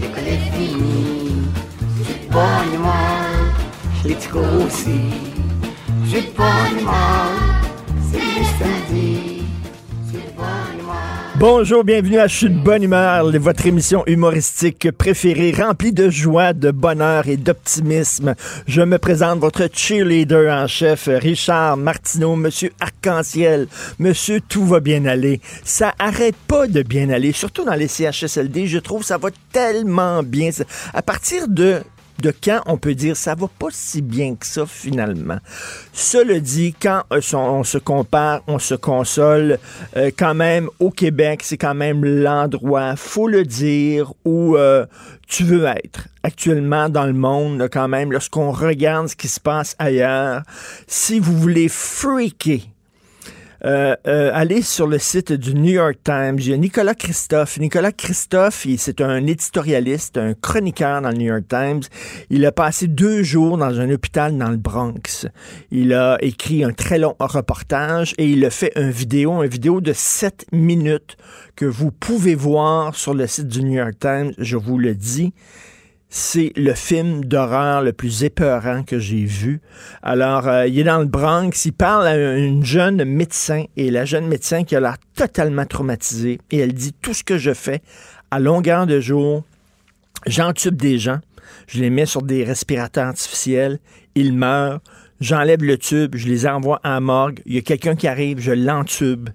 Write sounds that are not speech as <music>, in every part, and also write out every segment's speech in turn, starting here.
L'école est finie. J'ai pas de mal, j'ai du aussi. J'ai pas Bonjour, bienvenue à de bonne humeur, votre émission humoristique préférée, remplie de joie, de bonheur et d'optimisme. Je me présente votre cheerleader en chef, Richard Martineau, Monsieur Arc-en-Ciel. Monsieur, tout va bien aller. Ça arrête pas de bien aller, surtout dans les CHSLD. Je trouve ça va tellement bien. À partir de de quand on peut dire ça va pas si bien que ça finalement. Cela dit, quand euh, on, se compare, on se console, euh, quand même au Québec, c'est quand même l'endroit, faut le dire, où euh, tu veux être actuellement dans le monde, quand même, lorsqu'on regarde ce qui se passe ailleurs. Si vous voulez freaker, euh, euh, sur le site du New York Times. Nicolas Christophe. Nicolas Christophe, c'est un éditorialiste, un chroniqueur dans le New York Times. Il a passé deux jours dans un hôpital dans le Bronx. Il a écrit un très long reportage et il a fait une vidéo, une vidéo de 7 minutes que vous pouvez voir sur le site du New York Times. Je vous le dis c'est le film d'horreur le plus épeurant que j'ai vu. Alors, euh, il est dans le Bronx, il parle à une jeune médecin et la jeune médecin qui a l'air totalement traumatisée et elle dit tout ce que je fais à longueur de jour, j'entube des gens, je les mets sur des respirateurs artificiels, ils meurent, j'enlève le tube, je les envoie en morgue, il y a quelqu'un qui arrive, je l'entube,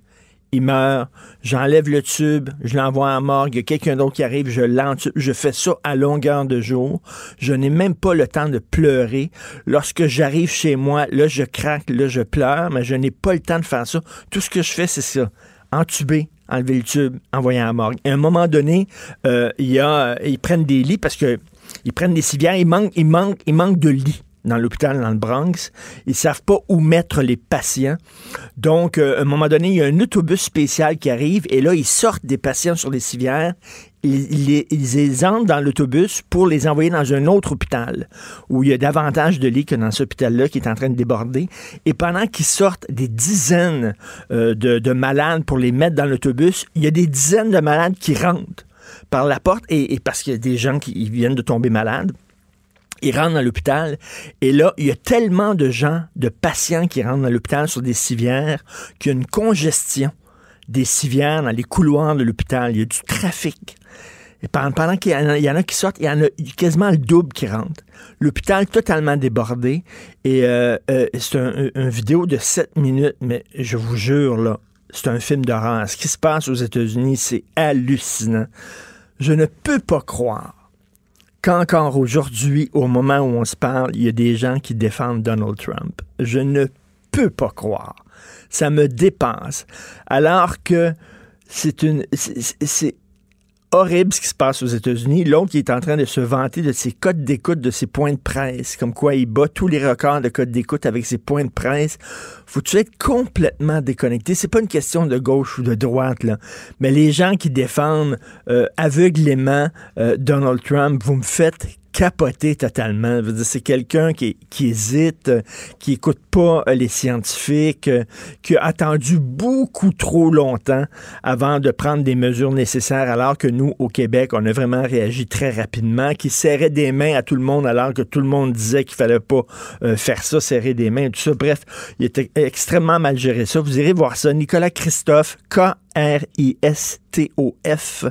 meurt, j'enlève le tube, je l'envoie en morgue, il y a quelqu'un d'autre qui arrive, je l'entube, je fais ça à longueur de jour. Je n'ai même pas le temps de pleurer. Lorsque j'arrive chez moi, là, je craque, là, je pleure, mais je n'ai pas le temps de faire ça. Tout ce que je fais, c'est ça. Entuber, enlever le tube, envoyer en morgue. À un moment donné, euh, il y a, euh, ils prennent des lits parce que ils prennent des civières, il manque, il manque, il manque de lits dans l'hôpital dans le Bronx. Ils savent pas où mettre les patients. Donc, euh, à un moment donné, il y a un autobus spécial qui arrive et là, ils sortent des patients sur les civières. Ils, les, entrent dans l'autobus pour les envoyer dans un autre hôpital où il y a davantage de lits que dans cet hôpital-là qui est en train de déborder. Et pendant qu'ils sortent des dizaines euh, de, de malades pour les mettre dans l'autobus, il y a des dizaines de malades qui rentrent par la porte et, parce qu'il y a des gens qui viennent de tomber malades. Dans l'hôpital et là, il y a tellement de gens, de patients qui rentrent dans l'hôpital sur des civières qu'il y a une congestion des civières dans les couloirs de l'hôpital. Il y a du trafic. Et pendant, qu'il y, en a- qui sortent, il y en a quasiment le double qui rentre. L'hôpital totalement débordé. Et euh, euh, c'est un, un- vidéo de 7 minutes, mais je vous jure, là, c'est un film d'horreur. Ce qui se passe aux États-Unis, c'est hallucinant. Je ne peux pas croire qu'encore aujourd'hui, au moment où on se parle, il y a des gens qui défendent Donald Trump. Je ne peux pas croire. Ça me dépasse. Alors que c'est une. c'est- horrible ce qui se passe aux États-Unis. L'autre qui est en train de se vanter de ses codes d'écoute, de ses points de presse, comme quoi il bat tous les records de codes d'écoute avec ses points de presse. Faut-tu être complètement déconnecté? C'est pas une question de gauche ou de droite, là. Mais les gens qui défendent euh, aveuglément euh, Donald Trump, vous me faites capoter totalement. C'est quelqu'un qui, hésite, qui écoute pas euh, les scientifiques, euh, qui a attendu beaucoup trop longtemps avant de prendre des mesures nécessaires, alors que nous, au Québec, on a vraiment réagi très rapidement, qui serrait des mains à tout le monde, alors que tout le monde disait qu'il fallait pas euh, faire ça, serrer des mains, tout ça. Bref, il était extrêmement mal géré ça. Vous irez voir ça. Nicolas Christophe, K-R-I-S-T-O-F.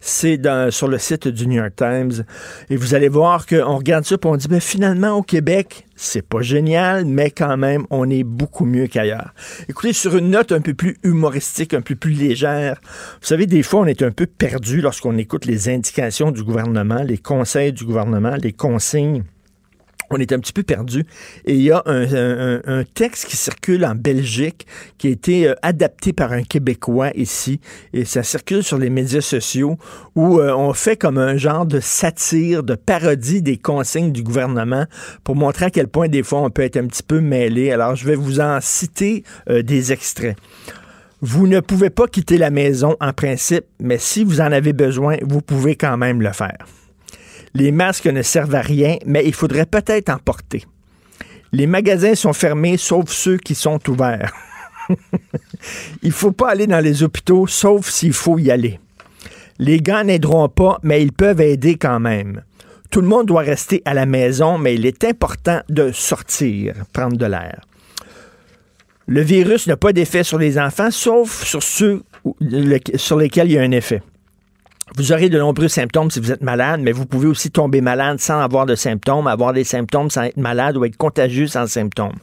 C'est sur le site du New York Times. Et vous allez voir qu'on regarde ça et on dit, ben, finalement, au Québec, c'est pas génial, mais quand même, on est beaucoup mieux qu'ailleurs. Écoutez, sur une note un peu plus humoristique, un peu plus légère, vous savez, des fois, on est un peu perdu lorsqu'on écoute les indications du gouvernement, les conseils du gouvernement, les consignes on est un petit peu perdu. Et il y a un, texte qui circule en Belgique qui a été euh, adapté par un Québécois ici. Et ça circule sur les médias sociaux où euh, on fait comme un genre de satire, de parodie des consignes du gouvernement pour montrer à quel point des fois on peut être un petit peu mêlé. Alors je vais vous en citer euh, des extraits. Vous ne pouvez pas quitter la maison en principe, mais si vous en avez besoin, vous pouvez quand même le faire. Les masques ne servent à rien, mais il faudrait peut-être en porter. Les magasins sont fermés, sauf ceux qui sont ouverts. <laughs> il ne faut pas aller dans les hôpitaux, sauf s'il faut y aller. Les gants n'aideront pas, mais ils peuvent aider quand même. Tout le monde doit rester à la maison, mais il est important de sortir, prendre de l'air. Le virus n'a pas d'effet sur les enfants, sauf sur ceux sur lesquels il y a un effet. Vous aurez de nombreux symptômes si vous êtes malade, mais vous pouvez aussi tomber malade sans avoir de symptômes, avoir des symptômes sans être malade ou être contagieux sans symptômes.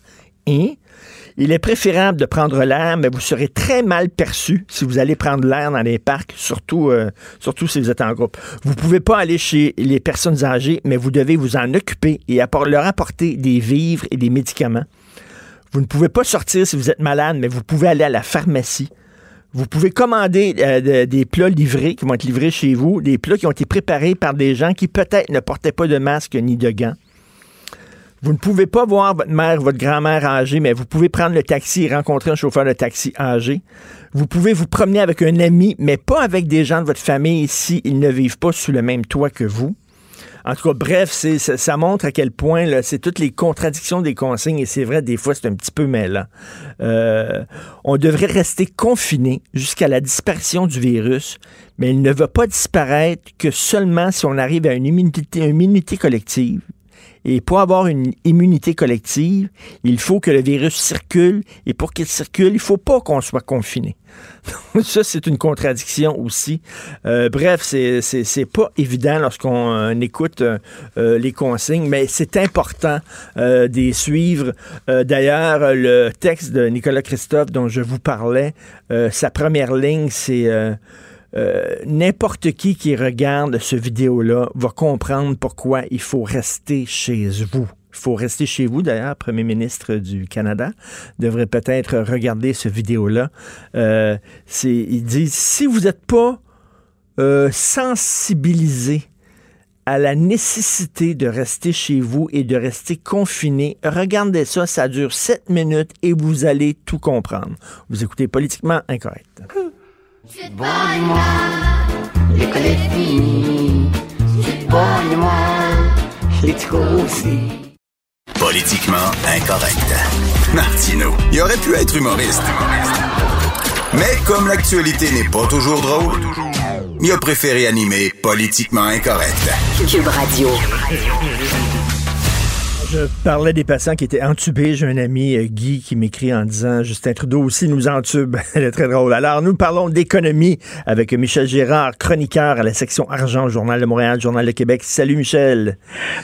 Et il est préférable de prendre l'air, mais vous serez très mal perçu si vous allez prendre l'air dans les parcs, surtout, euh, surtout si vous êtes en groupe. Vous ne pouvez pas aller chez les personnes âgées, mais vous devez vous en occuper et leur apporter des vivres et des médicaments. Vous ne pouvez pas sortir si vous êtes malade, mais vous pouvez aller à la pharmacie. Vous pouvez commander euh, des plats livrés qui vont être livrés chez vous, des plats qui ont été préparés par des gens qui peut-être ne portaient pas de masque ni de gants. Vous ne pouvez pas voir votre mère, votre grand-mère âgée, mais vous pouvez prendre le taxi et rencontrer un chauffeur de taxi âgé. Vous pouvez vous promener avec un ami, mais pas avec des gens de votre famille si ne vivent pas sous le même toit que vous. En tout cas, bref, c'est, ça, montre à quel point c'est toutes les contradictions des consignes et c'est vrai, des fois, c'est un petit peu mêlant. Euh, on devrait rester confiné jusqu'à la disparition du virus, mais il ne va pas disparaître que seulement si on arrive à une immunité, une immunité collective. Et pour avoir une immunité collective, il faut que le virus circule. Et pour qu'il circule, il faut pas qu'on soit confiné. <laughs> Ça, c'est une contradiction aussi. Euh, bref, c'est pas évident lorsqu'on euh, écoute euh, les consignes, mais c'est important d'y suivre. D'ailleurs, le texte de Nicolas Christophe dont je vous parlais, sa première ligne, c'est euh, n'importe qui qui regarde ce vidéo-là va comprendre pourquoi il faut rester chez vous. Il faut rester chez vous. D'ailleurs, Premier ministre du Canada devrait peut-être regarder ce vidéo-là. Euh, il dit si vous n'êtes pas euh, sensibilisé à la nécessité de rester chez vous et de rester confiné, regardez ça, ça dure sept minutes et vous allez tout comprendre. Vous écoutez politiquement incorrect. L'école est finie. Politiquement incorrect. Martino, il aurait pu être humoriste. Mais comme l'actualité n'est pas toujours drôle, il a préféré animer Politiquement incorrect. Cube Radio. Je parlais des patients qui étaient entubés. J'ai un ami, euh, Guy, qui m'écrit en disant Justin Trudeau aussi nous entube. <laughs> Elle est très drôle. Alors, nous parlons d'économie avec Michel Gérard, chroniqueur à la section argent, Journal de Montréal, Journal de Québec. Salut, Michel.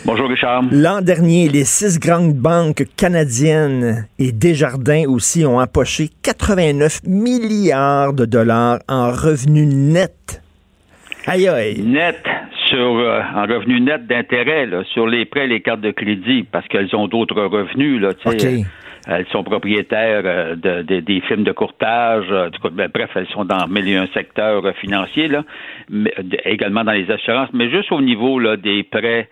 Bonjour, Richard. L'an dernier, les six grandes banques canadiennes et Desjardins aussi ont empoché 89 milliards de dollars en revenus nets. Aïe aïe. Net sur euh, en revenu net d'intérêt sur les prêts et les cartes de crédit parce qu'elles ont d'autres revenus là, Elles sont propriétaires euh, de, des films de courtage, euh, ben, bref, elles sont dans mille un secteurs financiers là, mais, également dans les assurances, mais juste au niveau là, des prêts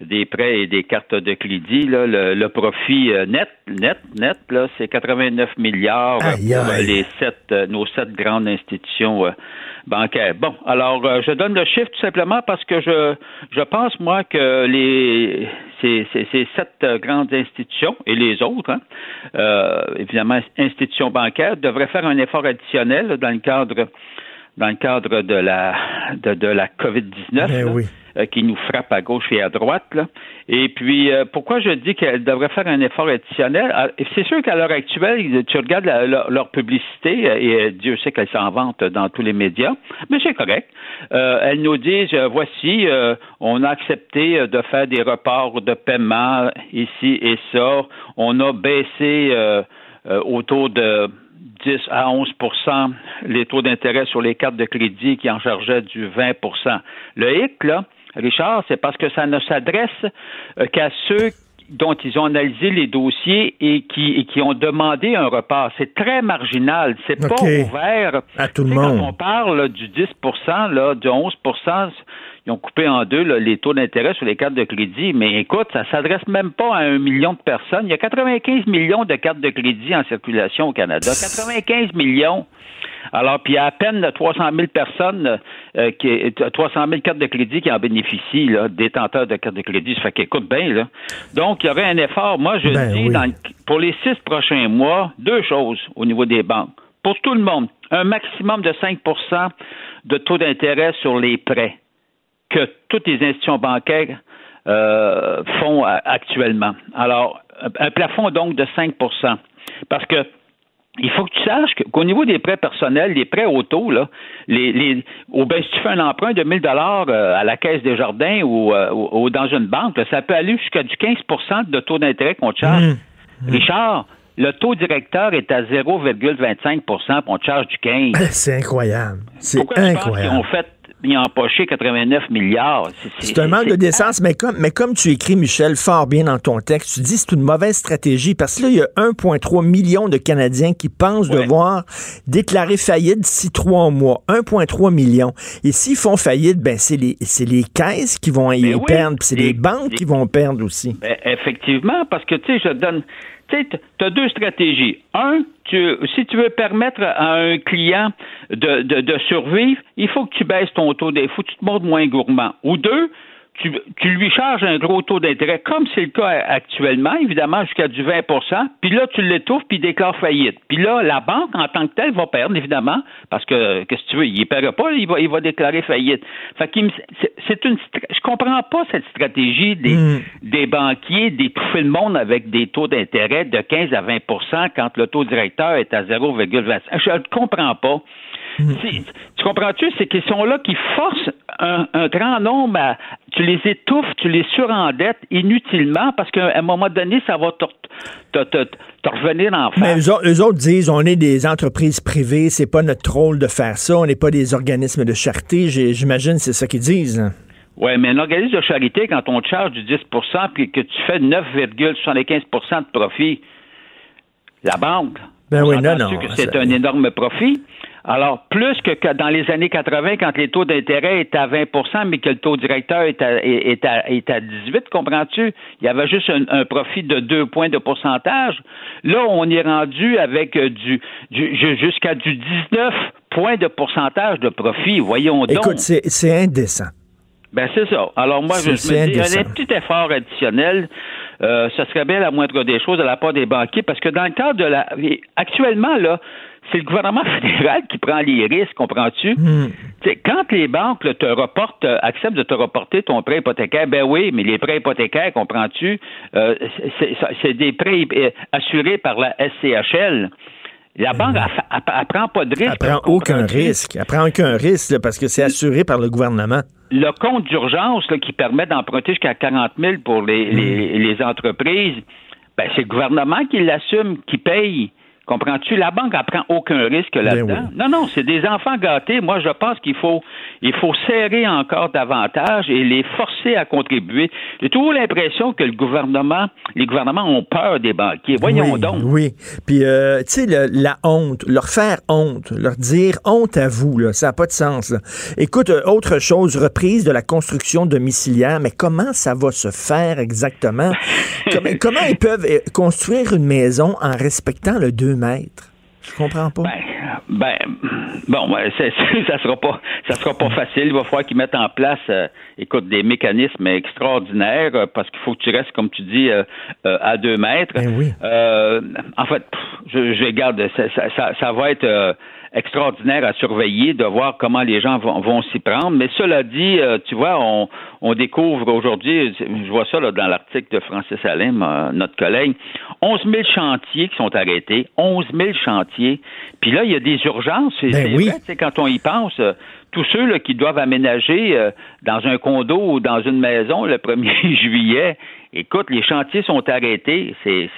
des prêts et des cartes de crédit, là, le, profit net, net, net, là, c'est 89 milliards pour les sept, nos sept grandes institutions bancaire. Bon, alors euh, je donne le chiffre tout simplement parce que je je pense moi que les ces, ces, ces sept grandes institutions et les autres, hein, euh, évidemment institutions bancaires, devraient faire un effort additionnel dans le cadre dans le cadre de la de, de la COVID-19. Ben oui. Euh, qui nous frappe à gauche et à droite. Là. Et puis, euh, pourquoi je dis qu'elle devrait faire un effort additionnel? Ah, c'est sûr qu'à l'heure actuelle, tu regardes leur, publicité, euh, et Dieu sait qu'elle s'en vante dans tous les médias, mais c'est correct. elles nous disent, voici, on a accepté de faire des reports de paiement ici et ça. On a baissé autour de 10 à 11% les taux d'intérêt sur les cartes de crédit qui en chargeaient du 20% Le hic, là, Richard, c'est parce que ça ne s'adresse euh, qu'à ceux dont ils ont analysé les dossiers et qui, qui ont demandé un report. C'est très marginal. C'est pas ouvert. À tout le monde. Quand on parle du 10% là, du 11 ils ont coupé en deux les taux d'intérêt sur les cartes de crédit. Mais écoute, ça s'adresse même pas à un million de personnes. Il y a 95 millions de cartes de crédit en circulation au Canada. <laughs> 95 millions. Alors, puis il y a à peine 300 000 personnes, euh, qui, 300 000 cartes de crédit qui en bénéficient, là, détenteurs de cartes de crédit. Ça fait qu'écoute bien, là. Donc, il y aurait un effort. Moi, je ben dis, pour les six prochains mois, deux choses au niveau des banques. Pour tout le monde, un maximum de 5% de taux d'intérêt sur les prêts que toutes les institutions bancaires euh, font euh, actuellement. Alors, un plafond donc de 5% Parce que il faut que tu saches qu'au niveau des prêts personnels, les prêts auto, là, les, les, ben, si tu fais un emprunt de 1000 dollars euh, à la Caisse des Jardins ou, ou dans une banque, ça peut aller jusqu'à du 15% de taux d'intérêt qu'on te charge. Mmh. Mmh. Richard, le taux directeur est à 0,25% on te charge du 15 <laughs> C'est incroyable. C'est incroyable. ont fait ils ont empoché 89 milliards. C'est un manque de décence, mais comme, mais comme tu écris, Michel, fort bien dans ton texte, tu dis que c'est une mauvaise stratégie parce que là, il y a 1,3 million de Canadiens qui pensent devoir déclarer faillite d'ici trois mois. 1,3 million. Et s'ils font faillite, ben c'est les, les caisses qui vont y ben perdre, puis c'est les, banques qui vont perdre aussi. Ben, effectivement, parce que, tu sais, je donne tu as deux stratégies. Un, si tu veux permettre à un client de, survivre, il faut que tu baisses ton taux, que tu te montres moins gourmand. Ou deux, tu, lui charges un gros taux d'intérêt, comme c'est le cas actuellement, évidemment, jusqu'à du 20% puis là, tu l'étouffes, puis il déclare faillite. Puis là, la banque, en tant que telle, va perdre, évidemment, parce que, qu'est-ce que tu veux, il ne paiera pas, il va, il va déclarer faillite. Fait qu'il c'est une, je comprends pas cette stratégie des, hmm. des banquiers d'étouffer le monde avec des taux d'intérêt de 15 à 20% quand le taux directeur est à 0,25. Je ne comprends pas. Tu comprends-tu? C'est qu'ils sont là qui forcent un, grand nombre à. Tu les étouffes, tu les surendettes inutilement parce qu'à un moment donné, ça va te, revenir en face. Mais eux, autres disent on est des entreprises privées, c'est pas notre rôle de faire ça, on n'est pas des organismes de charité. J'imagine c'est ça qu'ils disent. Oui, mais un organisme de charité, quand on te charge du 10% puis que tu fais 9,75% de profit, la banque, ben oui, non, non. c'est un énorme profit? Alors, plus que, dans les années 80, quand les taux d'intérêt étaient à 20% mais que le taux directeur est à, est à, 18, comprends-tu? Il y avait juste un, profit de deux points de pourcentage. Là, on est rendu avec euh, du, jusqu'à du 19 points de pourcentage de profit. Voyons donc. Écoute, c'est indécent. Ben c'est ça. Alors moi, je me dis, un petit effort additionnel, euh, ce serait bien la moindre des choses de la part des banquiers, parce que dans le cadre de la... Actuellement, là, c'est le gouvernement <laughs> fédéral qui prend les risques, comprends-tu? Hmm. Quand les banques te reportent, euh, acceptent de te reporter ton prêt hypothécaire, ben oui, mais les prêts hypothécaires, comprends-tu? Euh, c'est des prêts assurés par la SCHL. La banque, elle, prend pas de risque. Elle prend aucun risque. Elle prend aucun risque parce que c'est assuré par le gouvernement. Le compte d'urgence qui permet d'emprunter jusqu'à 40 000 pour les, hmm. les entreprises, ben, c'est le gouvernement qui l'assume, qui paye. Comprends-tu? La banque n'apprend aucun risque là-dedans. Non, non, c'est des enfants gâtés. Moi, je pense qu'il faut, il faut serrer encore davantage et les forcer à contribuer. J'ai toujours l'impression que le gouvernement, les gouvernements ont peur des banquiers. Voyons donc. Oui. Puis, euh, tu sais, la honte, leur faire honte, leur dire honte à vous, là, ça n'a pas de sens. Écoute, euh, autre chose, reprise de la construction domiciliaire, mais comment ça va se faire exactement? <laughs> comment, comment ils peuvent euh, construire une maison en respectant le 2 mètres. Je comprends pas. Ben, ben bon, <laughs> ça sera pas, ça sera pas facile. Il va falloir qu'ils mettent en place, euh, écoute, des mécanismes extraordinaires euh, parce qu'il faut que tu restes, comme tu dis, euh, à deux mètres. Ben oui. en fait, je, je garde, ça, ça, va être extraordinaire à surveiller, de voir comment les gens vont, s'y prendre. Mais cela dit, euh, tu vois, on, on découvre aujourd'hui, je vois ça là, dans l'article de Francis Alain, notre collègue, 11 000 chantiers qui sont arrêtés, 11 000 chantiers. Puis là, il y a des urgences. Ben c'est oui. quand on y pense, euh, tous ceux là, qui doivent aménager euh, dans un condo ou dans une maison le 1er <laughs> juillet, écoute, les chantiers sont arrêtés. C'est,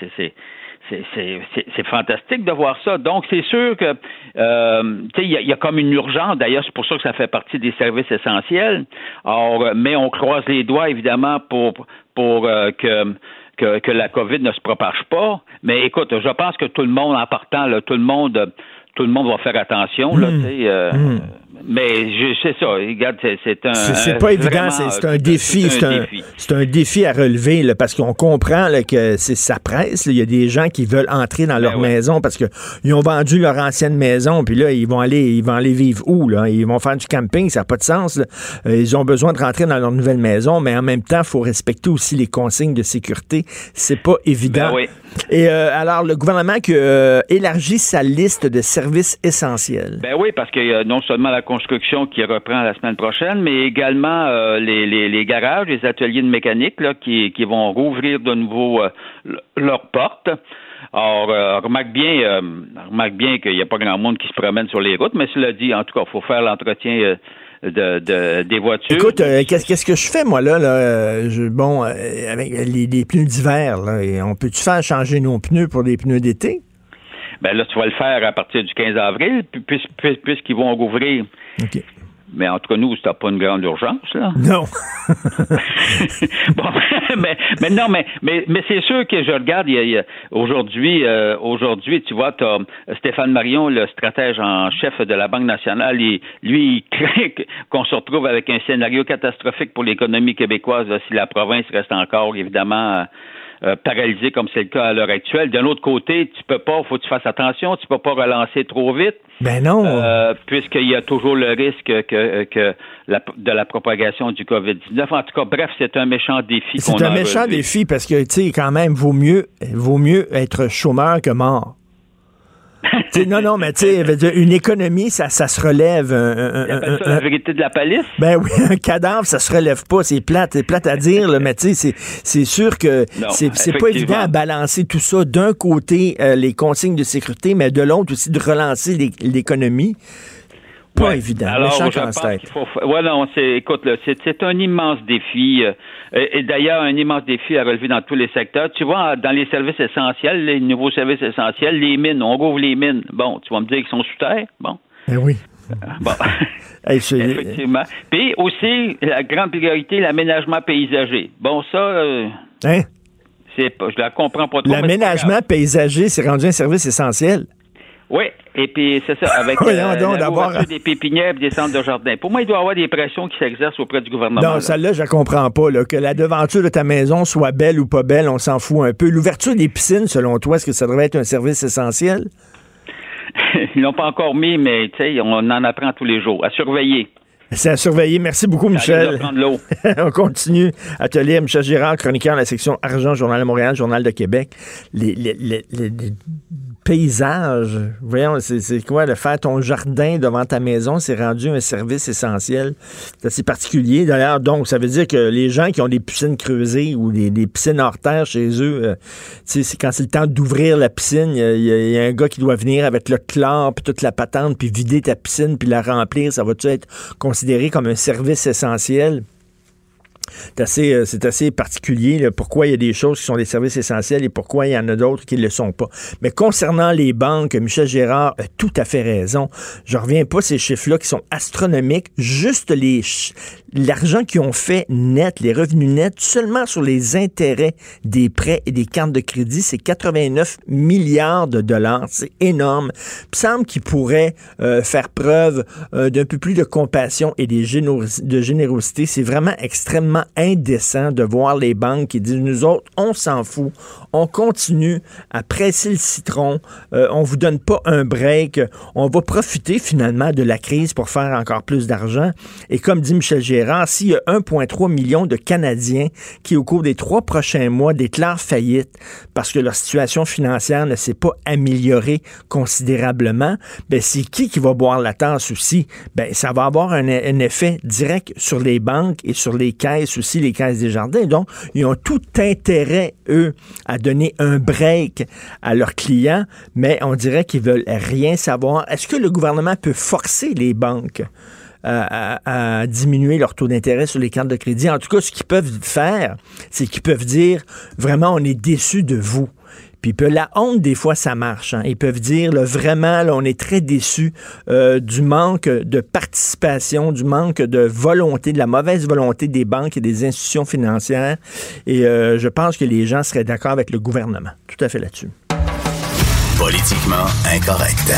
c'est, c'est fantastique de voir ça. Donc, c'est sûr que, euh, tu sais, il y, a comme une urgence. D'ailleurs, c'est pour ça que ça fait partie des services essentiels. Or, mais on croise les doigts, évidemment, pour pour euh, que que, que la COVID ne se propage pas. Mais écoute, je pense que tout le monde, en partant, là, tout le monde tout le monde va faire attention. Là, mmh. euh, mmh. Mais je sais ça. Regarde, c'est un. C'est pas évident. C'est un défi. C'est un, un, un, défi à relever là, parce qu'on comprend là, que c'est ça presse. Il y a des gens qui veulent entrer dans ben leur maison parce qu'ils ont vendu leur ancienne maison. Puis là, ils vont aller, ils vont aller vivre où là? Ils vont faire du camping. Ça n'a pas de sens. Là. Euh, ils ont besoin de rentrer dans leur nouvelle maison, mais en même temps, il faut respecter aussi les consignes de sécurité. C'est pas évident. Ben. Et euh, alors, le gouvernement qui euh, élargit sa liste de services essentiels. Ben oui, parce qu'il y a non seulement la construction qui reprend la semaine prochaine, mais également euh, les, garages, les ateliers de mécanique là, qui, vont rouvrir de nouveau euh, leurs portes. Euh, remarque bien, remarque bien qu'il n'y a pas grand monde qui se promène sur les routes, mais cela dit, en tout cas, il faut faire l'entretien de, de, des voitures. Écoute, qu'est-ce, qu'est-ce que je fais, moi, là? là je, bon, avec les, les pneus d'hiver, là, on peut-tu faire changer nos pneus pour des pneus d'été? Ben là, tu vas le faire à partir du 15 avril, puisqu'ils vont rouvrir. OK. Mais en tout cas, nous, c'était pas une grande urgence, là. <laughs> Non. <laughs> bon, <laughs> mais, mais, non, mais, mais, mais c'est sûr que je regarde, aujourd'hui, euh, aujourd'hui, tu vois, tu Stéphane Marion, le stratège en chef de la Banque nationale, lui, il craint qu'on se retrouve avec un scénario catastrophique pour l'économie québécoise si la province reste encore, évidemment, euh, paralysé comme c'est le cas à l'heure actuelle. D'un autre côté, tu peux pas, faut que tu fasses attention, tu peux pas relancer trop vite. Ben non. Euh, puisqu'il y a toujours le risque que, que de la propagation du COVID-19. En tout cas, bref, c'est un méchant défi. C'est un méchant défi parce que, tu sais, quand même, vaut mieux, vaut mieux être chômeur que mort non, non, mais tu sais, une économie, ça, ça se relève. Un, ça la vérité de la palisse? Ben oui, un cadavre, ça se relève pas. C'est plate, c'est plate à dire, là, mais tu sais, c'est sûr que c'est pas évident à balancer tout ça. D'un côté, euh, les consignes de sécurité, mais de l'autre aussi de relancer l'économie. Pas évident. Alors, je pense qu'il faut. Ouais, non, c'est, écoute, c'est, un immense défi. Euh, et, d'ailleurs, un immense défi à relever dans tous les secteurs. Tu vois, dans les services essentiels, les nouveaux services essentiels, les mines, on rouvre les mines. Bon, tu vas me dire qu'ils sont sous terre? Bon. Eh oui. Bon. <laughs> Effectivement. Puis aussi, la grande priorité, l'aménagement paysager. Bon, ça. Euh, hein? C'est pas, je la comprends pas trop. L'aménagement paysager, c'est rendu un service essentiel. Oui, et puis c'est ça, avec <laughs> euh, des pépinières et des centres de jardin. Pour moi, il doit y avoir des pressions qui s'exercent auprès du gouvernement. Non, celle-là, je la comprends pas. Là. Que la devanture de ta maison soit belle ou pas belle, on s'en fout un peu. L'ouverture des piscines, selon toi, est-ce que ça devrait être un service essentiel? <laughs> Ils l'ont pas encore mis, mais on en apprend tous les jours. À surveiller. C'est à surveiller. Merci beaucoup, Michel. <laughs> On continue. Atelier Michel Girard, chroniqueur de la section Argent, Journal de Montréal, Journal de Québec. les, les paysage. Voyons, c'est quoi, de faire ton jardin devant ta maison, c'est rendu un service essentiel. C'est assez particulier. D'ailleurs, donc, ça veut dire que les gens qui ont des piscines creusées ou des, piscines hors terre chez eux, euh, c'est quand c'est le temps d'ouvrir la piscine, il y, a un gars qui doit venir avec le chlore, puis toute la patente, puis vider ta piscine, puis la remplir. Ça va-tu être considéré comme un service essentiel? C'est assez, euh, c'est assez particulier pourquoi il y a des choses qui sont des services essentiels et pourquoi il y en a d'autres qui ne le sont pas. Mais concernant les banques, Michel Gérard a tout à fait raison. Je reviens pas ces chiffres-là qui sont astronomiques. Juste l'argent qu'ils ont fait net, les revenus nets, seulement sur les intérêts des prêts et des cartes de crédit, c'est 89 milliards de dollars. C'est énorme. Il semble qu'ils pourraient euh, faire preuve euh, d'un peu plus de compassion et de générosité. C'est vraiment extrêmement indécent de voir les banques qui disent, nous autres, on s'en fout, on continue à presser le citron, euh, on vous donne pas un break, on va profiter finalement de la crise pour faire encore plus d'argent. Et comme dit Michel Gérard, s'il y a 1,3 million de Canadiens qui, au cours des trois prochains mois, déclarent faillite parce que leur situation financière ne s'est pas améliorée considérablement, ben c'est qui qui va boire la tasse aussi? Ben ça va avoir un, un effet direct sur les banques et sur les caisses aussi, les caisses des jardins. Donc, ils ont tout intérêt, eux, à donner un break à leurs clients, mais on dirait qu'ils veulent rien savoir. Est-ce que le gouvernement peut forcer les banques à, diminuer leur taux d'intérêt sur les cartes de crédit? En tout cas, ce qu'ils peuvent faire, c'est qu'ils peuvent dire vraiment, on est déçus de vous. Puis la honte, des fois, ça marche. Hein. Ils peuvent dire, là, vraiment, là, on est très déçus euh, du manque de participation, du manque de volonté, de la mauvaise volonté des banques et des institutions financières. Et euh, je pense que les gens seraient d'accord avec le gouvernement. Tout à fait là-dessus. Politiquement incorrect.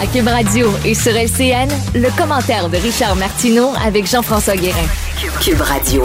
À Cube Radio et sur LCN, le commentaire de Richard Martineau avec Jean-François Guérin. Cube Radio.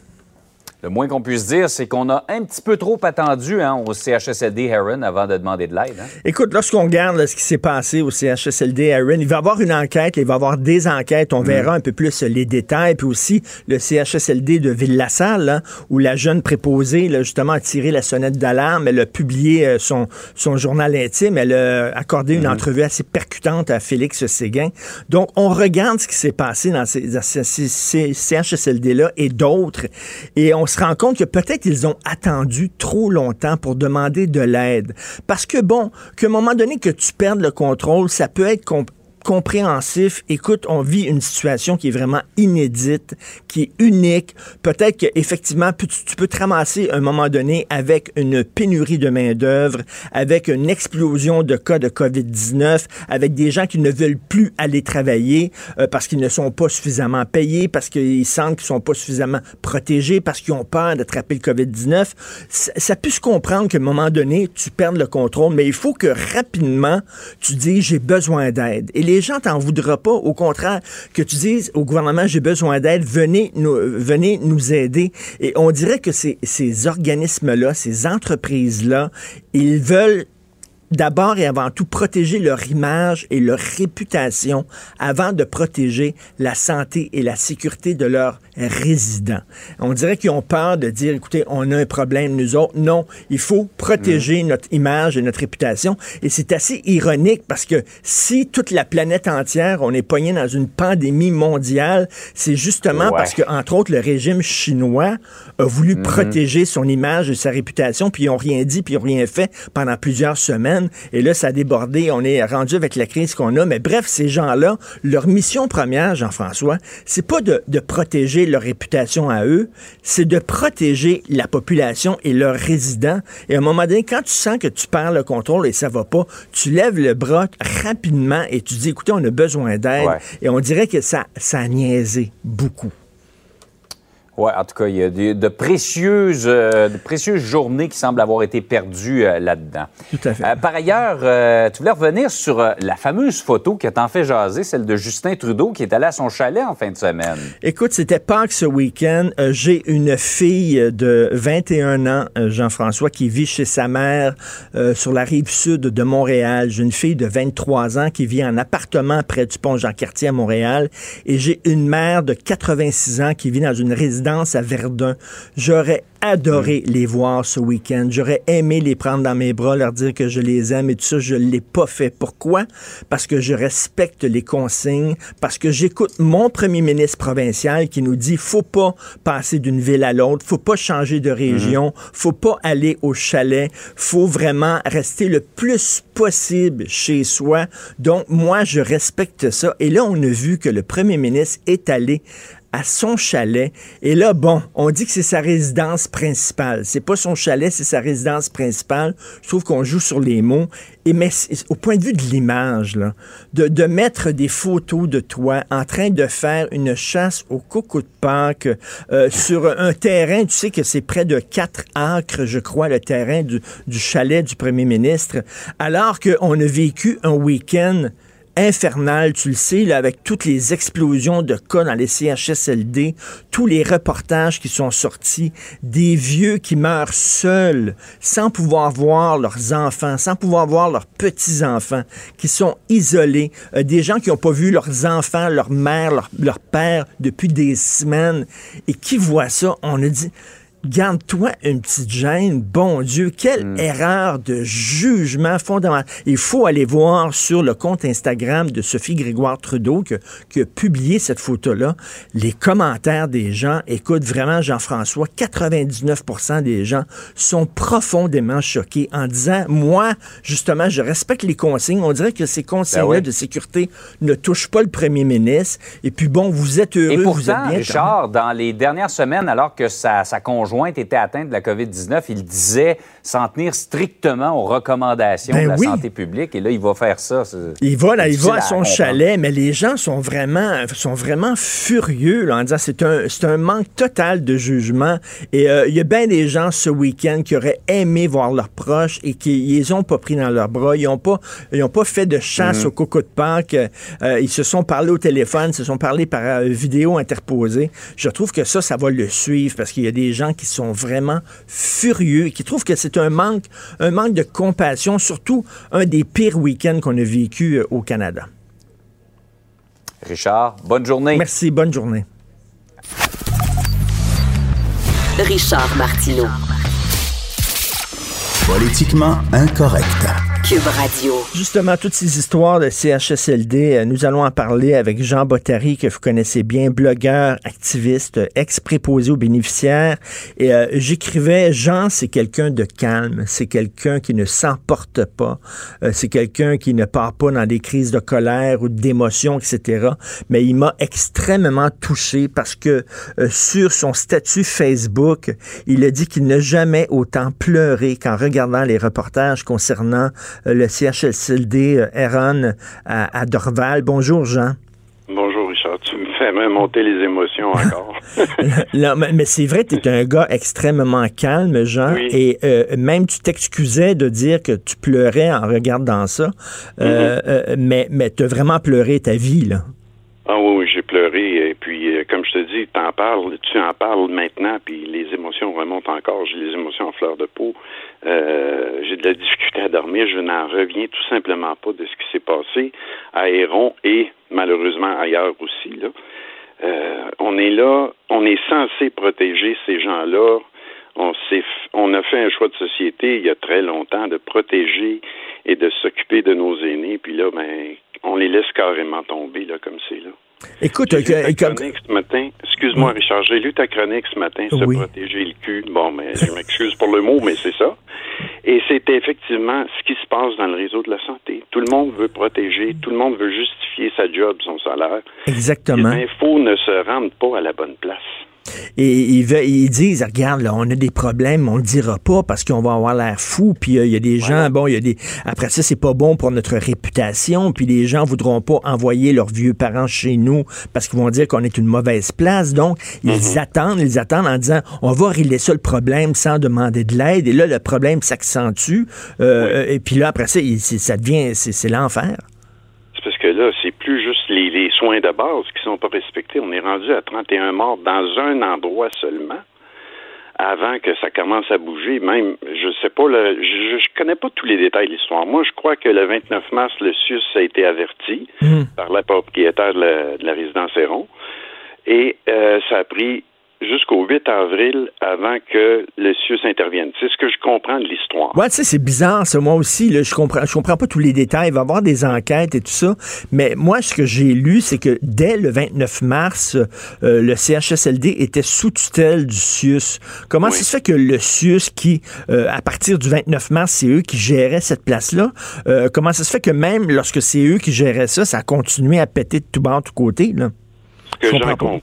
Le moins qu'on puisse dire, c'est qu'on a un petit peu trop attendu hein, au CHSLD Heron avant de demander de l'aide. Hein. Écoute, lorsqu'on regarde ce qui s'est passé au CHSLD Heron, il va y avoir une enquête, il va y avoir des enquêtes, on mm. verra un peu plus les détails, puis aussi le CHSLD de Ville-la-Salle, hein, où la jeune préposée, là, justement, a tiré la sonnette d'alarme, elle a publié euh, son, son journal intime, elle a accordé une mm-hmm. entrevue assez percutante à Félix Séguin. Donc, on regarde ce qui s'est passé dans ces, ces, ces CHSLD-là et d'autres, et on se rend compte que peut-être ils ont attendu trop longtemps pour demander de l'aide. Parce que bon, qu'à un moment donné que tu perdes le contrôle, ça peut être compréhensif. Écoute, on vit une situation qui est vraiment inédite, qui est unique. Peut-être qu'effectivement, tu, peux te ramasser à un moment donné avec une pénurie de main-d'œuvre, avec une explosion de cas de COVID-19, avec des gens qui ne veulent plus aller travailler euh, parce qu'ils ne sont pas suffisamment payés, parce qu'ils sentent qu'ils ne sont pas suffisamment protégés, parce qu'ils ont peur d'attraper le COVID-19. Ça, peut se comprendre qu'à un moment donné, tu perds le contrôle, mais il faut que rapidement, tu dis j'ai besoin d'aide. Les gens t'en voudront pas. Au contraire, que tu dises au gouvernement, j'ai besoin d'aide, venez nous, venez nous aider. Et on dirait que ces, ces organismes-là, ces entreprises-là, ils veulent d'abord et avant tout protéger leur image et leur réputation avant de protéger la santé et la sécurité de leurs résidents. On dirait qu'ils ont peur de dire, écoutez, on a un problème, nous autres. Non, il faut protéger mm. notre image et notre réputation. Et c'est assez ironique parce que si toute la planète entière, on est poigné dans une pandémie mondiale, c'est justement parce que, entre autres, le régime chinois a voulu mm-hmm. protéger son image et sa réputation, puis ils n'ont rien dit, puis ils n'ont rien fait pendant plusieurs semaines. Et là, ça a débordé. On est rendu avec la crise qu'on a. Mais bref, ces gens-là, leur mission première, Jean-François, c'est pas de, de protéger leur réputation à eux, c'est de protéger la population et leurs résidents. Et à un moment donné, quand tu sens que tu perds le contrôle et ça va pas, tu lèves le bras rapidement et tu dis, écoutez, on a besoin d'aide. Et on dirait que ça, ça a niaisé beaucoup. Oui, en tout cas, il y a de, précieuses, euh, de précieuses journées qui semblent avoir été perdues euh, là-dedans. Tout à fait. Euh, par ailleurs, tu voulais revenir sur la fameuse photo qui a tant fait jaser, celle de Justin Trudeau qui est allé à son chalet en fin de semaine. Écoute, c'était Pâques ce week-end. J'ai une fille de 21 ans, Jean-François, qui vit chez sa mère sur la rive sud de Montréal. J'ai une fille de 23 ans qui vit en appartement près du pont Jean-Cartier à Montréal. Et j'ai une mère de 86 ans qui vit dans une résidence à Verdun. J'aurais adoré les voir ce week-end. J'aurais aimé les prendre dans mes bras, leur dire que je les aime et tout ça. Je ne l'ai pas fait. Pourquoi? Parce que je respecte les consignes, parce que j'écoute mon premier ministre provincial qui nous dit faut pas passer d'une ville à l'autre, faut pas changer de région, mm-hmm. faut pas aller au chalet, faut vraiment rester le plus possible chez soi. Donc, moi, je respecte ça. Et là, on a vu que le premier ministre est allé à son chalet. Et là, bon, on dit que c'est sa résidence principale. C'est pas son chalet, c'est sa résidence principale. Je trouve qu'on joue sur les mots. Et mais au point de vue de l'image, là, de, de, mettre des photos de toi en train de faire une chasse au coucou de Pâques euh, sur un terrain, tu sais que c'est près de 4 acres, je crois, le terrain du, du chalet du premier ministre, alors qu'on a vécu un week-end infernal, tu le sais, avec toutes les explosions de cas dans les CHSLD, tous les reportages qui sont sortis, des vieux qui meurent seuls, sans pouvoir voir leurs enfants, sans pouvoir voir leurs petits-enfants, qui sont isolés, euh, des gens qui n'ont pas vu leurs enfants, leur mère, leur, leur père depuis des semaines, et qui voient ça, on a dit garde-toi une petite gêne. Bon Dieu, quelle Hmm. erreur de jugement fondamental. Il faut aller voir sur le compte Instagram de Sophie Grégoire Trudeau que- qui a publié cette photo-là. Les commentaires des gens, écoute vraiment Jean-François, 99% des gens sont profondément choqués en disant, moi, justement, je respecte les consignes. On dirait que ces consignes-là Ben de sécurité ne touchent pas le premier ministre. Et puis bon, vous êtes heureux, Et vous êtes pourtant, bien. Richard, dans les dernières semaines, alors que sa, sa conjointe était atteinte de la COVID-19, il disait s'en tenir strictement aux recommandations Ben de la oui. santé publique. Et là, il va faire ça. Il va, là, il va à son chalet, mais les gens sont vraiment, sont vraiment furieux là, en disant c'est un, c'est un manque total de jugement. Et euh, il y a bien des gens ce week-end qui auraient aimé voir leurs proches et qui ils les ont pas pris dans leurs bras. Ils ont pas, ils ont pas fait de chasse au coco de Pâques. Euh, ils se sont parlé au téléphone, se sont parlé par euh, vidéo interposée. Je trouve que ça, ça va le suivre parce qu'il y a des gens qui sont vraiment furieux et qui trouvent que c'est un manque, un manque de compassion, surtout un des pires week-ends qu'on a vécu euh, au Canada. Richard, bonne journée. Merci, bonne journée. Richard Martineau. Politiquement incorrect. Justement, toutes ces histoires de CHSLD, euh, nous allons en parler avec Jean Bottary, que vous connaissez bien, blogueur, activiste, ex-préposé aux bénéficiaires. Et euh, j'écrivais, Jean, c'est quelqu'un de calme, c'est quelqu'un qui ne s'emporte pas, euh, c'est quelqu'un qui ne part pas dans des crises de colère ou d'émotion, etc. Mais il m'a extrêmement touché parce que euh, sur son statut Facebook, il a dit qu'il n'a jamais autant pleuré qu'en regardant les reportages concernant le CHSLD euh, Heron à, à Dorval. Bonjour, Jean. Bonjour Richard, tu me fais remonter les émotions <laughs> encore. <laughs> Mais mais c'est vrai, tu es un gars extrêmement calme, Jean, Oui. et euh, même tu t'excusais de dire que tu pleurais en regardant ça, Euh, euh, mais, mais tu as vraiment pleuré ta vie, là. ah oui, oui, j'ai pleuré et puis euh, comme je te dis, t'en parles, tu en parles maintenant, puis les émotions remontent encore. J'ai les émotions en fleur de peau. Euh, j'ai de la difficulté à dormir. Je n'en reviens tout simplement pas de ce qui s'est passé à Héron et malheureusement ailleurs aussi. Là. Euh, on est là, on est censé protéger ces gens-là. On, on a fait un choix de société il y a très longtemps de protéger et de s'occuper de nos aînés. Puis là, ben, on les laisse carrément tomber là comme c'est là. Écoute, lu ta chronique ce matin. Excuse-moi, Richard, j'ai lu ta chronique ce matin, se Oui. protéger le cul. Bon, mais je m'excuse pour le mot, mais c'est ça. Et c'est effectivement ce qui se passe dans le réseau de la santé. Tout le monde veut protéger, tout le monde veut justifier sa job, son salaire. exactement. Les infos ne se rendent pas à la bonne place. Et ils, disent, regarde, là, on a des problèmes, on le dira pas parce qu'on va avoir l'air fou. Puis euh, il y a des gens, bon, il y a des. Après ça, c'est pas bon pour notre réputation. Puis les gens voudront pas envoyer leurs vieux parents chez nous parce qu'ils vont dire qu'on est une mauvaise place. Donc ils attendent, ils attendent en disant, on va régler ça le problème sans demander de l'aide. Et là, le problème s'accentue. Euh, Et puis là, après ça, il- ça devient, c'est c'est l'enfer. C'est parce que là, c'est plus juste les, les soins de base qui sont pas respectés. On est rendu à 31 morts dans un endroit seulement avant que ça commence à bouger. Même, je sais pas, le, je, je connais pas tous les détails de l'histoire. Moi, je crois que le 29 mars, le CIUS a été averti par la propriétaire de la, de la résidence Héron. Et euh, ça a pris jusqu'au 8 avril avant que le CIUS intervienne. C'est ce que je comprends de l'histoire. Ouais, tu sais, c'est bizarre, ça. Moi aussi, là, je comprends, je comprends pas tous les détails. Il va y avoir des enquêtes et tout ça. Mais moi, ce que j'ai lu, c'est que dès le 29 mars, euh, le CHSLD était sous tutelle du CIUS. Comment Oui. ça se fait que le CIUS, qui, euh, à partir du 29 mars, c'est eux qui géraient cette place-là, euh, comment ça se fait que même lorsque c'est eux qui géraient ça, ça a continué à péter de tout bord, de tout côté, là? Ce que Je j'en comprends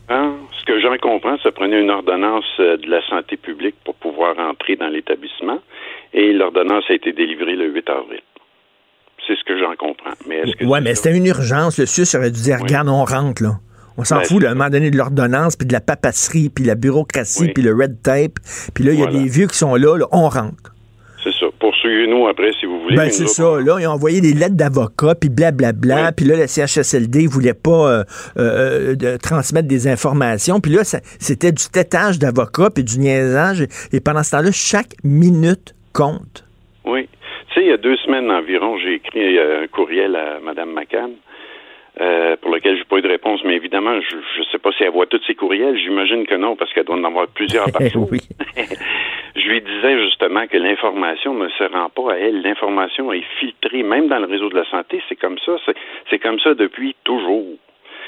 que j'en comprends, ça prenait une ordonnance euh, de la santé publique pour pouvoir entrer dans l'établissement, et l'ordonnance a été délivrée le 8 avril. C'est ce que j'en comprends. Mais est-ce que Ouais, mais c'était une urgence. Le CIUS aurait dû dire, Oui. regarde, on rentre, là. On s'en Ben, fout, là, à un moment donné, de l'ordonnance, puis de la papasserie, puis la bureaucratie, Oui. puis le red tape. Puis là, il y a des vieux qui sont là, là on rentre. Poursuivez-nous après si vous voulez. Ben, c'est ça. Là, ils ont envoyé des lettres d'avocats, puis blablabla. Puis là, le CHSLD ne voulait pas euh, euh, de transmettre des informations. Puis là, c'était du tétage d'avocats, puis du niaisage. Et pendant ce temps-là, chaque minute compte. Oui. Tu sais, il y a deux semaines environ, j'ai écrit euh, un courriel à Mme McCann euh, pour lequel je n'ai pas eu de réponse, mais évidemment, je ne sais pas si elle voit tous ses courriels. J'imagine que non, parce qu'elle doit en avoir plusieurs <laughs> par jour. oui. <laughs> je lui disais justement que l'information ne se rend pas à elle. L'information est filtrée, même dans le réseau de la santé. C'est comme ça. C'est comme ça depuis toujours.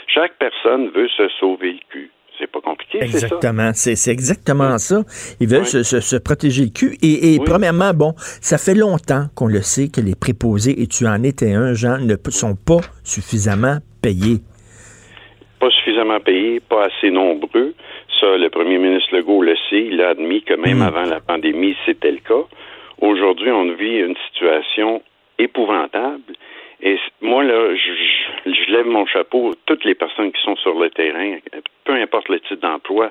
Chaque personne veut se sauver le cul. C'est pas compliqué, Exactement. C'est exactement ça. Ils veulent se, se, protéger le cul. Et, et premièrement, bon, ça fait longtemps qu'on le sait que les préposés, et tu en étais un, Jean, ne sont pas suffisamment payés. Pas suffisamment payés, pas assez nombreux. Ça, le premier ministre Legault le sait. Il a admis que même mm. avant la pandémie, c'était le cas. Aujourd'hui, on vit une situation épouvantable. Et moi, là, je, je, lève mon chapeau. Toutes les personnes qui sont sur le terrain, peu importe le type d'emploi,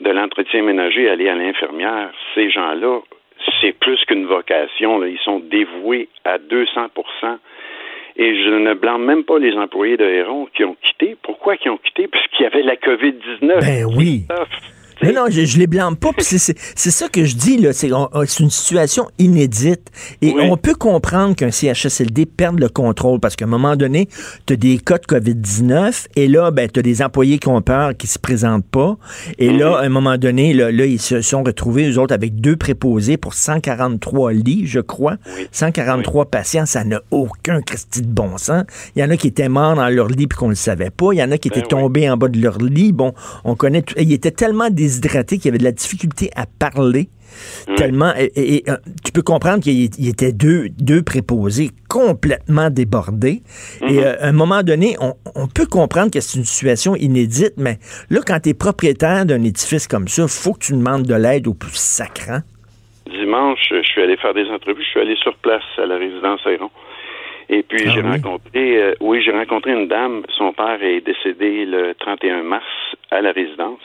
de l'entretien ménager, aller à l'infirmière, ces gens-là, c'est plus qu'une vocation. Là. Ils sont dévoués à 200% et je ne blâme même pas les employés de Héron qui ont quitté. Pourquoi qui ont quitté? Parce qu'il y avait la COVID-19. Ben oui. Non, non, je, je les blâme pas. C'est ça que je dis, là. C'est une situation inédite. Et on peut comprendre qu'un CHSLD perde le contrôle parce qu'à un moment donné, tu as des cas de COVID-19 et là, ben, tu as des employés qui ont peur, qui se présentent pas. Et là, à un moment donné, là, ils se sont retrouvés, eux autres, avec deux préposés pour 143 lits, je crois. 143 patients, ça n'a aucun Christi de bon sens. Il y en a qui étaient morts dans leur lit puis qu'on le savait pas. Il y en a qui ben étaient tombés en bas de leur lit. Bon, on connaît... Tout... Il était tellement déshydraté qu'il avait de la difficulté à parler. Tellement. Et, euh, tu peux comprendre qu'il était deux, deux préposés complètement débordés. Et mm-hmm. euh, à un moment donné, on, peut comprendre que c'est une situation inédite, mais là, quand tu es propriétaire d'un édifice comme ça, faut que tu demandes de l'aide au plus sacrant. Dimanche, je suis allé faire des entrevues. Je suis allé sur place à la résidence Ayron. Et puis ah j'ai rencontré, euh, oui, j'ai rencontré une dame. Son père est décédé le 31 mars à la résidence.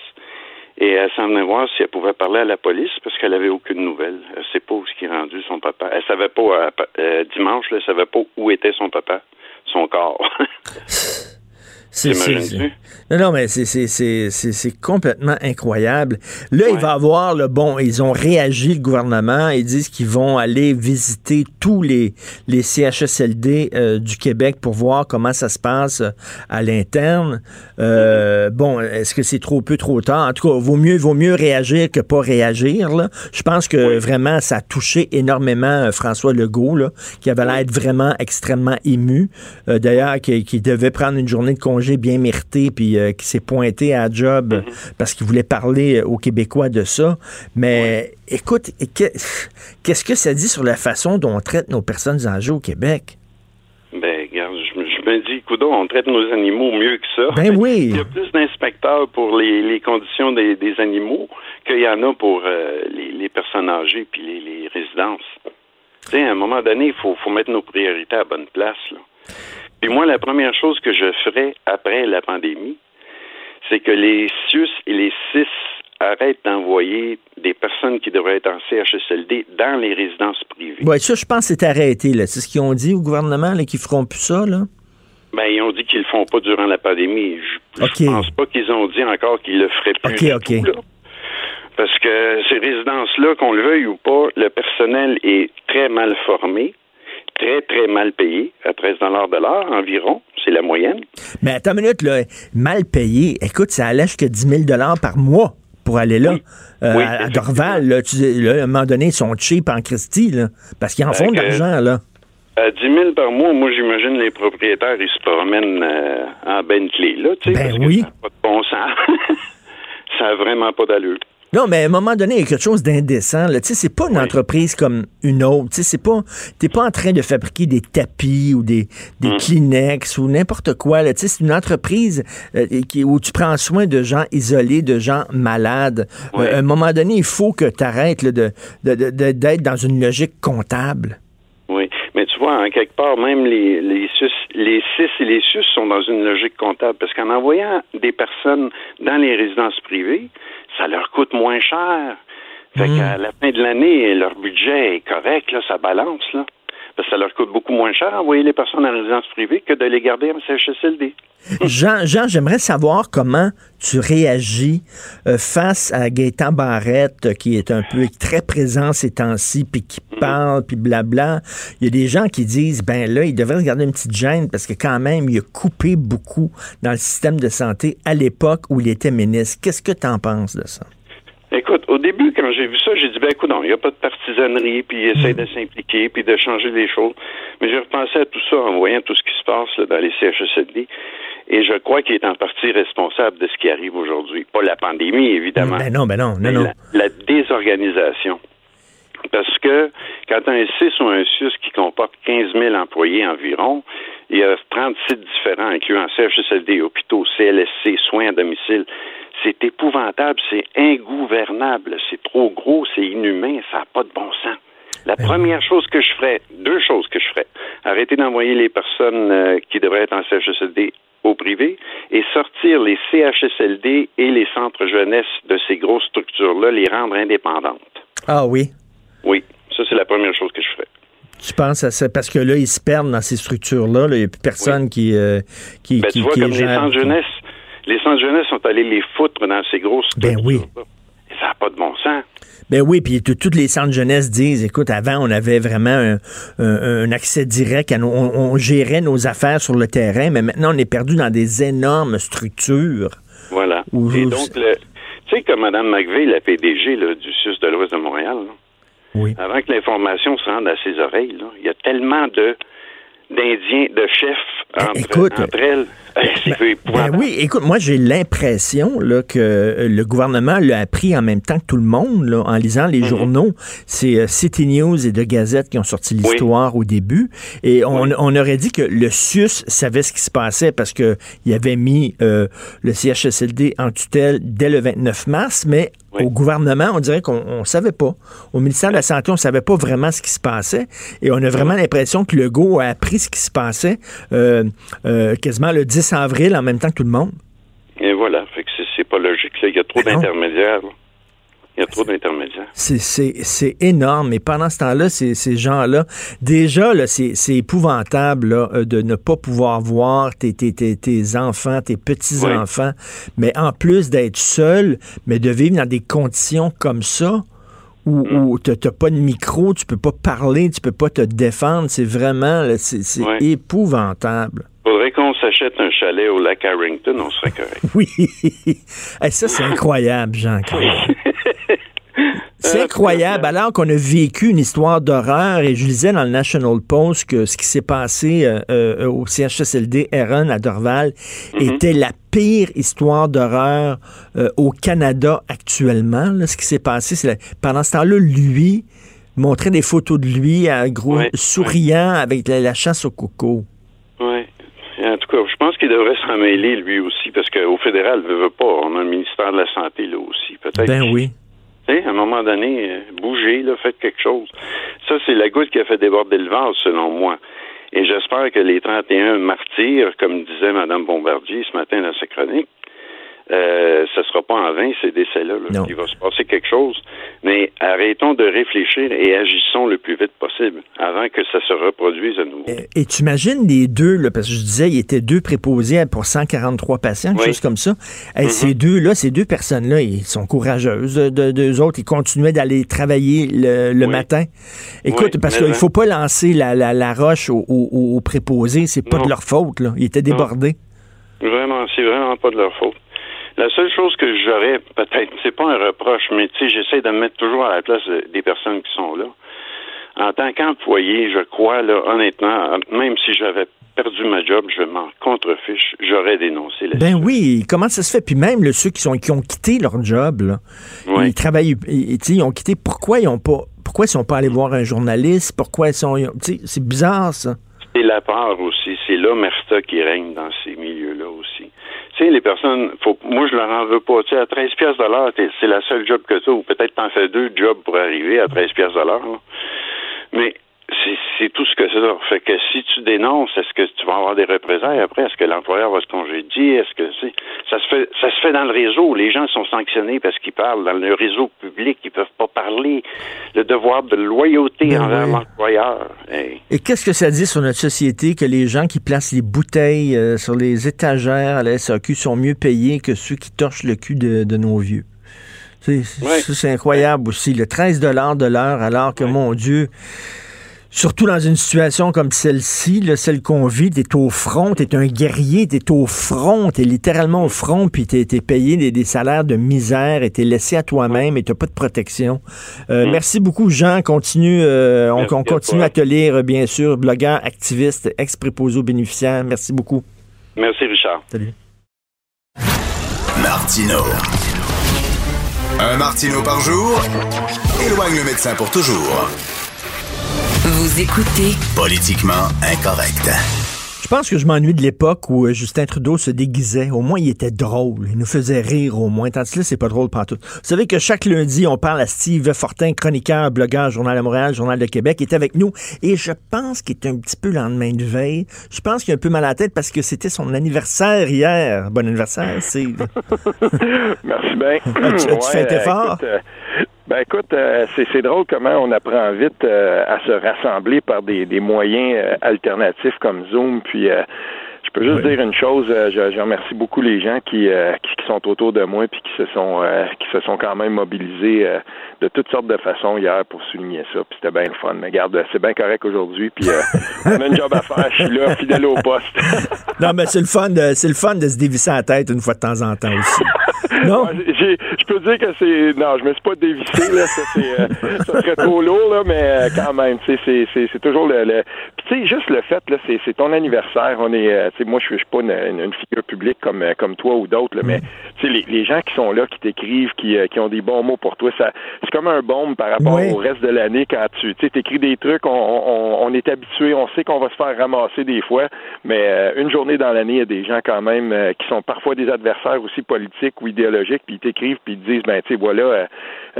Et elle s'en venait voir si elle pouvait parler à la police parce qu'elle avait aucune nouvelle. Elle sait pas où ce qui est rendu son papa. Elle savait pas euh, euh, dimanche, elle savait pas où était son papa, son corps. <laughs> C'est Non, non, mais c'est complètement incroyable. Là, il va avoir le bon, ils ont réagi, le gouvernement, ils disent qu'ils vont aller visiter tous les, les CHSLD euh, du Québec pour voir comment ça se passe euh, à l'interne. Euh, bon, est-ce que c'est trop peu, trop tard? En tout cas, vaut mieux, vaut mieux réagir que pas réagir. Là. Je pense que vraiment, ça a touché énormément François Legault, là, qui avait l'air d'être vraiment extrêmement ému. D'ailleurs, qui, qui devait prendre une journée de congé bien mérité, puis euh, qui s'est pointé à job mhm. parce qu'il voulait parler aux Québécois de ça. Mais écoute, qu'est-ce que ça dit sur la façon dont on traite nos personnes âgées au Québec? Ben, regarde, je, me dis, coudon, on traite nos animaux mieux que ça. Ben oui. Il y a plus d'inspecteurs pour les, conditions des, animaux qu'il y en a pour euh, les, personnes âgées puis les, résidences. Tu sais, à un moment donné, il faut, faut mettre nos priorités à bonne place. Là. Puis moi, la première chose que je ferais après la pandémie, c'est que les CIUS et les CIS arrêtent d'envoyer des personnes qui devraient être en CHSLD dans les résidences privées. Oui, ça, je pense que c'est arrêté. C'est ce qu'ils ont dit au gouvernement, là, qu'ils feront plus ça, là? Ben, ils ont dit qu'ils le font pas durant la pandémie. Je, ne pense pas qu'ils ont dit encore qu'ils le feraient plus. OK, OK. Parce que ces résidences-là, qu'on le veuille ou pas, le personnel est très mal formé très, très mal payé, à 13 de l'heure environ. C'est la moyenne. Mais attends une minute, là, mal payé. Écoute, ça allait jusqu'à 10 000 par mois pour aller là. Euh, à, Dorval, là, à un moment donné, ils sont cheap en Christie, là, parce qu'ils en font de l'argent, là. À 10 000 par mois, moi, j'imagine les propriétaires, ils se promènent euh, en Bentley, là, tu sais, ben parce oui. Que ça n'a pas de bon sens. <laughs> ça n'a vraiment pas d'allure. Non, mais à un moment donné, il y a quelque chose d'indécent. Tu sais, c'est pas une entreprise comme une autre. Tu sais, c'est pas, t'es pas en train de fabriquer des tapis ou des, des mm. Kleenex ou n'importe quoi. Tu sais, c'est une entreprise euh, qui, où tu prends soin de gens isolés, de gens malades. Euh, à un moment donné, il faut que tu arrêtes de, d'être dans une logique comptable. Oui, mais tu vois, en quelque part, même les, les, les CIS et les SUS sont dans une logique comptable parce qu'en envoyant des personnes dans les résidences privées, ça leur coûte moins cher. Fait hmm. qu'à la fin de l'année, leur budget est correct, là, ça balance, là. Parce que ça leur coûte beaucoup moins cher d'envoyer les personnes en résidence privée que de les garder en CHSLD. <laughs> Jean, Jean j'aimerais savoir comment tu réagis euh, face à Gaëtan Barrette, qui est un peu très présent ces temps-ci, puis qui parle, puis blabla. Il y a des gens qui disent, ben là, il devrait se garder une petite gêne parce que quand même, il a coupé beaucoup dans le système de santé à l'époque où il était ministre. Qu'est-ce que tu en penses de ça? Écoute, au début, quand j'ai vu ça, j'ai dit, ben écoute, il n'y a pas de partisanerie, puis il essaie de s'impliquer, puis de changer les choses. Mais j'ai repensé à tout ça en voyant tout ce qui se passe là, dans les CHSLD. Et je crois qu'il est en partie responsable de ce qui arrive aujourd'hui. Pas la pandémie, évidemment. Ben non, ben non, non, non. La, la, désorganisation. Parce que quand un CIS ou un SUS qui comporte 15 000 employés environ, il y a 30 sites différents, incluant CHSLD, hôpitaux, CLSC, soins à domicile. C'est épouvantable, c'est ingouvernable, c'est trop gros, c'est inhumain, ça n'a pas de bon sens. La Ben première chose que je ferais, deux choses que je ferais, arrêter d'envoyer les personnes euh, qui devraient être en CHSLD au privé et sortir les CHSLD et les centres jeunesse de ces grosses structures-là, les rendre indépendantes. Ah oui? Oui, ça c'est la première chose que je ferais. Tu penses à ça? Parce que là, ils se perdent dans ces structures-là. là. Il n'y a plus personne qui, euh, qui, Ben, qui, tu vois, qui comme les centres jeunesse, les centres jeunesse sont allés les foutre dans ces grosses Ben oui. Et ça n'a pas de bon sens. Ben oui, puis toutes les centres jeunesse disent, écoute, avant, on avait vraiment un, un- un accès direct, à nos- on, on gérait nos affaires sur le terrain, mais maintenant, on est perdu dans des énormes structures. Voilà. Et donc, tu sais, comme Mme McVeigh, la PDG là, du SUS de l'Ouest de Montréal, là, Oui. avant que l'information se rende à ses oreilles, là, il y a tellement de d'Indiens, de chefs Ben, entre, écoute, entre elles. <laughs> Ben épouvantable. oui, écoute, moi j'ai l'impression que le gouvernement l'a appris en même temps que tout le monde là, en lisant Mhm. les journaux. C'est euh, City News et The Gazette qui ont sorti l'histoire au début. Et on, on aurait dit que le SUS savait ce qui se passait parce que il avait mis euh, le CHSLD en tutelle dès le 29 mars, mais Oui. au gouvernement, on dirait qu'on on savait pas. Au ministère de la Santé, on savait pas vraiment ce qui se passait. Et on a vraiment l'impression que Legault a appris ce qui se passait euh, euh, quasiment le 10 avril en même temps que tout le monde. Et voilà. Fait que c'est- pas logique. Là. Il y a trop Ben d'intermédiaires. Il y a trop d'intermédiaires. C'est- énorme. Et pendant ce temps-là, ces, ces gens-là, déjà, là, c'est épouvantable là, euh, de ne pas pouvoir voir tes, tes, tes, tes enfants, tes petits-enfants, mais en plus d'être seul, mais de vivre dans des conditions comme ça, où, Mm. où tu n'as pas de micro, tu peux pas parler, tu peux pas te défendre. C'est vraiment, c'est Ouais. épouvantable. Faudrait qu'on s'achète un chalet au lac Harrington, on serait correct. <laughs> Oui. Hey, ça, c'est <laughs> incroyable, jean C'est incroyable, alors qu'on a vécu une histoire d'horreur, et je lisais dans le National Post que ce qui s'est passé euh, euh, au CHSLD RN à Dorval était la pire histoire d'horreur euh, au Canada actuellement. là. ce qui s'est passé, c'est la- pendant ce temps-là, lui montrait des photos de lui, à gros, souriant avec la, la chasse au coco. Oui. En tout cas, je pense qu'il devrait s'en mêler, lui aussi, parce qu'au fédéral, veut, veut pas. On a un ministère de la Santé, là aussi. Peut-être. Ben oui. À un moment donné, euh, bougez, faites quelque chose. Ça, c'est la goutte qui a fait déborder le vase, selon moi. Et j'espère que les 31 martyrs, comme disait Mme Bombardier ce matin dans sa chronique, euh, ce sera pas en vain, ces décès-là. là. Non. Il va se passer quelque chose. Mais arrêtons de réfléchir et agissons le plus vite possible avant que ça se reproduise à nouveau. Et tu imagines les deux, là, parce que je disais, il était deux préposés pour 143 patients, quelque Oui. chose comme ça. Hey, Ces deux-là, ces deux personnes-là, ils sont courageuses. De, de- d'eux autres, ils continuaient d'aller travailler le, le Oui. matin. Écoute, Oui, parce qu'il hein. faut pas lancer la, la, la roche aux, aux- aux préposés. C'est pas Non. de leur faute. Là. Ils étaient débordés. Vraiment, c'est vraiment pas de leur faute. La seule chose que j'aurais, peut-être, c'est pas un reproche, mais tu sais, j'essaie de me mettre toujours à la place de- des personnes qui sont là. En tant qu'employé, je crois, là, honnêtement, même si j'avais perdu ma job, je m'en contrefiche, j'aurais dénoncé la Ben oui, comment ça se fait? Puis même ceux qui, sont, qui ont quitté leur job, là, ils travaillent, ils, ont quitté. Pourquoi ils ont pas... Pourquoi ils sont pas allés voir un journaliste? Pourquoi ils sont... C'est bizarre, ça. C'est la part aussi, c'est l'omerta qui règne dans ces milieux-là aussi. Sais, les personnes, faut, moi je leur en veux pas. Tu sais, à 13 pièces de l'heure, c'est la seule job que tu as, ou peut-être t'en fais deux jobs pour arriver à 13 pièces de l'heure. Mais c'est tout ce que c'est. Fait que si tu dénonces, est-ce que tu vas avoir des représailles après? Est-ce que l'employeur va se congédier? Est-ce que c'est ça se fait ça se fait dans le réseau. Les gens sont sanctionnés parce qu'ils parlent. Dans le réseau public, ils peuvent pas parler. Le devoir de loyauté Ben envers l'employeur. Hey. Et qu'est-ce que ça dit sur notre société que les gens qui placent les bouteilles euh, sur les étagères à la SAQ sont mieux payés que ceux qui torchent le cul de, de nos vieux? C'est incroyable aussi. Le 13 de l'heure, alors que, mon Dieu, surtout dans une situation comme celle-ci, celle qu'on vit, t'es au front, t'es un guerrier, t'es au front, t'es littéralement au front, puis t'es es payé des, salaires de misère et t'es laissé à toi-même et t'as pas de protection. Euh, mm. Merci beaucoup, Jean. Continue, euh, on, continue à, te lire, bien sûr, blogueur, activiste, ex-préposé aux bénéficiaires. Merci beaucoup. Merci, Richard. Salut. Martino. Un Martino par jour? Éloigne le médecin pour toujours. Vous écoutez Politiquement incorrect. Je pense que je m'ennuie de l'époque où euh, Justin Trudeau se déguisait. Au moins, il était drôle. Il nous faisait rire au moins. Tandis que là, c'est pas drôle tout. Vous savez que chaque lundi, on parle à Steve Fortin, chroniqueur, blogueur, Journal de Montréal, Journal de Québec. Il est avec nous. Et je pense qu'il est un petit peu lendemain de veille. Je pense qu'il a un peu mal à la tête parce que c'était son anniversaire hier. Bon anniversaire, Steve. <laughs> Merci bien. tu, fais tes fort? Euh, ben écoute, euh, c'est drôle comment on apprend vite euh, à se rassembler par des, moyens euh, alternatifs comme Zoom. Puis je peux juste dire une chose, je, je, remercie beaucoup les gens qui, qui, sont autour de moi puis qui se sont qui se sont quand même mobilisés de toutes sortes de façons hier pour souligner ça. Puis c'était bien le fun. Mais garde, c'est bien correct aujourd'hui. Puis <laughs> on a une job à faire. Je suis là, fidèle au poste. <laughs> non, mais c'est le fun de c'est le fun de se dévisser la tête une fois de temps en temps aussi. <laughs> Non? Je peux dire que c'est. Non, je me suis pas dévissé, là. Ça, euh, ça serait trop lourd, là, mais euh, quand même, c'est toujours le. le... Puis, tu sais, juste le fait, là, c'est ton anniversaire. On est. Euh, moi, je suis pas une, figure publique comme, comme toi ou d'autres, là, mais, tu sais, les, les, gens qui sont là, qui t'écrivent, qui, qui ont des bons mots pour toi, ça c'est comme un bombe par rapport au reste de l'année quand tu tu écris des trucs, on, on, on est habitué, on sait qu'on va se faire ramasser des fois, mais une journée dans l'année, il y a des gens quand même qui sont parfois des adversaires aussi politiques ou idéologiques, puis ils t'écrivent, puis ils disent, ben, tu sais, voilà, euh, euh,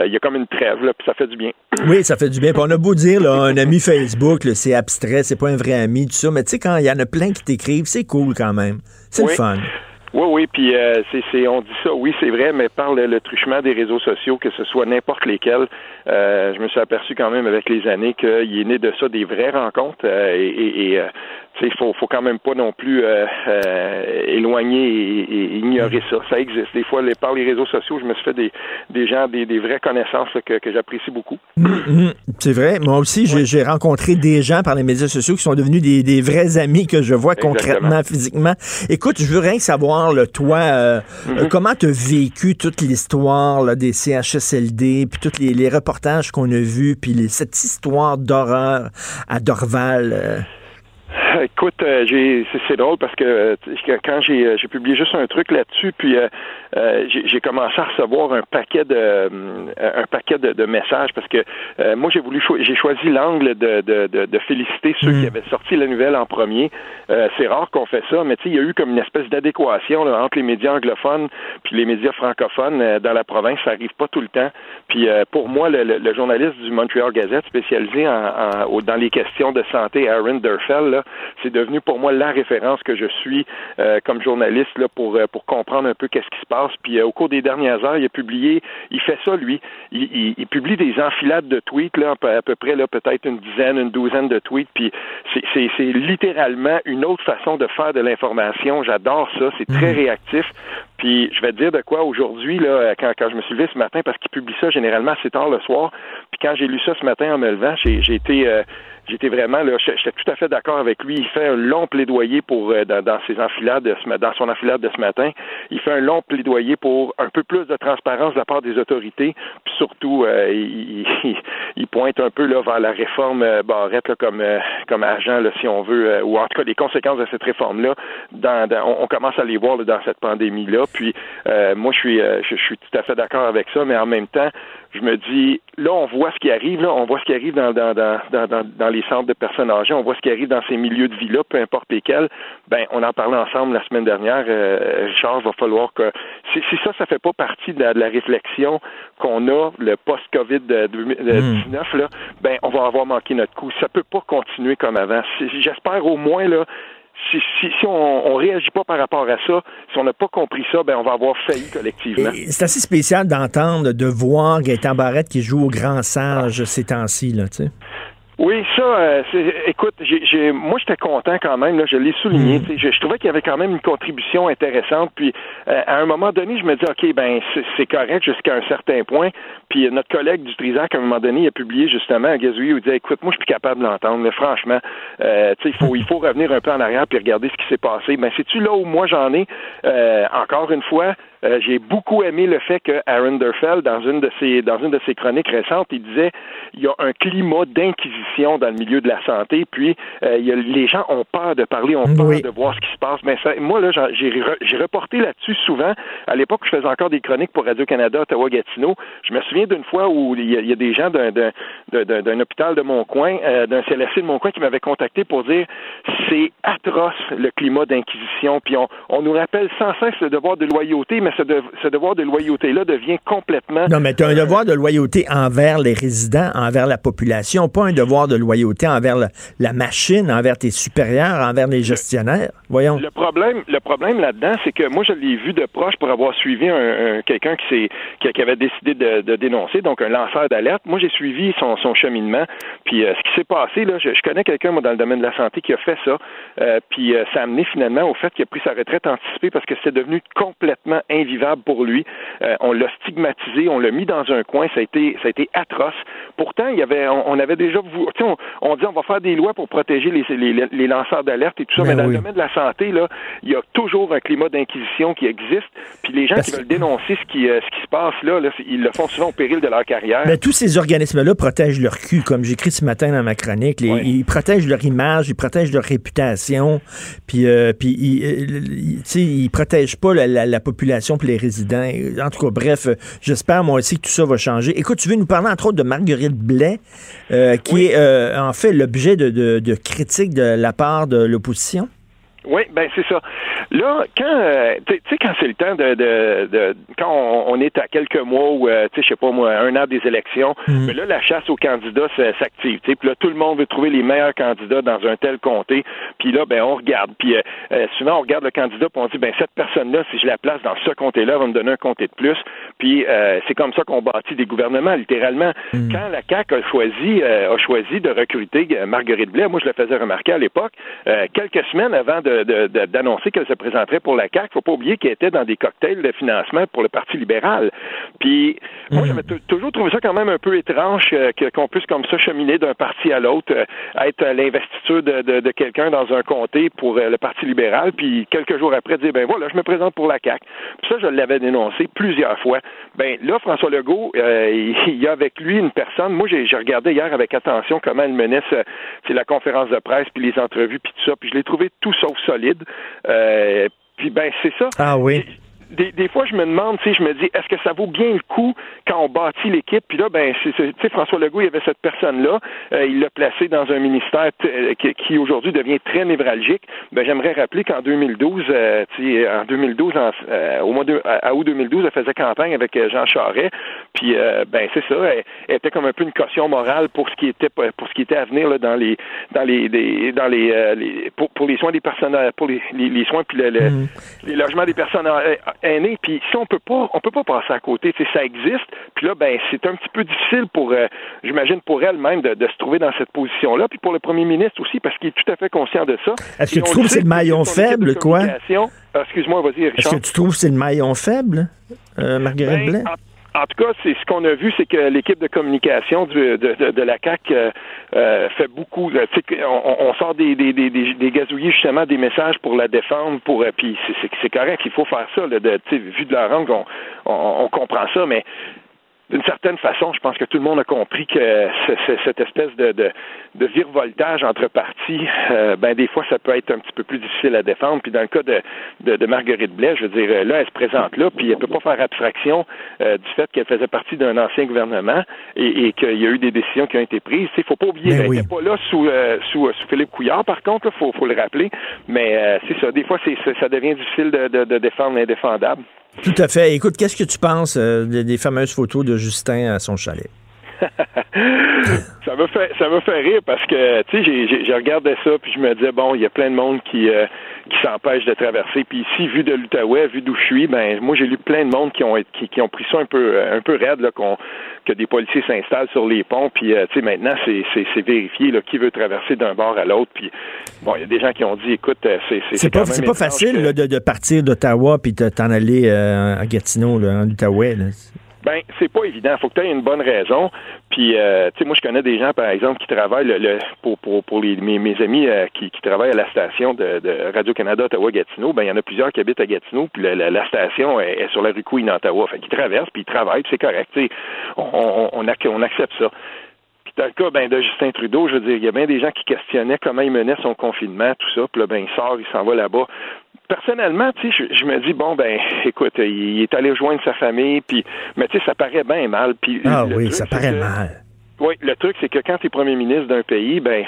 il y a comme une trêve, là, puis ça fait du bien. <clears throat> Oui, ça fait du bien. Puis on a beau dire, là, un ami Facebook, c'est abstrait, c'est pas un vrai ami, tout ça, mais tu sais, quand il y en a plein qui t'écrivent, c'est cool quand même. C'est le fun. Oui, oui, puis euh, c'est, on dit ça, oui, c'est vrai, mais par le, truchement des réseaux sociaux, que ce soit n'importe lesquels, euh, je me suis aperçu quand même avec les années qu'il est né de ça des vraies rencontres euh, et, et il faut, faut quand même pas non plus éloigner et, ignorer ça. Ça existe. Des fois, les, par les réseaux sociaux, je me suis fait des, des gens, des, des vraies connaissances que, que j'apprécie beaucoup. Mm-hmm. c'est vrai. Moi aussi, j'ai rencontré des gens par les médias sociaux qui sont devenus des, des vrais amis que je vois concrètement, physiquement. Écoute, je veux rien savoir toi, euh, mm-hmm. comment tu as vécu toute l'histoire des CHSLD, puis tous les, reportages qu'on a vus, puis cette histoire d'horreur à Dorval? Euh? Écoute, euh, j'ai c'est drôle parce que euh, quand j'ai euh, j'ai publié juste un truc là-dessus, puis j'ai commencé à recevoir un paquet de un paquet de, messages parce que moi j'ai voulu j'ai choisi l'angle de, de, de, féliciter ceux qui mm. avaient sorti la nouvelle en premier. c'est rare qu'on fait ça, mais tu sais il y a eu comme une espèce d'adéquation entre les médias anglophones puis les médias francophones dans la province. Ça arrive pas tout le temps. Puis pour moi, le, journaliste du Montreal Gazette spécialisé en, dans les questions de santé, Aaron Durfell, là, c'est devenu pour moi la référence que je suis euh, comme journaliste là pour euh, pour comprendre un peu qu'est-ce qui se passe. Puis euh, au cours des dernières heures, il a publié, il fait ça lui, il, il, publie des enfilades de tweets là, à peu près là peut-être une dizaine, une douzaine de tweets. Puis c'est c'est littéralement une autre façon de faire de l'information. J'adore ça, c'est très mmh. réactif. Puis je vais te dire de quoi aujourd'hui, là, quand, quand je me suis levé ce matin, parce qu'il publie ça généralement assez tard le soir. Puis quand j'ai lu ça ce matin en me levant, j'ai été j'étais vraiment là, j'étais tout à fait d'accord avec lui. Il fait un long plaidoyer pour euh, dans, ses enfilades de ce, dans son enfilade de ce matin. Il fait un long plaidoyer pour un peu plus de transparence de la part des autorités. Puis surtout, euh, il, il, <laughs> pointe un peu là vers la réforme euh, Barrette là, comme comme agent, là, si on veut, ou en tout cas les conséquences de cette réforme là. Dans, on, commence à les voir dans cette pandémie là. Puis moi, je suis je suis tout à fait d'accord avec ça, mais en même temps, je me dis, là, on voit ce qui arrive, là, on voit ce qui arrive dans, dans, dans, dans, dans les centres de personnes âgées, on voit ce qui arrive dans ces milieux de vie-là, peu importe lesquels. Ben, on en parlait ensemble la semaine dernière, euh, Richard, va falloir que, si, si, ça, ça fait pas partie de la, réflexion qu'on a, le post-COVID-19, hmm. là, ben, on va avoir manqué notre coup. Ça peut pas continuer comme avant. J'espère au moins, là, si, si, on, ne réagit pas par rapport à ça, si on n'a pas compris ça, ben on va avoir failli collectivement. C'est assez spécial d'entendre, de voir Gaëtan Barrette qui joue au grand sage ces temps-ci, là, tu sais. Oui, ça, euh, écoute, j'ai, moi j'étais content quand même, là, je l'ai souligné. Mm. Je, trouvais qu'il y avait quand même une contribution intéressante. Puis euh, à un moment donné, je me dis, OK, ben c'est, correct jusqu'à un certain point. Puis notre collègue du Trisac, à un moment donné, il a publié justement un gazouille où il disait, écoute, moi je suis plus capable de l'entendre, mais franchement, euh, il faut, il faut revenir un peu en arrière puis regarder ce qui s'est passé. Ben, c'est-tu là où moi j'en ai, euh, encore une fois, euh, j'ai beaucoup aimé le fait que Aaron Derfeld, dans une de ses dans une de ses chroniques récentes, il disait il y a un climat d'inquisition dans le milieu de la santé, puis euh, il y a, les gens ont peur de parler, ont peur de voir ce qui se passe. Mais ça, moi là, j'ai j'ai reporté là-dessus souvent. À l'époque, je faisais encore des chroniques pour Radio Canada, Ottawa Gatineau. Je me souviens d'une fois où il y, a, des gens d'un d'un hôpital de mon coin, euh, d'un CLSC de mon coin, qui m'avaient contacté pour dire c'est atroce le climat d'inquisition, puis on, on nous rappelle sans cesse le devoir de loyauté, mais ce, devoir de loyauté-là devient complètement... Non, mais tu as un devoir de loyauté envers les résidents, envers la population, pas un devoir de loyauté envers la, machine, envers tes supérieurs, envers les gestionnaires. Voyons. Le problème, le problème là-dedans, c'est que moi, je l'ai vu de proche pour avoir suivi un, quelqu'un qui, qui, avait décidé de, dénoncer, donc un lanceur d'alerte. Moi, j'ai suivi son, cheminement. Puis euh, ce qui s'est passé, là, je, connais quelqu'un, moi, dans le domaine de la santé qui a fait ça. Euh, puis euh, ça a amené finalement au fait qu'il a pris sa retraite anticipée parce que c'était devenu complètement invivable pour lui. Euh, on l'a stigmatisé, on l'a mis dans un coin, ça a été, ça a été atroce. Pourtant, il y avait, on, avait déjà, on, on dit on va faire des lois pour protéger les, les, les lanceurs d'alerte et tout ça, ben mais, dans le domaine de la santé, là, il y a toujours un climat d'inquisition qui existe. Puis les gens qui veulent dénoncer ce qui, euh, ce qui se passe là, ils le font souvent au péril de leur carrière. Mais tous ces organismes-là protègent leur cul, comme j'écris ce matin dans ma chronique. Ils protègent leur image, ils protègent leur réputation, puis, euh, puis ils, ils protègent pas la, la population pour les résidents. En tout cas, bref, j'espère moi aussi que tout ça va changer. Écoute, tu veux nous parler entre autres de Marguerite Blais, euh, qui est euh, en fait l'objet de, de critiques de la part de l'opposition? Oui, ben c'est ça. Là, quand euh, tu sais quand c'est le temps de, de, de quand on, est à quelques mois ou euh, tu sais je sais pas moi un an des élections, mhm. mais là la chasse aux candidats s'active. Puis là tout le monde veut trouver les meilleurs candidats dans un tel comté. Puis là ben on regarde. Puis euh, souvent on regarde le candidat puis on dit ben cette personne là si je la place dans ce comté-là va me donner un comté de plus. Puis c'est comme ça qu'on bâtit des gouvernements littéralement. Mhm. Quand la CAC a choisi a choisi de recruter Marguerite Blais, moi je le faisais remarquer à l'époque quelques semaines avant de d'annoncer qu'elle se présenterait pour la CAQ. Il faut pas oublier qu'elle était dans des cocktails de financement pour le Parti libéral. Puis, moi, j'avais toujours trouvé ça quand même un peu étrange euh, qu'on puisse comme ça cheminer d'un parti à l'autre, euh, être l'investiture de, quelqu'un dans un comté pour euh, le Parti libéral, puis quelques jours après dire, ben voilà, je me présente pour la CAQ. Puis ça, je l'avais dénoncé plusieurs fois. Ben là, François Legault, <laughs> il y a avec lui une personne, moi, j'ai regardé hier avec attention comment elle menait la conférence de presse, puis les entrevues, puis tout ça, puis je l'ai trouvé tout sauf solide. Euh, puis ben c'est ça. Ah oui des, des, fois, je me demande, tu sais, je me dis, est-ce que ça vaut bien le coup quand on bâtit l'équipe? Puis là, ben, tu sais, François Legault, il y avait cette personne-là, euh, il l'a placé dans un ministère euh, qui, aujourd'hui devient très névralgique. Ben, j'aimerais rappeler qu'en 2012, euh, tu sais, en 2012, au mois de à, août 2012, elle faisait campagne avec Jean Charest. Puis, ben, c'est ça, elle, était comme un peu une caution morale pour ce qui était pour ce qui était à venir là, dans les dans les, dans les, pour, pour, les soins des personnes, pour les, les, soins puis le, mm. les logements des personnes aînés. Puis si on peut pas, on peut pas passer à côté. Tu ça existe. Puis là, ben c'est un petit peu difficile pour, euh, j'imagine pour elle-même de, se trouver dans cette position-là. Puis pour le premier ministre aussi, parce qu'il est tout à fait conscient de ça. Est-ce que tu trouves que c'est le maillon faible, quoi? Excuse-moi, vas-y, Richard. Est-ce que tu trouves que c'est le maillon faible, Marguerite ben, Blais? En tout cas, c'est ce qu'on a vu, c'est que l'équipe de communication de, de, la CAC euh, euh, fait beaucoup. On, on, sort des, des, gazouillis justement des messages pour la défendre, pour puis c'est correct, il faut faire ça. Là, de, vu de la rangue, on, on, on comprend ça, mais d'une certaine façon, je pense que tout le monde a compris que cette espèce de, de, de virevoltage entre partis, euh, ben des fois, ça peut être un petit peu plus difficile à défendre. Puis dans le cas de, de, Marguerite Blais, je veux dire, là, elle se présente là, puis elle peut pas faire abstraction euh, du fait qu'elle faisait partie d'un ancien gouvernement et, et qu'il y a eu des décisions qui ont été prises. Il faut pas oublier, ben elle n'était pas là sous, euh, sous, sous, Philippe Couillard, par contre, il faut, faut, le rappeler. Mais c'est ça, des fois, c'est, ça devient difficile de, de, de défendre l'indéfendable. Tout à fait. Écoute, qu'est-ce que tu penses euh, des, fameuses photos de Justin à son chalet? <laughs> Ça me fait ça me fait rire parce que tu sais j'ai regardé ça puis je me disais bon il y a plein de monde qui euh, qui s'empêche de traverser. Puis ici vu de l'Outaouais vu d'où je suis ben moi j'ai lu plein de monde qui ont qui, qui ont pris ça un peu euh, un peu raide là qu'on que des policiers s'installent sur les ponts. Puis euh, tu sais maintenant c'est c'est vérifié là qui veut traverser d'un bord à l'autre. Puis bon il y a des gens qui ont dit écoute c'est c'est pas c'est pas facile de, de partir d'Ottawa puis de t'en aller à Gatineau là, en Outaouais là. Ben, c'est pas évident. Faut que tu aies une bonne raison. Puis, euh, tu sais, moi, je connais des gens, par exemple, qui travaillent le, pour, pour, pour les, mes, amis euh, qui, qui travaillent à la station de, de Radio-Canada Ottawa-Gatineau. Ben, il y en a plusieurs qui habitent à Gatineau, puis la, la, station est, sur la rue Queen, Ottawa. Fait qu'ils traversent, puis ils travaillent, c'est correct. Tu on, on, on, accepte ça. Dans le cas ben, de Justin Trudeau, je veux dire, il y a bien des gens qui questionnaient comment il menait son confinement, tout ça. Puis là, ben, il sort, il s'en va là-bas personnellement, tu sais, je, me dis bon ben, écoute, il est allé rejoindre sa famille, puis mais tu sais, ça paraît bien mal. Puis ah oui, ça paraît mal. Oui, le truc c'est que quand tu es premier ministre d'un pays, ben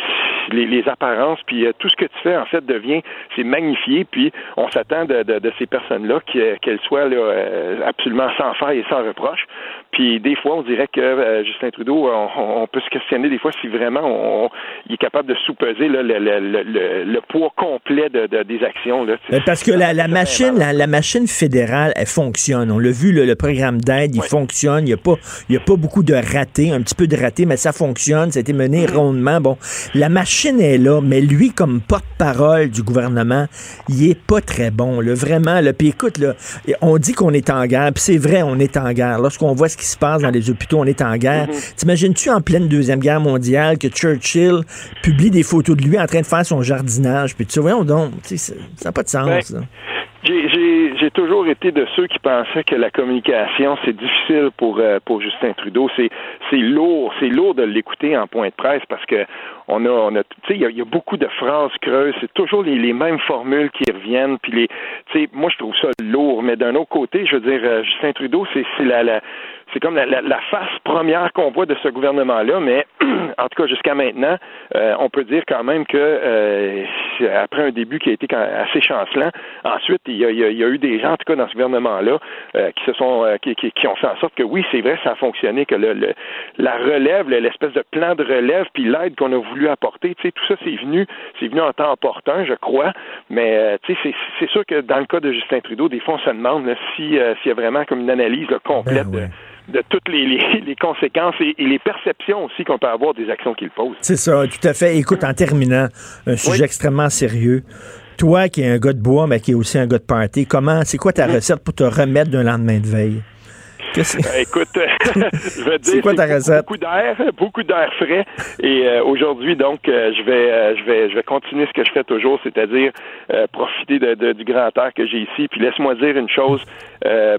les, apparences, puis euh, tout ce que tu fais en fait devient c'est magnifié, puis on s'attend de, de, ces personnes-là qu'elles soient là, euh, absolument sans faille et sans reproche. Puis des fois, on dirait que euh, Justin Trudeau, on, peut se questionner des fois si vraiment on, il est capable de sous-peser le, le, le, le, poids complet de, des actions. Là, euh, Parce que la, la machine, la, machine fédérale, elle fonctionne. On l'a vu, le, programme d'aide, il fonctionne. Il n'y a, pas, il y a pas beaucoup de ratés, un petit peu de ratés, mais ça fonctionne. Ça a été mené mm-hmm. rondement. Bon, la machine est là, mais lui, comme porte-parole du gouvernement, il est pas très bon. Là, vraiment. Là. Puis écoute, là, on dit qu'on est en guerre, puis c'est vrai, on est en guerre. Lorsqu'on voit ce qui se passe dans les hôpitaux, on est en guerre. Mhm. T'imagines-tu en pleine Deuxième Guerre mondiale que Churchill publie des photos de lui en train de faire son jardinage? Puis tu sais, voyons donc, ça n'a pas de sens. Ben, j'ai toujours été de ceux qui pensaient que la communication c'est difficile pour euh, pour Justin Trudeau. C'est lourd, c'est lourd de l'écouter en point de presse parce que on a on a tu sais il y, a beaucoup de phrases creuses. C'est toujours les, mêmes formules qui reviennent. Puis les tu sais moi je trouve ça lourd. Mais d'un autre côté, je veux dire euh, Justin Trudeau c'est la, la c'est comme la, la, face première qu'on voit de ce gouvernement-là, mais <clears throat> en tout cas jusqu'à maintenant, euh, on peut dire quand même que euh, après un début qui a été assez chancelant, ensuite il y, a, il y a, eu des gens, en tout cas dans ce gouvernement-là, euh, qui se sont qui, qui, ont fait en sorte que oui, c'est vrai, ça a fonctionné, que le, la relève, l'espèce de plan de relève, puis l'aide qu'on a voulu apporter, tu sais, tout ça c'est venu, c'est venu en temps opportun, je crois, mais tu sais, c'est sûr que dans le cas de Justin Trudeau, des fois on se demande si s'il y a vraiment comme une analyse complète ben de de toutes les, les, conséquences et, les perceptions aussi qu'on peut avoir des actions qu'il pose. C'est ça, tout à fait. Écoute, en terminant, un sujet extrêmement sérieux. Toi qui es un gars de bois, mais qui est aussi un gars de party, comment, c'est quoi ta recette pour te remettre d'un lendemain de veille? Euh, écoute, <laughs> je vais te dire, quoi ta recette? beaucoup d'air, beaucoup d'air frais. Et euh, aujourd'hui, donc, euh, je vais, je vais, je vais continuer ce que je fais toujours, c'est-à-dire profiter de, du grand air que j'ai ici. Puis laisse-moi dire une chose,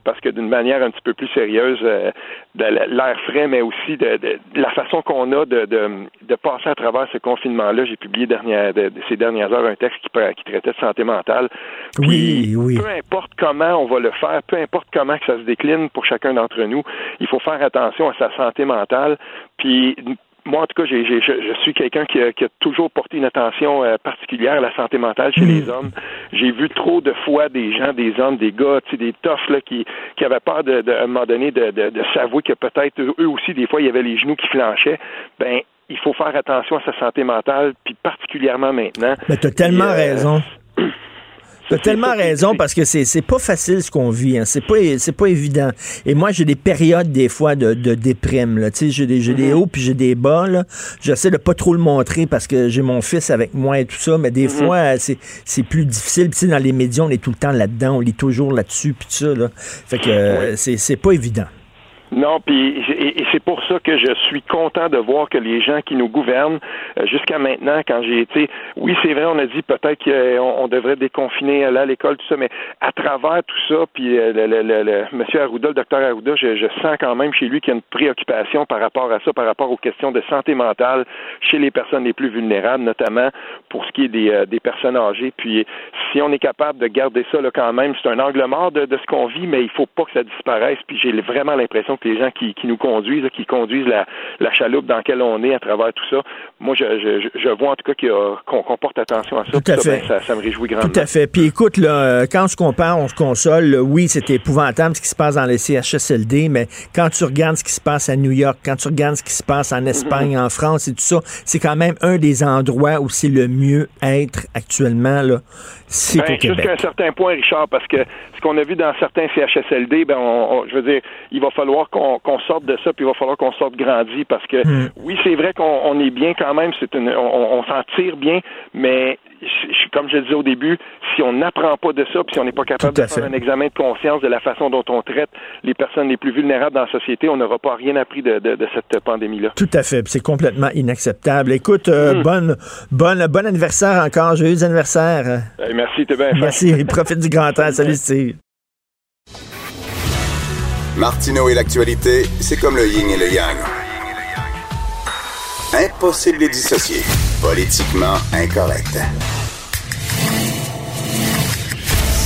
parce que d'une manière un petit peu plus sérieuse, de l'air frais, mais aussi de, la façon qu'on a de, de, passer à travers ce confinement-là. J'ai publié dernière, ces dernières heures un texte qui, qui traitait de santé mentale. oui, oui. Peu importe comment on va le faire, peu importe comment que ça se décline pour chacun d'entre nous, il faut faire attention à sa santé mentale. Puis moi, en tout cas, j'ai, je, suis quelqu'un qui a, toujours porté une attention euh, particulière à la santé mentale chez les hmm. hommes. J'ai vu trop de fois des gens, des hommes, des gars, des toughs là, qui, qui avaient peur de, à un moment donné de, de, de s'avouer que peut-être eux aussi, des fois, il y avait les genoux qui flanchaient. Ben, il faut faire attention à sa santé mentale, puis particulièrement maintenant. Mais tu as tellement euh, raison. T'as tellement raison parce que c'est pas facile ce qu'on vit. Hein. C'est pas c'est pas évident. Et moi, j'ai des périodes des fois de, de déprime. Là. J'ai des, j'ai des mm-hmm. hauts puis j'ai des bas. J'essaie de pas trop le montrer parce que j'ai mon fils avec moi et tout ça. Mais des mm-hmm. fois, c'est plus difficile. Puis dans les médias, on est tout le temps là-dedans. On lit toujours là-dessus puis tout ça. Là. Fait que euh, c'est pas évident. Non, puis et, c'est pour ça que je suis content de voir que les gens qui nous gouvernent euh, jusqu'à maintenant, quand j'ai été, oui, c'est vrai, on a dit peut-être qu'on devrait déconfiner là à l'école, tout ça, mais à travers tout ça, puis euh, le, le, le, Monsieur Arruda, le docteur Arruda, je, sens quand même chez lui qu'il y a une préoccupation par rapport à ça, par rapport aux questions de santé mentale chez les personnes les plus vulnérables, notamment pour ce qui est des, euh, personnes âgées. Puis si on est capable de garder ça là quand même, c'est un angle mort de, de ce qu'on vit, mais il faut pas que ça disparaisse. Puis j'ai vraiment l'impression autres, les gens qui, qui nous conduisent, qui conduisent la, la chaloupe dans laquelle on est à travers tout ça. Moi, je, je, je vois en tout cas qu'on porte attention à ça. Tout à fait. Ben, ça, ça, me réjouit grandement. Tout à fait. Puis écoute, là, quand on se compare, on se console. Oui, c'est épouvantable ce qui se passe dans les CHSLD, mais quand tu regardes ce qui se passe à New York, quand tu regardes ce qui se passe en Espagne, en France et tout ça, c'est quand même un des endroits où c'est le mieux être actuellement. Là. C'est ben. Jusqu'à un certain point, Richard, parce que ce qu'on a vu dans certains CHSLD, ben, on, on, je veux dire, il va falloir qu'on sorte de ça, puis il va falloir qu'on sorte grandi, parce que Hmm. oui, c'est vrai qu'on on est bien quand même, c'est une, on, on s'en tire bien, mais comme je le disais au début, si on n'apprend pas de ça, puis si on n'est pas capable de faire un examen de conscience de la façon dont on traite les personnes les plus vulnérables dans la société, on n'aura pas rien appris de, de, de cette pandémie-là. Tout à fait. C'est complètement inacceptable. Écoute, euh, Hmm. bonne, bonne, bon anniversaire encore. Joyeux anniversaire. Euh, merci, t'es bien. Merci. <laughs> Profite du grand air. Salut, Steve. Martineau et l'actualité, c'est comme le yin et le yang. Impossible de les dissocier. Politiquement incorrect.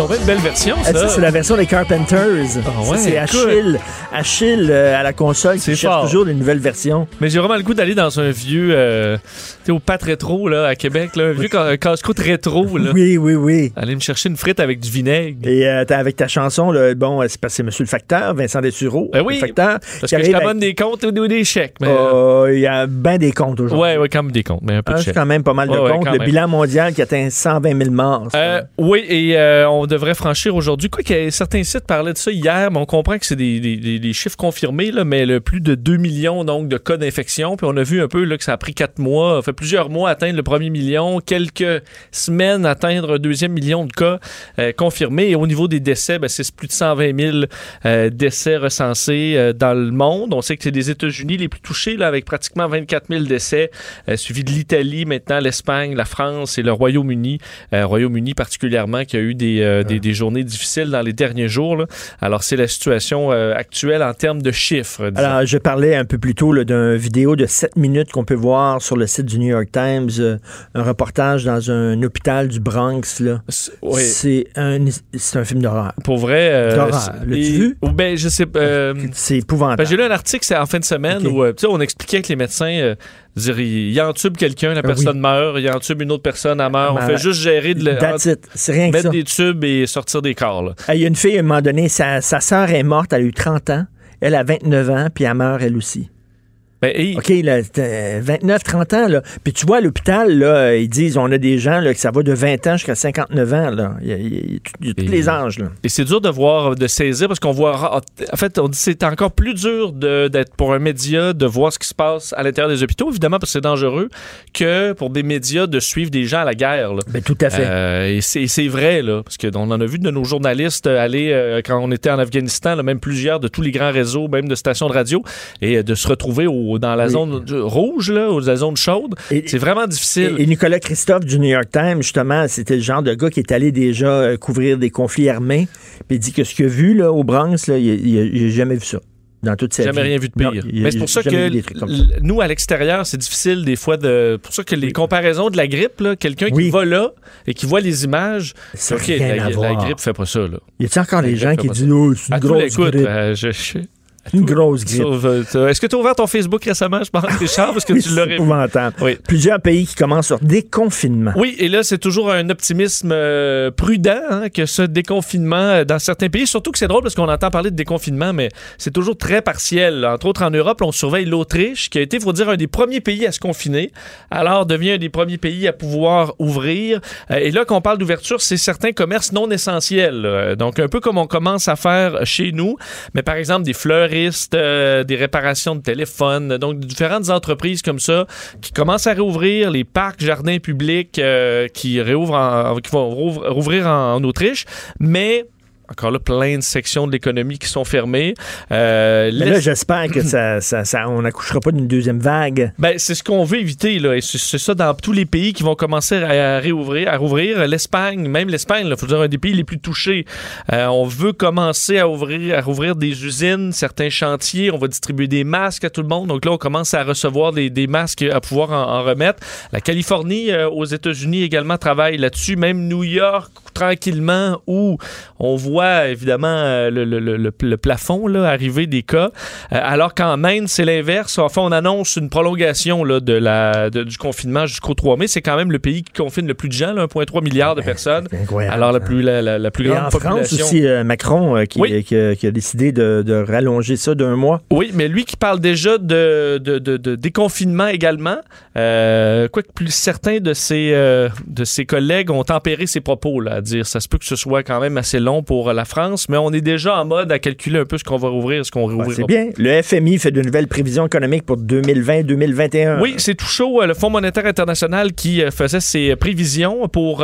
Tombé une belle version, Ah, ça. C'est la version des Carpenters. Ah ouais, c'est. Achille, Achille euh, à la console qui cherche fort. toujours des nouvelles versions. Mais j'ai vraiment le goût d'aller dans un vieux, euh, au pat rétro, là, à Québec, là, un vieux ca- casse-croûte rétro, là. Oui, oui, oui. Aller me chercher une frite avec du vinaigre. Et euh, avec ta chanson, là, bon, euh, c'est c'est Monsieur le Facteur, Vincent Dessureau. Ben oui, le Facteur. Parce que je avec- des comptes ou des chèques. Mais, euh, Euh, Il y a bien des comptes aujourd'hui. ouais, ouais, quand même des comptes, mais un peu Ah, de c'est chèques. quand même pas mal de Ouais, comptes. le même. bilan mondial qui atteint 120 000 morts. Euh, oui, et euh, on devrait franchir aujourd'hui. Quoi ait certains sites parlaient de ça hier, mais on comprend que c'est des, des- chiffres confirmés, là, mais le plus de 2 millions donc, de cas d'infection. Puis on a vu un peu là, que ça a pris 4 mois, fait plusieurs mois à atteindre le premier million, quelques semaines à atteindre un deuxième million de cas euh, confirmés. Et au niveau des décès, ben, c'est plus de 120 000 euh, décès recensés euh, dans le monde. On sait que c'est des États-Unis les plus touchés, là, avec pratiquement 24 000 décès, suivi de l'Italie, maintenant l'Espagne, la France et le Royaume-Uni. Royaume-Uni particulièrement, qui a eu des, euh, des, des journées difficiles dans les derniers jours. là. Alors, c'est la situation euh, actuelle en termes de chiffres. disons. Alors, je parlais un peu plus tôt là, d'un vidéo de 7 minutes qu'on peut voir sur le site du New York Times, euh, un reportage dans un hôpital du Bronx. C'est- oui. Un, un film d'horreur. Pour vrai. D'horreur. L'as-tu vu? ou ben, je sais C'est épouvantable. ben, J'ai lu un article c'est en fin de semaine où on expliquait que les médecins dire, il il entube quelqu'un, la Ah personne meurt, il entube une autre personne, elle meurt. On Ben, fait juste gérer de le-. C'est rien que mettre ça. des tubes et sortir des corps. Il y a une fille, à un moment donné, sa, sa sœur est morte, elle a eu 30 ans. Elle a 29 ans, puis elle meurt elle aussi. Ben, et- OK, là, c'était 29, 30 ans, là. Puis tu vois, à l'hôpital, là, ils disent, on a des gens, là, que ça va de 20 ans jusqu'à 59 ans, là. Il y a, il y a- il y a tous Et- les âges, là. Et c'est dur de voir, de saisir, parce qu'on voit. En fait, on dit que c'est encore plus dur d'être pour un média de voir ce qui se passe à l'intérieur des hôpitaux, évidemment, parce que c'est dangereux, que pour des médias de suivre des gens à la guerre. là. Ben, tout à fait. Euh, et c'est vrai, là, parce qu'on en a vu de nos journalistes aller, euh, quand on était en Afghanistan, là, même plusieurs de tous les grands réseaux, même de stations de radio, et euh, de se retrouver au- dans la Oui. zone rouge, là, ou la zone chaude. C'est vraiment difficile. Et, et Nicolas Christophe du New York Times, justement, c'était le genre de gars qui est allé déjà euh, couvrir des conflits armés. Puis il dit que ce qu'il a vu là, au Bronx, là, il, a- il a- il a jamais vu ça. Dans toute sa Jamais vie. rien vu de pire. Mais c'est pour ça que ça. nous, à l'extérieur, c'est difficile des fois de. pour ça que les comparaisons de la grippe, quelqu'un Oui. qui va là et qui voit les images, Ça OK, n'a rien la, la grippe fait pas ça. Là. Y a-t-il encore des gens qui disent Oh, c'est une À tous grosse coups, grippe? euh, je- Une grosse grippe. Euh, Est-ce que tu as ouvert ton Facebook récemment, je pense, Richard, parce que Oui, tu l'aurais épouvantable. Oui. Plusieurs pays qui commencent leur déconfinement. Oui, et là, c'est toujours un optimisme euh, prudent hein, que ce déconfinement euh, dans certains pays. Surtout que c'est drôle parce qu'on entend parler de déconfinement, mais c'est toujours très partiel. Entre autres, en Europe, on surveille l'Autriche, qui a été, il faut dire, un des premiers pays à se confiner. Alors, devient un des premiers pays à pouvoir ouvrir. Euh, et là, qu'on parle d'ouverture, c'est certains commerces non essentiels. Donc, un peu comme on commence à faire chez nous. Mais par exemple, des euh, des réparations de téléphones, donc différentes entreprises comme ça qui commencent à réouvrir, les parcs, jardins publics euh, qui vont rouvrir en Autriche, mais encore là, plein de sections de l'économie qui sont fermées. Euh, Mais là, j'espère que ça, <clears throat> ça, ça- on n'accouchera pas d'une deuxième vague. Ben, c'est ce qu'on veut éviter, là. Et c'est ça dans tous les pays qui vont commencer à, à réouvrir, à rouvrir. L'Espagne, même l'Espagne, il faut dire un des pays les plus touchés. Euh, on veut commencer à ouvrir, à rouvrir des usines, certains chantiers. On va distribuer des masques à tout le monde. Donc là, on commence à recevoir des, des masques à pouvoir en, en remettre. La Californie, euh, aux États-Unis également travaille là-dessus. Même New York, tranquillement, où on voit évidemment euh, le, le- le- le- plafond là, arriver des cas. Euh, alors qu'en Inde, c'est l'inverse. Enfin, on annonce une prolongation là, de la, de- du confinement jusqu'au 3 mai. C'est quand même le pays qui confine le plus de gens, là, 1,3 milliard de personnes. incroyable, Alors, la plus, la, la- la plus Et grande en population. France aussi, euh, Macron euh, qui, Oui. qui a, qui a décidé de, de rallonger ça d'un mois. Oui, mais lui qui parle déjà de, de, de- déconfinement également, euh, quoique plus certains de ses, de ses collègues ont tempéré ses propos, là, à dire ça se peut que ce soit quand même assez long pour la France, mais on est déjà en mode à calculer un peu ce qu'on va rouvrir, ce qu'on Ouais, rouvrir. c'est bien. Le FMI fait de nouvelles prévisions économiques pour 2020-2021. Oui, c'est tout chaud. euh, Le Fonds monétaire international qui euh, faisait ses prévisions pour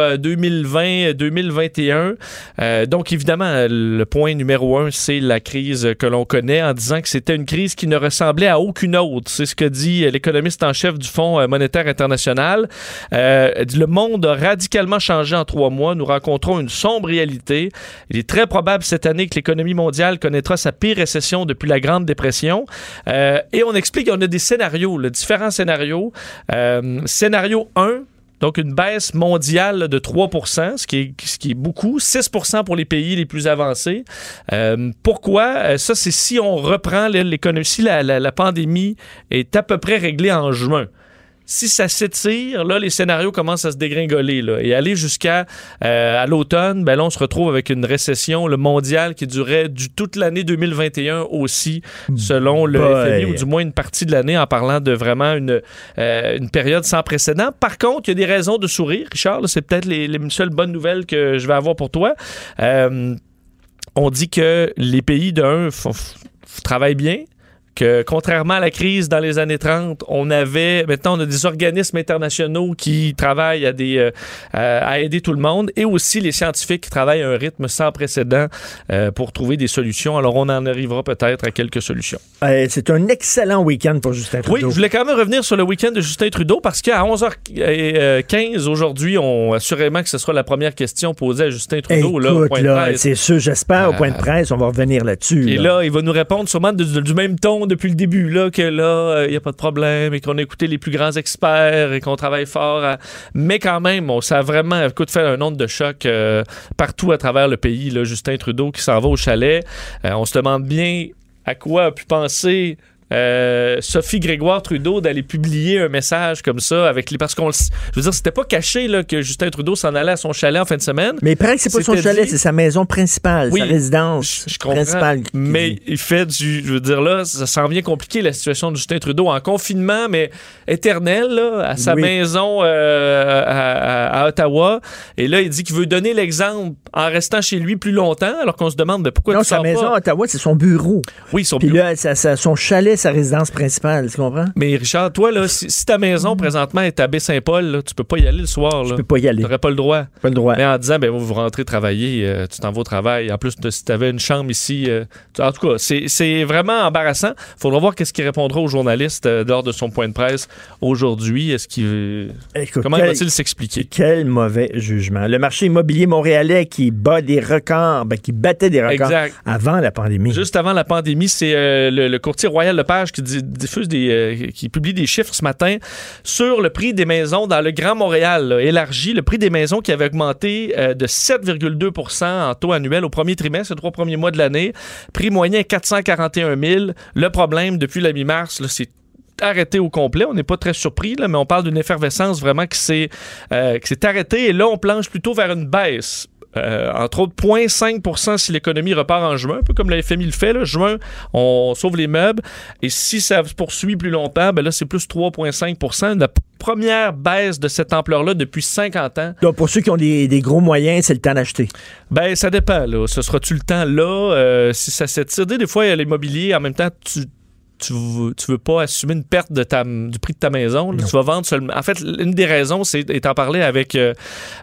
2020-2021. donc, évidemment, euh, le point numéro un, c'est la crise que l'on connaît en disant que c'était une crise qui ne ressemblait à aucune autre. C'est ce que dit euh, l'économiste en chef du Fonds euh, monétaire international. Euh, le monde a radicalement changé en trois mois. Nous rencontrons une sombre réalité. Il est très probable cette année que l'économie mondiale connaîtra sa pire récession depuis la Grande Dépression. Euh, et on explique qu'on a des scénarios, différents scénarios. Euh, scénario 1, donc une baisse mondiale de 3 ce qui, est, ce qui est beaucoup, 6% pour les pays les plus avancés. Euh, pourquoi? Ça, c'est si on reprend l'économie, si la- la pandémie est à peu près réglée en juin. Si ça s'étire, là, les scénarios commencent à se dégringoler. Là, et aller jusqu'à euh, à l'automne, ben là, on se retrouve avec une récession le mondiale qui durait du, toute l'année 2021 aussi, selon le Boy. FMI, ou du moins une partie de l'année, en parlant de vraiment une, euh, une période sans précédent. Par contre, il y a des raisons de sourire, Richard. C'est peut-être les, les seules bonnes nouvelles que je vais avoir pour toi. Euh, on dit que les pays d'un travaillent bien, que contrairement à la crise dans les années 30, on avait, maintenant on a des organismes internationaux qui travaillent à, des, euh, à aider tout le monde et aussi les scientifiques qui travaillent à un rythme sans précédent euh, pour trouver des solutions. Alors on en arrivera peut-être à quelques solutions. Euh, c'est un excellent week-end pour Justin Oui, Trudeau. je voulais quand même revenir sur le week-end de Justin Trudeau parce qu'à 11h15 aujourd'hui, on assurément que ce sera la première question posée à Justin Trudeau. là, au Écoute, point de presse. c'est sûr, j'espère, au point de presse, on va revenir là-dessus. Et là, il va nous répondre sûrement du même ton depuis le début, là, que là, il n'y a pas de problème et qu'on a écouté les plus grands experts et qu'on travaille fort. Mais quand même, on, ça a vraiment fait un onde de choc euh, partout à travers le pays. Justin Trudeau qui s'en va au chalet. Euh, on se demande bien à quoi a pu penser. Euh, Sophie Grégoire Trudeau d'aller publier un message comme ça avec les parce qu'on je veux dire c'était pas caché là, que Justin Trudeau s'en allait à son chalet en fin de semaine Mais il paraît que c'est pas son chalet, dit- c'est sa maison principale, Oui, sa résidence je comprends, principale. mais il fait du. Je veux dire, là, ça s'en vient compliqué la situation de Justin Trudeau en confinement, mais éternel, là, à sa Oui. maison euh, à, Ottawa. Et là, il dit qu'il veut donner l'exemple en restant chez lui plus longtemps, alors qu'on se demande mais pourquoi non, tu sa maison pas? à Ottawa, c'est son bureau. Oui, son Puis bureau. là, ça- ça- son chalet, sa résidence principale, tu comprends? Mais Richard, toi, là, si, si ta maison présentement est à Baie-Saint-Paul, tu peux pas y aller le soir. Je Là. peux pas y aller. T'aurais pas le droit. Pas le droit. Mais en disant, ben, vous rentrez travailler, euh, tu t'en vas au travail. En plus, de- si tu avais une chambre ici. euh, tu- en tout cas, c'est vraiment embarrassant. faudra voir qu'est-ce qu'il répondra aux journalistes euh, lors de son point de presse aujourd'hui. Est-ce qu'il. Comment quel- va-t-il s'expliquer? Quel mauvais jugement. Le marché immobilier montréalais qui bat des records, ben, qui battait des records Exact. avant la pandémie. Juste avant la pandémie, c'est euh, le, le courtier Royal Lepage qui di- diffuse des, euh, qui publie des chiffres ce matin sur le prix des maisons dans le Grand Montréal, élargi, le prix des maisons qui avait augmenté euh, de 7,2% en taux annuel au premier trimestre, les trois premiers mois de l'année. Prix moyen 441 000. Le problème depuis la mi-mars, c'est arrêté au complet. On n'est pas très surpris, là, mais on parle d'une effervescence vraiment qui s'est euh, arrêtée. Et là, on planche plutôt vers une baisse. Euh, entre autres, 0,5% si l'économie repart en juin, un peu comme la FMI le fait. Là. Juin, on sauve les meubles. Et si ça se poursuit plus longtemps, ben là, c'est plus 3,5% La première baisse de cette ampleur-là depuis 50 ans. Donc, pour ceux qui ont des, des gros moyens, c'est le temps d'acheter. Ben, ça dépend. Là. Ce sera-tu le temps là? Euh, si ça s'étire, des fois, il y a l'immobilier, en même temps, tu tu veux, tu veux pas assumer une perte de ta, du prix de ta maison. Tu vas vendre seulement. En fait, une des raisons, c'est, et t'en parlais avec, euh,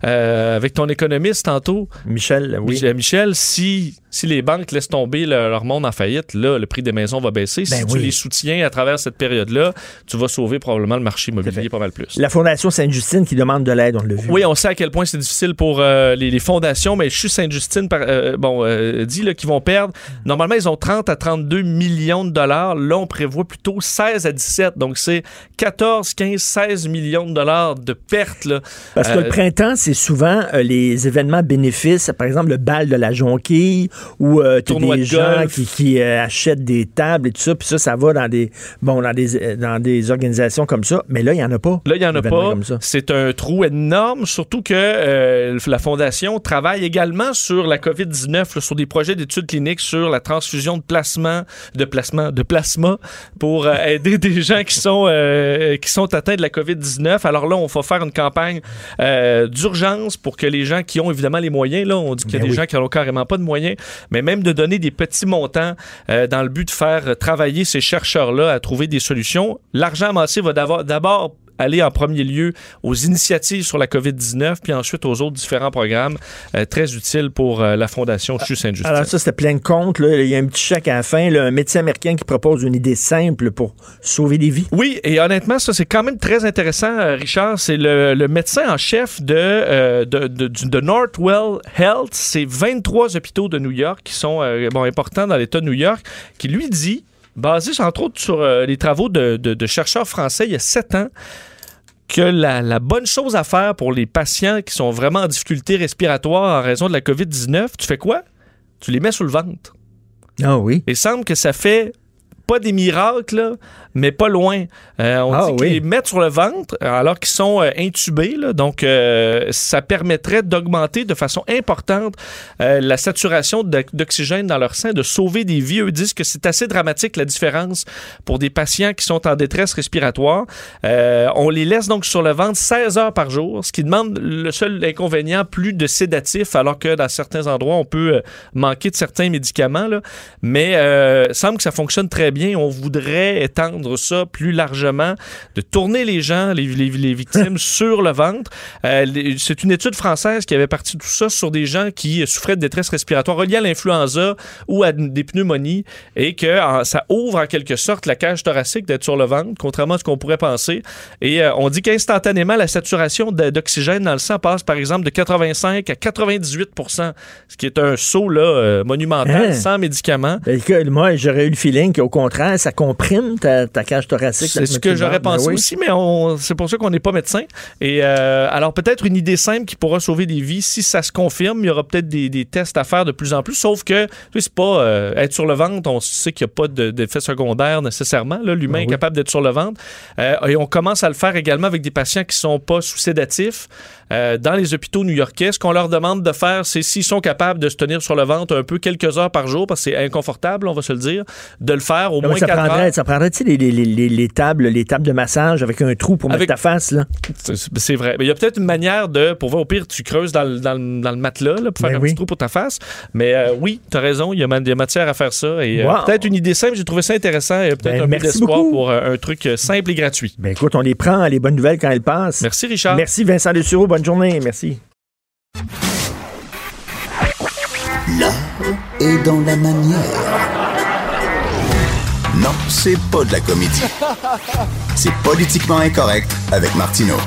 euh, avec ton économiste tantôt. Michel, oui. Michel, si si les banques laissent tomber leur monde en faillite, là, le prix des maisons va baisser. si Ben tu oui. les soutiens à travers cette période-là, tu vas sauver probablement le marché immobilier pas mal plus. La Fondation Sainte-Justine qui demande de l'aide, on l'a vu. Oui, on sait à quel point c'est difficile pour euh, les, les fondations, mais CHU Sainte-Justine euh, bon, euh, dit qu'ils vont perdre. Normalement, ils ont 30 à 32 millions de dollars. Là, on prévoit plutôt 16 à 17. Donc, c'est 14, 15, 16 millions de dollars de pertes. Là. Parce que Euh, le printemps, c'est souvent euh, les événements bénéfices, par exemple le bal de la jonquille, où euh, Tournoi des de gens golf. qui, qui, euh, achètent des tables et tout ça, puis ça, ça va dans des bon dans des euh, dans des organisations comme ça. Mais là, il n'y en a pas. Là, il n'y en a pas. C'est un trou énorme, surtout que euh, la Fondation travaille également sur la COVID-19, là, sur des projets d'études cliniques sur la transfusion de plasma, de plasma, de plasma pour euh, aider des gens qui sont, euh, qui sont atteints de la COVID-19. Alors là, on va faire une campagne euh, d'urgence pour que les gens qui ont évidemment les moyens, là, on dit qu'il y a Ben des oui. gens qui n'ont carrément pas de moyens, mais même de donner des petits montants euh, dans le but de faire travailler ces chercheurs-là à trouver des solutions. L'argent amassé va d'abord aller en premier lieu aux initiatives sur la COVID-19, puis ensuite aux autres différents programmes euh, très utiles pour euh, la Fondation CHU Sainte-Justine. Alors ça, c'était plein de comptes. là. Il y a un petit chèque à la fin. là, un médecin américain qui propose une idée simple pour sauver des vies. Oui, et honnêtement, ça, c'est quand même très intéressant, euh, Richard. C'est le, le médecin en chef de, de, de- de Northwell Health. C'est 23 hôpitaux de New York qui sont bon, importants dans l'État de New York, qui lui dit, basé entre autres sur euh, les travaux de, de- de chercheurs français il y a sept ans, que la, la bonne chose à faire pour les patients qui sont vraiment en difficulté respiratoire en raison de la COVID-19, tu fais quoi? Tu les mets sous le ventre. Ah oui. Il semble que ça fait pas des miracles, là, mais pas loin. Euh, on Ah dit qu'ils oui. les mettent sur le ventre euh, alors qu'ils sont euh, intubés. là. donc, euh, ça permettrait d'augmenter de façon importante la saturation d'o- d'oxygène dans leur sein, de sauver des vies. Eux disent que c'est assez dramatique la différence pour des patients qui sont en détresse respiratoire. On les laisse donc sur le ventre 16 heures par jour, ce qui demande le seul inconvénient, plus de sédatifs, alors que dans certains endroits, on peut manquer de certains médicaments. là. Mais euh, semble que ça fonctionne très bien. On voudrait étendre ça plus largement, de tourner les gens, les, les- les victimes, <laughs> sur le ventre. Euh, c'est une étude française qui avait parti tout ça sur des gens qui souffraient de détresse respiratoire reliée à l'influenza ou à des pneumonies et que en- ça ouvre en quelque sorte la cage thoracique d'être sur le ventre, contrairement à ce qu'on pourrait penser. Et euh, on dit qu'instantanément, la saturation d'oxygène dans le sang passe par exemple de 85 à 98% ce qui est un saut là, euh, monumental, Hein? sans médicaments. Ben, moi, j'aurais eu le feeling qu'au contraire, ça comprime ta, ta cage thoracique. C'est ce que j'aurais pensé Ben oui. aussi, mais c'est pour ça qu'on n'est pas médecin. Et euh, alors peut-être une idée simple qui pourra sauver des vies. Si ça se confirme, il y aura peut-être des, des tests à faire de plus en plus. Sauf que tu sais, c'est pas euh, être sur le ventre. On sait qu'il n'y a pas de- d'effet secondaire nécessairement. L'humain Ben est capable d'être sur le ventre. Euh, et on commence à le faire également avec des patients qui sont pas sous sédatifs euh, dans les hôpitaux new-yorkais. Ce qu'on leur demande de faire, c'est s'ils sont capables de se tenir sur le ventre un peu quelques heures par jour, parce que c'est inconfortable, on va se le dire, de le faire au Non, moins ça, quatre prendrait, heures. ça prendrait, tu sais, les, les, les, les tables, les tables de massage avec un trou pour Avec- mettre ta face, là. C'est vrai. Mais il y a peut-être une manière de, pour voir au pire, tu creuses dans le, dans le- dans le matelas là, pour faire Ben un oui. petit trou pour ta face. Mais euh, oui, tu as raison, il y, a ma- il y a matière à faire ça. Et euh, peut-être une idée simple, j'ai trouvé ça intéressant et peut-être Ben, un peu merci d'espoir beaucoup. pour un truc simple et gratuit. Ben écoute, on les prend, les bonnes nouvelles quand elles passent. Merci Richard. Merci Vincent Dessureau, bonne journée, merci. L'art est dans la manière. Non, c'est pas de la comédie. C'est politiquement incorrect avec Martineau.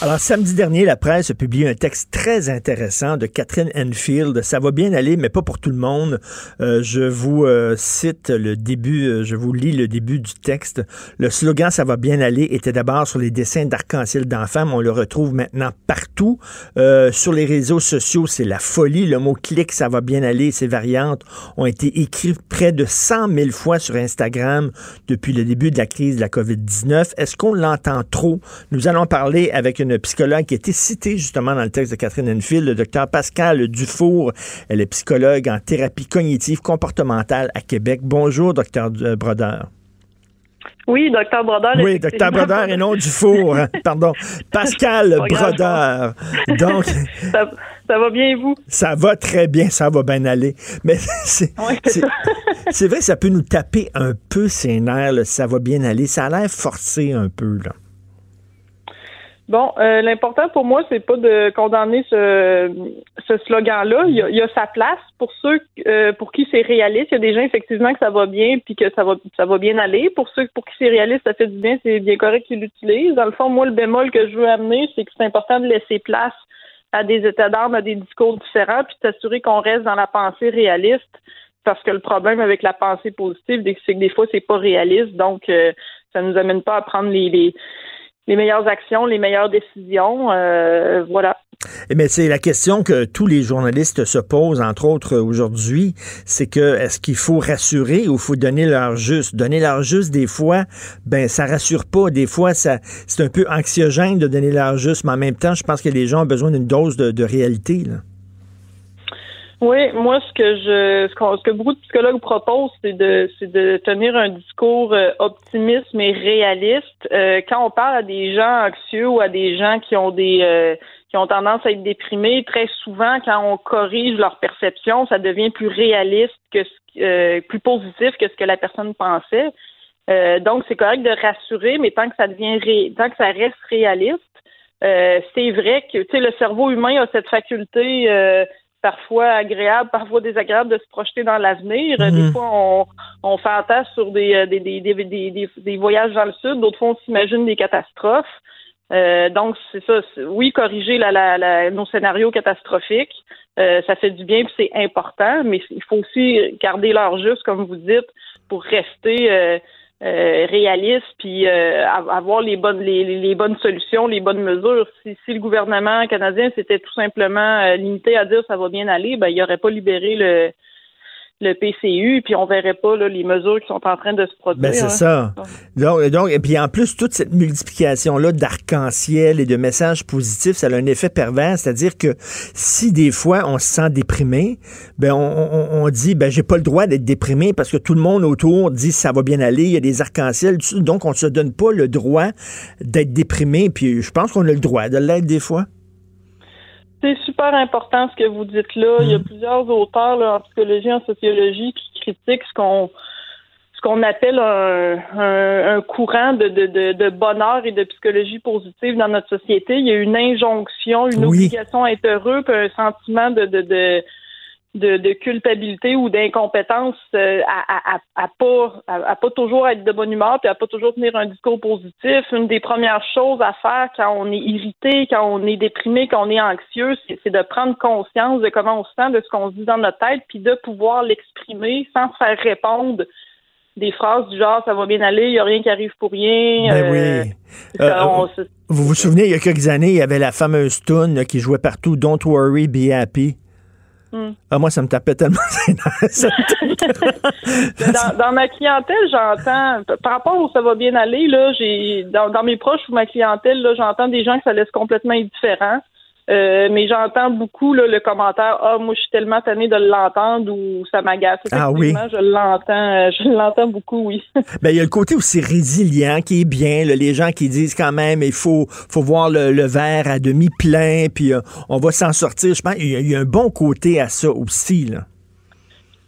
Alors, samedi dernier, la presse a publié un texte très intéressant de Catherine Enfield. Ça va bien aller, mais pas pour tout le monde. Euh, je vous euh, cite le début, euh, je vous lis le début du texte. Le slogan Ça va bien aller était d'abord sur les dessins d'arc-en-ciel d'enfants, on le retrouve maintenant partout. Sur les réseaux sociaux, c'est la folie. Le mot clic, ça va bien aller, ses variantes ont été écrits près de 100 000 fois sur Instagram depuis le début de la crise de la COVID-19. Est-ce qu'on l'entend trop? Nous allons parler avec une psychologue qui a été citée justement dans le texte de Catherine Enfield, le docteur Pascal Dufour. Elle est psychologue en thérapie cognitive comportementale à Québec. Bonjour, docteur euh, Brodeur. Oui, docteur Brodeur. Oui, docteur Brodeur et non Dufour. hein. <laughs> Pardon. Pascal. Brodeur. Donc, <laughs> Ça, ça va bien et vous? ça va très bien, ça va bien aller. Mais <laughs> c'est Oui. vrai ça peut nous taper un peu ses nerfs, ça va bien aller. Ça a l'air forcé un peu, là. Bon, euh, l'important pour moi, c'est pas de condamner ce, ce slogan-là. Il, y a sa place pour ceux euh, pour qui c'est réaliste. Il y a des gens effectivement que ça va bien puis que ça va ça va bien aller. Pour ceux pour qui c'est réaliste, ça fait du bien, c'est bien correct qu'ils l'utilisent. Dans le fond, moi, le bémol que je veux amener, c'est que c'est important de laisser place à des états d'âme, à des discours différents, puis de s'assurer qu'on reste dans la pensée réaliste. Parce que le problème avec la pensée positive, c'est que des fois, c'est pas réaliste. Donc, euh, ça nous amène pas à prendre les, les les meilleures actions, les meilleures décisions. Euh, voilà. Mais eh c'est la question que tous les journalistes se posent, entre autres aujourd'hui, c'est que est-ce qu'il faut rassurer ou faut donner leur juste? Donner leur juste, des fois, ben ça rassure pas. Des fois, ça c'est un peu anxiogène de donner leur juste, mais en même temps, je pense que les gens ont besoin d'une dose de, de réalité. Là. Oui, moi ce que je ce, que beaucoup de psychologues proposent, c'est de c'est de tenir un discours euh, optimiste mais réaliste. Euh, quand on parle à des gens anxieux ou à des gens qui ont des euh, qui ont tendance à être déprimés, très souvent quand on corrige leur perception, ça devient plus réaliste que ce, plus positif que ce que la personne pensait. donc c'est correct de rassurer, mais tant que ça devient ré, tant que ça reste réaliste, c'est vrai que tu sais le cerveau humain a cette faculté parfois agréable, parfois désagréable de se projeter dans l'avenir. Des mhm. fois, on, on fantasme sur des, des, des, des, des, voyages dans le sud, d'autres fois, on s'imagine des catastrophes. Euh, donc, c'est ça. Oui, corriger la, la, nos scénarios catastrophiques, euh, ça fait du bien, puis c'est important, mais il faut aussi garder l'heure juste, comme vous dites, pour rester euh, euh, réaliste puis euh, avoir les bonnes les, les, bonnes solutions, les bonnes mesures. Si, si le gouvernement canadien s'était tout simplement euh, limité à dire ça va bien aller, ben il aurait pas libéré le le PCU, puis on verrait pas là, les mesures qui sont en train de se produire. Ben, c'est hein. ça. Donc, donc, et puis en plus, toute cette multiplication-là d'arc-en-ciel et de messages positifs, ça a un effet pervers, c'est-à-dire que si des fois on se sent déprimé, ben on, on, dit ben j'ai pas le droit d'être déprimé parce que tout le monde autour dit ça va bien aller, il y a des arcs-en-ciel, donc on se donne pas le droit d'être déprimé, puis je pense qu'on a le droit de l'être des fois. C'est super important ce que vous dites là. Il y a mm. plusieurs auteurs là, en psychologie, en sociologie qui critiquent ce qu'on ce qu'on appelle un, un, courant de, de, de, bonheur et de psychologie positive dans notre société. Il y a une injonction, une obligation à être heureux, puis un sentiment de, de, de de, culpabilité ou d'incompétence euh, à, à, à, pas à, pas toujours être de bonne humeur puis à pas toujours tenir un discours positif. Une des premières choses à faire quand on est irrité, quand on est déprimé, quand on est anxieux, c'est de prendre conscience de comment on se sent, de ce qu'on se dit dans notre tête, puis de pouvoir l'exprimer sans faire répondre des phrases du genre ça va bien aller, il n'y a rien qui arrive pour rien. Ben oui. Euh, euh, vous vous souvenez, il y a quelques années, il y avait la fameuse tune qui jouait partout Don't worry, be happy. Ah, moi, ça me tapait tellement. <laughs> <laughs> dans, dans, ma clientèle, j'entends, par rapport où ça va bien aller, là, j'ai, dans, dans mes proches ou ma clientèle, là, j'entends des gens que ça laisse complètement indifférent. Euh, mais j'entends beaucoup là, le commentaire Ah, moi je suis tellement tannée de l'entendre ou ça m'agace. Ah oui. Je l'entends, euh, je l'entends beaucoup, oui. <laughs> ben, il y a le côté aussi résilient qui est bien. les gens qui disent quand même il faut, faut voir le, verre à demi plein, puis euh, on va s'en sortir. Je pense qu'il y, a un bon côté à ça aussi. Là.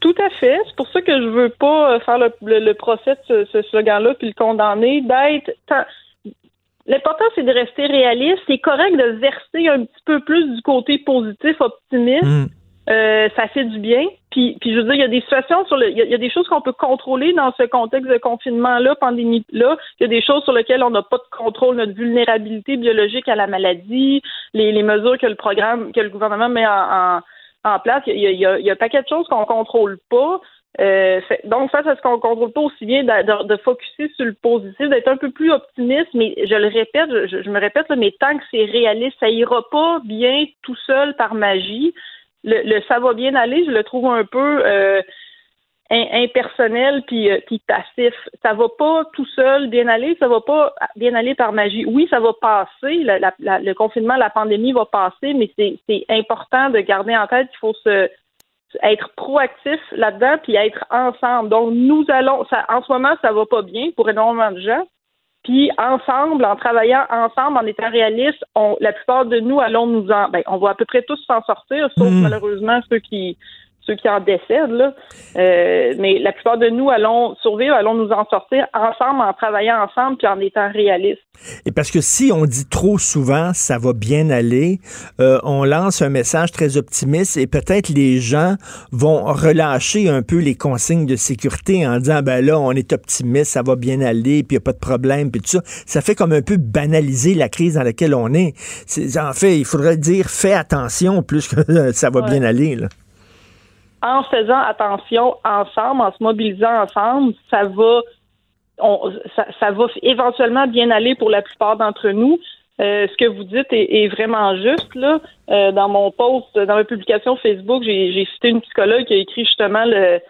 Tout à fait. C'est pour ça que je veux pas faire le, le, procès de ce, ce slogan-là puis le condamner, d'être L'important, c'est de rester réaliste. C'est correct de verser un petit peu plus du côté positif, optimiste. Mm. Euh, ça fait du bien. Puis, puis je veux dire, il y a des situations sur le, il y a, des choses qu'on peut contrôler dans ce contexte de confinement-là, pandémie-là. Il y a des choses sur lesquelles on n'a pas de contrôle, notre vulnérabilité biologique à la maladie, les, les mesures que le programme, que le gouvernement met en, en, place. Il y, a, il, y a, il y a un paquet de choses qu'on contrôle pas. Euh, donc, face à ce qu'on contrôle pas aussi bien, de, de, focuser sur le positif, d'être un peu plus optimiste, mais je le répète, je, me répète, mais tant que c'est réaliste, ça ira pas bien tout seul par magie. Le, ça va bien aller, je le trouve un peu euh, impersonnel euh, puis passif. Ça va pas tout seul bien aller, ça va pas bien aller par magie. Oui, ça va passer, le confinement, la pandémie va passer, mais c'est important de garder en tête qu'il faut se être proactif là-dedans puis être ensemble. Donc nous allons ça en ce moment ça va pas bien pour énormément de gens. Puis ensemble, en travaillant ensemble, en étant réalistes, la plupart de nous allons nous en ben, on va à peu près tous s'en sortir, sauf mm. malheureusement ceux qui ceux qui en décèdent. Là. Euh, mais la plupart de nous allons survivre, allons nous en sortir ensemble, en travaillant ensemble, puis en étant réalistes. Et parce que si on dit trop souvent ça va bien aller, euh, on lance un message très optimiste et peut-être les gens vont relâcher un peu les consignes de sécurité en disant ben là on est optimiste, ça va bien aller, puis il n'y a pas de problème, puis tout ça. Ça fait comme un peu banaliser la crise dans laquelle on est. en fait, il faudrait dire fais attention plus que <laughs> ça va bien aller. Là. En faisant attention ensemble, en se mobilisant ensemble, ça va ça, va éventuellement bien aller pour la plupart d'entre nous. Euh, ce que vous dites est, vraiment juste. Là. Euh, dans mon post, dans ma publication Facebook, j'ai cité une psychologue qui a écrit justement le,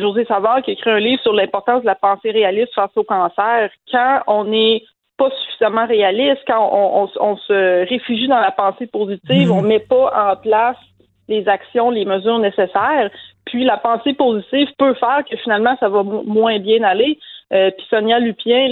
José Savard, qui a écrit un livre sur l'importance de la pensée réaliste face au cancer. Quand on est pas suffisamment réaliste, quand on, se réfugie dans la pensée positive, mmh. on met pas en place les actions, les mesures nécessaires. Puis la pensée positive peut faire que finalement ça va moins bien aller. Euh, puis Sonia Lupien,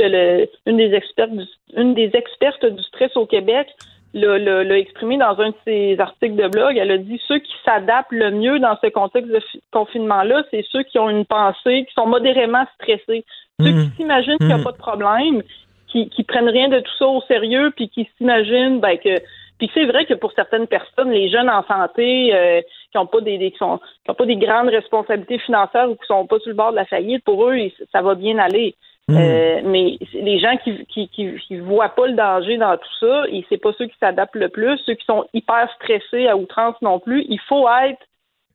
une des expertes du, une des expertes du stress au Québec, l'a exprimé dans un de ses articles de blog. Elle a dit ceux qui s'adaptent le mieux dans ce contexte de confinement-là, c'est ceux qui ont une pensée, qui sont modérément stressés. Ceux qui mmh. s'imaginent qu'il n'y a mmh. pas de problème, qui, qui prennent rien de tout ça au sérieux, puis qui s'imaginent ben, que puis c'est vrai que pour certaines personnes, les jeunes en santé euh, qui n'ont pas des, qui, sont, qui ont pas des grandes responsabilités financières ou qui sont pas sur le bord de la faillite, pour eux, ça va bien aller. Mmh. Euh, mais les gens qui, qui, qui, voient pas le danger dans tout ça, et c'est pas ceux qui s'adaptent le plus, ceux qui sont hyper stressés à outrance non plus. Il faut être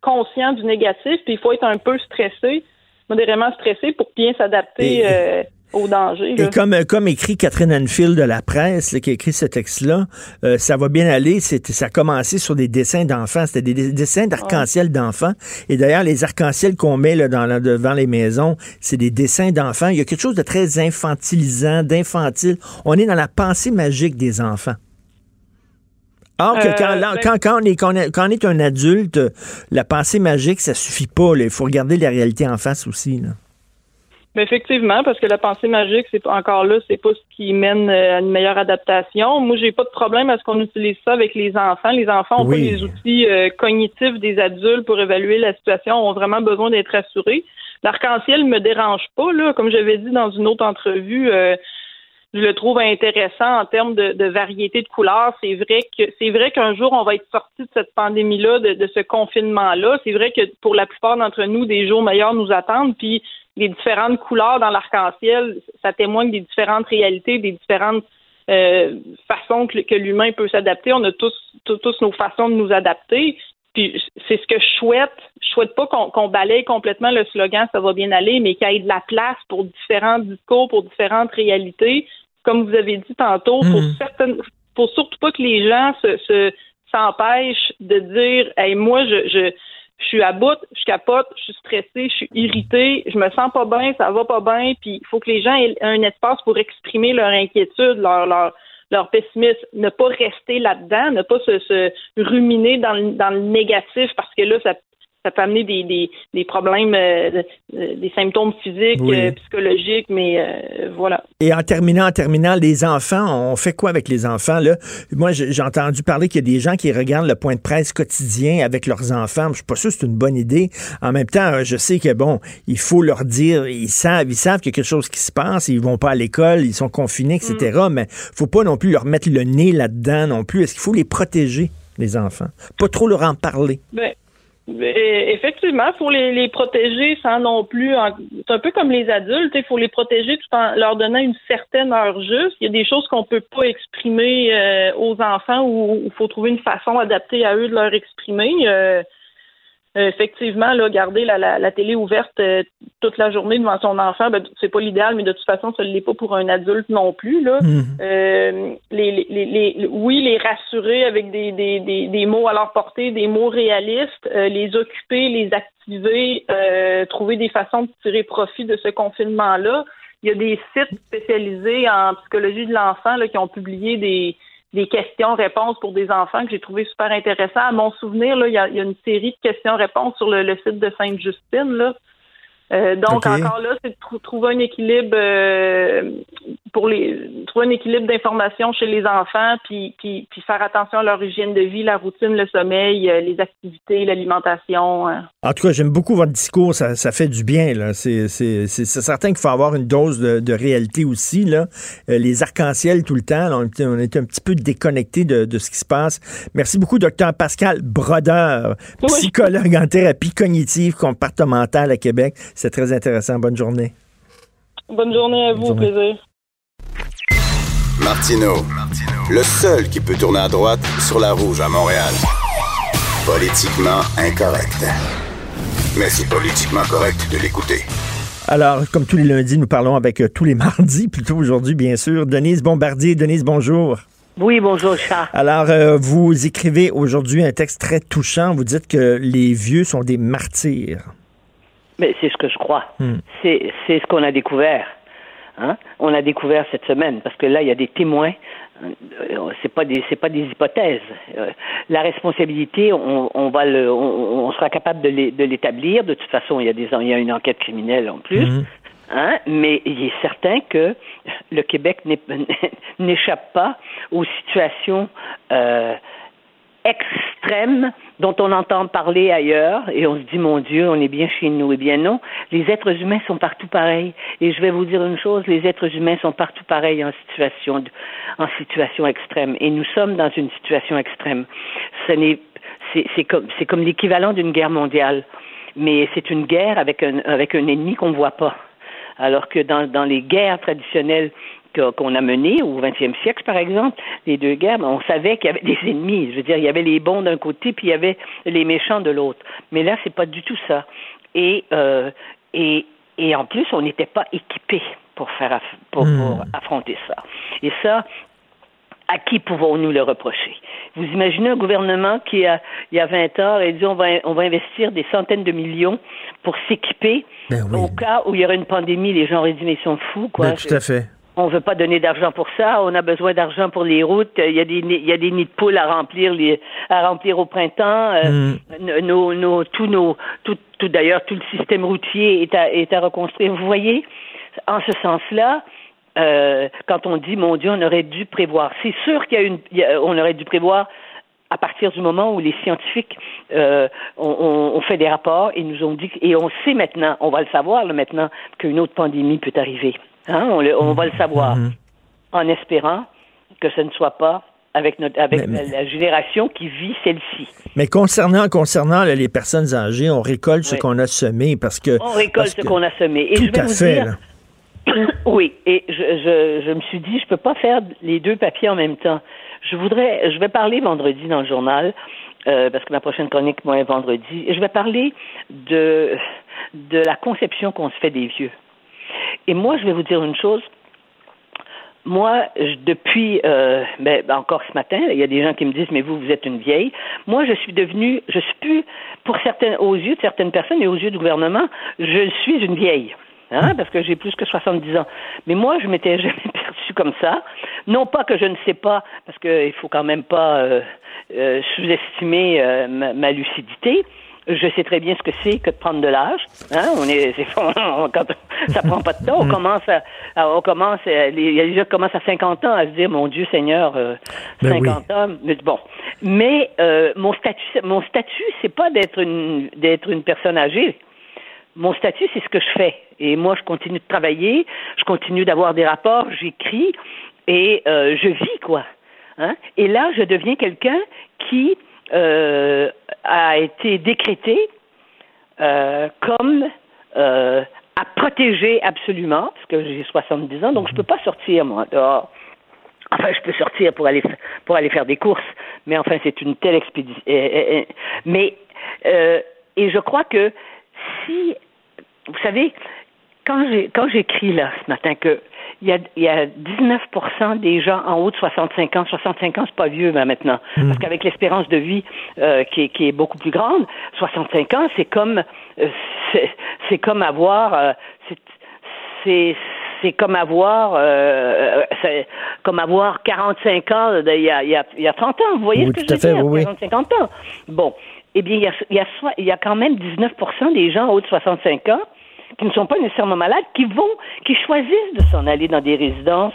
conscient du négatif, puis il faut être un peu stressé, modérément stressé pour bien s'adapter. Euh, danger. Et comme, comme écrit Catherine Anfield de la presse, qui a écrit ce texte-là, euh, ça va bien aller. Ça a commencé sur des dessins d'enfants. C'était des, dessins d'arc-en-ciel d'enfants. Et d'ailleurs, les arcs-en-ciel qu'on met là, dans, devant les maisons, c'est des dessins d'enfants. Il y a quelque chose de très infantilisant, d'infantile. On est dans la pensée magique des enfants. Or que quand, euh, ben quand, on est, quand, on est, un adulte, la pensée magique, ça suffit pas. Il faut regarder la réalité en face aussi. Là. Mais effectivement, parce que la pensée magique, c'est encore là, c'est pas ce qui mène euh, à une meilleure adaptation. Moi, j'ai pas de problème à ce qu'on utilise ça avec les enfants. Les enfants ont pas les outils euh, cognitifs des adultes pour évaluer la situation, ont vraiment besoin d'être assurés. L'arc-en-ciel me dérange pas, là. Comme j'avais dit dans une autre entrevue, euh, je le trouve intéressant en termes de, variété de couleurs. C'est vrai que c'est vrai qu'un jour on va être sorti de cette pandémie-là, de, de ce confinement-là. C'est vrai que pour la plupart d'entre nous, des jours meilleurs nous attendent. Puis les différentes couleurs dans l'arc-en-ciel, ça témoigne des différentes réalités, des différentes euh, façons que, l'humain peut s'adapter. On a tous, tous, nos façons de nous adapter. Puis c'est ce que je souhaite. Je souhaite pas qu'on balaye complètement le slogan ça va bien aller, mais qu'il y ait de la place pour différents discours, pour différentes réalités. Comme vous avez dit tantôt, pour mmh. certaines pour surtout pas que les gens se s'empêchent de dire Hey, moi je, je je suis à bout, je capote, je suis stressée, je suis irritée, je me sens pas bien, ça va pas bien, puis il faut que les gens aient un espace pour exprimer leur inquiétude, leur leur leur pessimisme, ne pas rester là-dedans, ne pas se, ruminer dans le, dans le négatif parce que là, ça ça peut amener des, des, des problèmes, euh, des symptômes physiques, euh, psychologiques, mais euh, voilà. Et en terminant, en terminant, les enfants, on fait quoi avec les enfants? Là? Moi, j'ai entendu parler qu'il y a des gens qui regardent le point de presse quotidien avec leurs enfants. Je suis pas sûr que c'est une bonne idée. En même temps, je sais que, bon, il faut leur dire, ils savent, ils savent qu'il y a quelque chose qui se passe, ils vont pas à l'école, ils sont confinés, etc. Mais mm. Mais faut pas non plus leur mettre le nez là-dedans non plus. Est-ce qu'il faut les protéger, les enfants? Pas trop leur en parler. Ben, Effectivement, faut les, les, protéger sans non plus. C'est un peu comme les adultes, il faut les protéger tout en leur donnant une certaine heure juste. Il y a des choses qu'on peut pas exprimer euh, aux enfants ou il faut trouver une façon adaptée à eux de leur exprimer. Euh, euh, effectivement, là, garder la, la, télé ouverte euh, toute la journée devant son enfant, ben, c'est pas l'idéal, mais de toute façon, ça ne l'est pas pour un adulte non plus. Là. Mhm. Euh, les, les, les, oui, les rassurer avec des, des, des, des, mots à leur portée, des mots réalistes, les occuper, les activer, trouver des façons de tirer profit de ce confinement-là. Il y a des sites spécialisés en psychologie de l'enfant qui ont publié des des questions-réponses pour des enfants que j'ai trouvé super intéressant. À mon souvenir, là, il y a, une série de questions-réponses sur le, site de Sainte-Justine. Là. Euh, donc, encore là, c'est de trouver un équilibre euh, pour les trouver un équilibre d'information chez les enfants, puis, puis, puis faire attention à leur hygiène de vie, la routine, le sommeil, euh, les activités, l'alimentation. euh. En tout cas, j'aime beaucoup votre discours, ça, ça fait du bien. C'est certain qu'il faut avoir une dose de, de réalité aussi. Là. Euh, les arcs-en-ciel tout le temps, là, on, était un petit peu déconnecté de, de ce qui se passe. Merci beaucoup, docteur Pascal Brodeur, psychologue en thérapie cognitive comportementale à Québec. C'est très intéressant. Bonne journée. Bonne journée à vous, au plaisir. Martino, le seul qui peut tourner à droite sur la rouge à Montréal. Politiquement incorrect. Mais c'est politiquement correct de l'écouter. Alors, comme tous les lundis, nous parlons avec euh, tous les <laughs> mardis, plutôt aujourd'hui, bien sûr. Denise Bombardier. Denise, bonjour. Oui, bonjour, Charles. Alors, euh, vous écrivez aujourd'hui un texte très touchant. Vous dites que les vieux sont des martyrs. Mais c'est ce que je crois. Hmm. C'est c'est ce qu'on a découvert. Hein? On a découvert cette semaine parce que là, il y a des témoins. Euh, C'est pas des c'est pas des hypothèses. Euh, la responsabilité, on, on va le, on, on sera capable de l'é- de l'établir. De toute façon, il y a des il y a une enquête criminelle en plus. Hein? Mais il est certain que le Québec n'est- <laughs> n'échappe pas aux situations euh, extrêmes dont on entend parler ailleurs et on se dit mon Dieu, on est bien chez nous. Eh bien non, les êtres humains sont partout pareils. Et je vais vous dire une chose, les êtres humains sont partout pareils en situation en situation extrême. Et nous sommes dans une situation extrême. Ce n'est c'est comme c'est comme l'équivalent d'une guerre mondiale, mais c'est une guerre avec un avec un ennemi qu'on voit pas. Alors que dans, dans les guerres traditionnelles qu'on a menées au XXe siècle, par exemple, les deux guerres, ben, on savait qu'il y avait <laughs> des ennemis. Je veux dire, il y avait les bons d'un côté, puis il y avait les méchants de l'autre. Mais là, c'est pas du tout ça. Et euh, et et en plus, on n'était pas équipé pour faire aff- pour, pour affronter ça. Et ça, à qui pouvons-nous le reprocher? Vous imaginez un gouvernement qui, a, il y a 20 ans, a dit on va, on va investir des centaines de millions pour s'équiper au cas où il y aurait une pandémie. Les gens auraient dit, mais ils sont fous, quoi. Ben, tout à fait. On veut pas donner d'argent pour ça. On a besoin d'argent pour les routes. Il y a des il y a des nids de poules à remplir les, à remplir au printemps. Euh, Mm. nos, nos, tous nos, tout, tout d'ailleurs tout le système routier est à, est à reconstruire. Vous voyez, en ce sens-là, euh, quand on dit mon Dieu, on aurait dû prévoir. C'est sûr qu'il y a une, il y a- on aurait dû prévoir à partir du moment où les scientifiques euh, ont, ont- ont fait des rapports et nous ont dit et on sait maintenant, on va le savoir là, maintenant qu'une autre pandémie peut arriver. Hein, on, le- on va le savoir en espérant que ce ne soit pas avec notre avec Mais- mais- la, génération qui vit celle-ci. Mais concernant, concernant les personnes âgées, on récolte ce qu'on a semé parce que. On récolte ce qu'on a semé. Et Tout je vais à vous fait. dire. <coughs> Oui, et je, je, je me suis dit, je peux pas faire les deux papiers en même temps. Je voudrais, je vais parler vendredi dans le journal, euh, parce que ma prochaine chronique, moi, est vendredi. Et je vais parler de, de la conception qu'on se fait des vieux. Et moi, je vais vous dire une chose. Moi, depuis, euh, ben, encore ce matin, il y a des gens qui me disent, mais vous, vous êtes une vieille. Moi, je suis devenue, je suis plus, pour certaines, aux yeux de certaines personnes et aux yeux du gouvernement, je suis une vieille. Hein, parce que j'ai plus que 70 ans. Mais moi, je m'étais <laughs> jamais perçue comme ça. Non pas que je ne sais pas, parce qu'il faut quand même pas euh, euh, sous-estimer ma lucidité. Je sais très bien ce que c'est que de prendre de l'âge. Hein, on est, c'est, <laughs> on- quand ça prend pas de temps. On commence à, à- on commence, à- les, il y a des gens qui commencent à 50 ans à se dire, mon Dieu Seigneur, euh, Ben 50 ans. Mais bon, mais euh, mon statut, mon statut, c'est pas d'être une, d'être une personne âgée. Mon statut, c'est ce que je fais. Et moi, je continue de travailler, je continue d'avoir des rapports, j'écris et euh, je vis, quoi. Hein? Et là, je deviens quelqu'un qui euh, a été décrété euh, comme euh, à protéger absolument, parce que j'ai 70 ans, donc je peux pas sortir, moi, dehors. Enfin, je peux sortir pour aller pour aller faire des courses, mais enfin, c'est une telle expédition. Mais et je crois que si vous savez, quand j'ai quand j'écris là ce matin que il y a, il y a 19% des gens en haut de 65 ans, 65 ans c'est pas vieux ben, maintenant, parce qu'avec l'espérance de vie euh, qui, est, qui est beaucoup plus grande, 65 ans c'est comme euh, c'est, comme avoir euh, c'est, c'est comme avoir euh, c'est comme avoir 45 ans il y a, il y a, il y a 30 ans, vous voyez Oui, ce que je veux dire, oui, oui. 40, 50 ans. Bon, eh bien, il y a, il y a, il y a quand même 19 des gens en haut de 65 ans qui ne sont pas nécessairement malades, qui vont, qui choisissent de s'en aller dans des résidences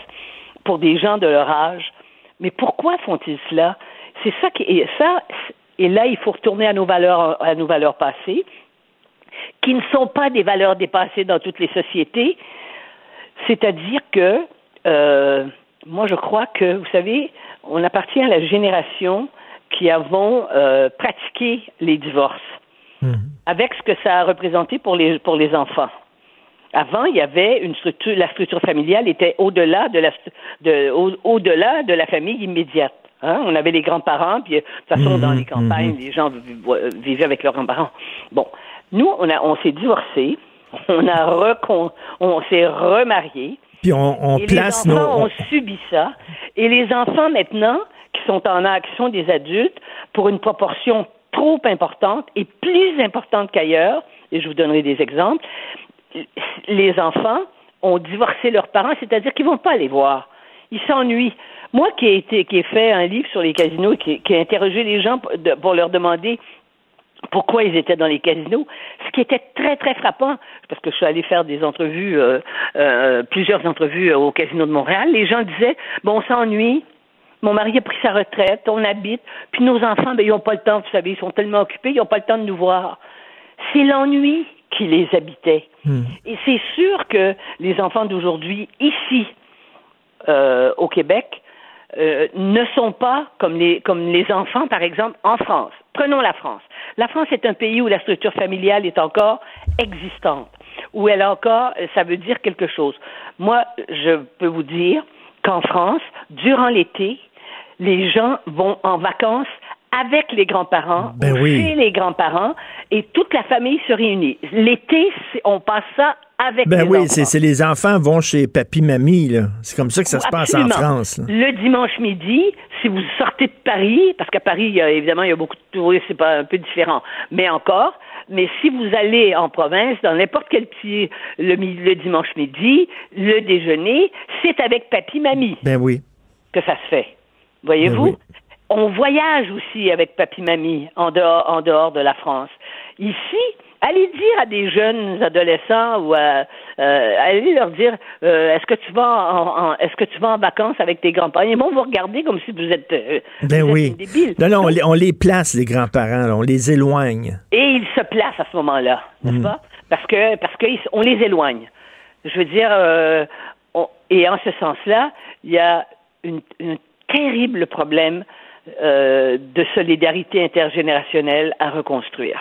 pour des gens de leur âge. Mais pourquoi font-ils cela? C'est ça qui et ça, et là, il faut retourner à nos valeurs, à nos valeurs passées, qui ne sont pas des valeurs dépassées dans toutes les sociétés. C'est-à-dire que, euh, moi, je crois que, vous savez, on appartient à la génération qui avons euh, pratiqué les divorces, mmh. avec ce que ça a représenté pour les, pour les enfants. Avant, il y avait une structure, la structure familiale était au-delà de la, de, au-delà de la famille immédiate. Hein? On avait les grands-parents, puis de toute façon, dans les campagnes, les gens vivaient avec leurs grands-parents. Bon, nous, on, a, on s'est divorcés, <laughs> on a recon, on s'est remariés. Puis on, et place les enfants nos... ont subi ça. Et les enfants, maintenant, qui sont en action des adultes, pour une proportion trop importante et plus importante qu'ailleurs, et je vous donnerai des exemples, les enfants ont divorcé leurs parents, c'est-à-dire qu'ils vont pas les voir. Ils s'ennuient. Moi qui ai ai fait un livre sur les casinos, qui, qui a interrogé les gens pour leur demander pourquoi ils étaient dans les casinos, ce qui était très très frappant, parce que je suis allée faire des entrevues, euh, euh, plusieurs entrevues au casino de Montréal, les gens disaient bon on s'ennuie, mon mari a pris sa retraite, on habite, puis nos enfants, ben, ils n'ont pas le temps, vous savez, ils sont tellement occupés, ils n'ont pas le temps de nous voir. C'est l'ennui qui les habitait. Hmm. Et c'est sûr que les enfants d'aujourd'hui, ici, euh, au Québec, euh, ne sont pas comme les, comme les enfants, par exemple, en France. Prenons la France. La France est un pays où la structure familiale est encore existante, où elle a encore, ça veut dire quelque chose. Moi, je peux vous dire qu'en France, durant l'été, les gens vont en vacances avec les grands-parents, Ben ou oui. chez les grands-parents, et toute la famille se réunit. L'été, on passe ça avec Ben les oui, enfants. c'est c'est les enfants vont chez papy, mamie, là. C'est comme ça que ça se passe en. France. là. Le dimanche midi, si vous sortez de Paris, parce qu'à Paris, il y a, évidemment, il y a beaucoup de touristes, c'est pas un peu différent, mais encore. Mais si vous allez en province, dans n'importe quel petit le, le dimanche midi, le déjeuner, c'est avec papy, mamie Ben oui. que ça se fait. Voyez-vous? Oui. On voyage aussi avec papy mamie en dehors, en dehors de la France. Ici, allez dire à des jeunes adolescents ou à, euh, allez leur dire euh, est-ce que tu vas en, en- est-ce que tu vas en vacances avec tes grands-parents? Ils vont vous regarder comme si vous êtes, euh, Ben vous êtes oui. débiles. Non, non, on les, on les place, les grands-parents, on les éloigne. Et ils se placent à ce moment-là, n'est-ce Mm. pas? Parce que parce qu'on les éloigne. Je veux dire, on- et en ce sens-là, il y a une, un terrible problème euh, de solidarité intergénérationnelle à reconstruire.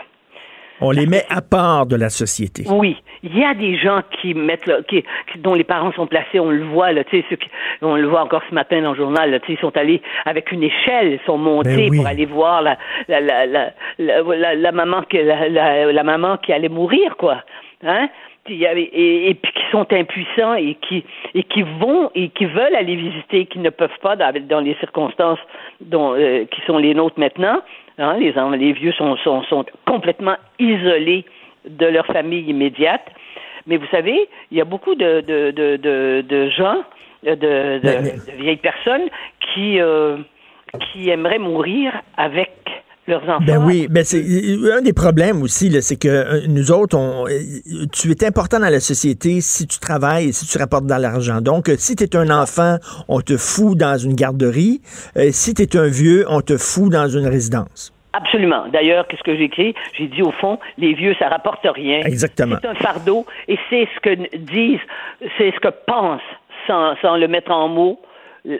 On les met à part de la société. Oui, il y a des gens qui mettent, là, qui, dont les parents sont placés, on le voit, là, tu sais, on le voit encore ce matin dans le journal, là, tu sais, ils sont allés avec une échelle, ils sont montés Ben oui. pour aller voir la, la, la, la, la, la- la maman qui, la maman qui allait mourir, quoi, hein? Et, et puis qui sont impuissants et qui et qui vont et qui veulent aller visiter, qui ne peuvent pas dans, dans les circonstances dont, euh, qui sont les nôtres maintenant. Hein, les, vieux sont, sont, sont complètement isolés de leur famille immédiate. Mais vous savez, il y a beaucoup de, de, de, de, de gens, de, vieilles personnes qui, euh, qui aimeraient mourir avec leurs enfants. Ben oui, ben c'est un des problèmes aussi, c'est que euh, nous autres, on, euh, tu es important dans la société si tu travailles et si tu rapportes de l'argent. Donc, euh, si tu es un enfant, on te fout dans une garderie. Euh, si tu es un vieux, on te fout dans une résidence. Absolument. D'ailleurs, qu'est-ce que j'ai écrit? J'ai dit, au fond, les vieux, ça rapporte rien. Exactement. C'est un fardeau et c'est ce que disent, c'est ce que pensent, sans, sans le mettre en mots,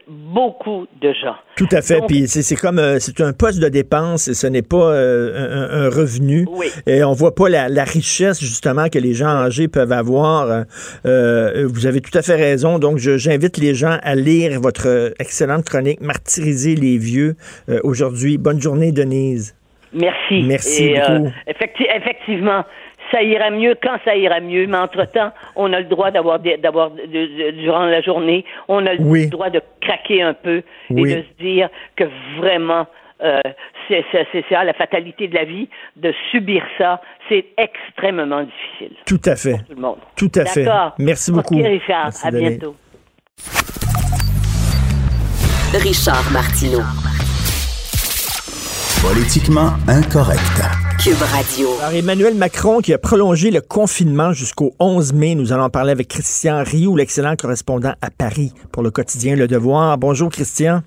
beaucoup de gens. Tout à fait. Donc- Puis c'est comme euh, c'est un poste de dépense et ce n'est pas euh, un, un revenu. Oui. Et on voit pas la, la richesse justement que les gens âgés peuvent avoir. Euh, vous avez tout à fait raison. Donc j'invite les gens à lire votre excellente chronique Martyriser les vieux aujourd'hui. Bonne journée Denise. Merci. Merci Et, beaucoup. effecti- effectivement, ça ira mieux quand ça ira mieux, mais entre-temps, on a le droit d'avoir, des- d'avoir durant la journée, on a le Oui. droit de craquer un peu Oui. et de se dire que vraiment, euh, c'est, c'est, c'est ça, la fatalité de la vie, de subir ça, c'est extrêmement difficile. Tout à fait. Tout le monde. Tout à fait. D'accord. Merci beaucoup. Richard. Merci, à bientôt. Richard Martineau. Politiquement incorrect. Cube Radio. Alors, Emmanuel Macron qui a prolongé le confinement jusqu'au 11 mai. Nous allons en parler avec Christian Rioux, l'excellent correspondant à Paris pour le quotidien Le Devoir. Bonjour, Christian.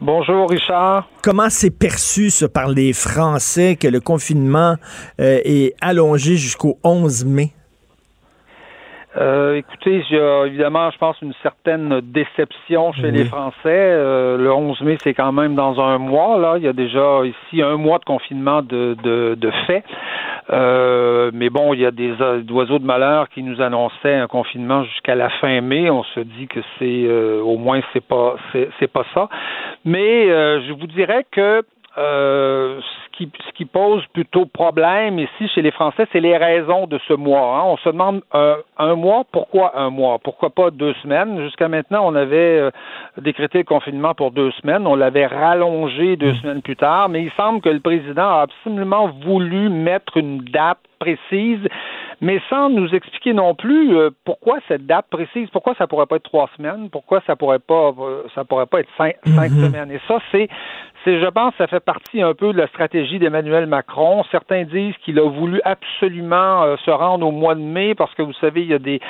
Bonjour Richard. Comment c'est perçu ça, par les Français que le confinement euh, est allongé jusqu'au 11 mai? Euh, écoutez, il y a évidemment, je pense, une certaine déception chez les Français. Euh, le 11 mai, c'est quand même dans un mois. Là, il y a déjà ici un mois de confinement de, de, de fait. Euh, mais bon, il y a des, oiseaux de malheur qui nous annonçaient un confinement jusqu'à la fin mai. On se dit que c'est au moins c'est pas c'est pas ça. Mais je vous dirais que euh, qui, ce qui pose plutôt problème ici chez les Français, c'est les raisons de ce mois. Hein. On se demande euh, un mois, pourquoi un mois? Pourquoi pas deux semaines? Jusqu'à maintenant, on avait euh, décrété le confinement pour deux semaines. On l'avait rallongé deux semaines plus tard, mais il semble que le président a absolument voulu mettre une date précise mais sans nous expliquer non plus euh, pourquoi cette date précise, pourquoi ça pourrait pas être trois semaines, pourquoi ça pourrait pas euh, ça pourrait pas être cinq, cinq mhm. semaines. Et ça, c'est c'est, je pense, ça fait partie un peu de la stratégie d'Emmanuel Macron. Certains disent qu'il a voulu absolument euh, se rendre au mois de mai parce que vous savez, il y a des,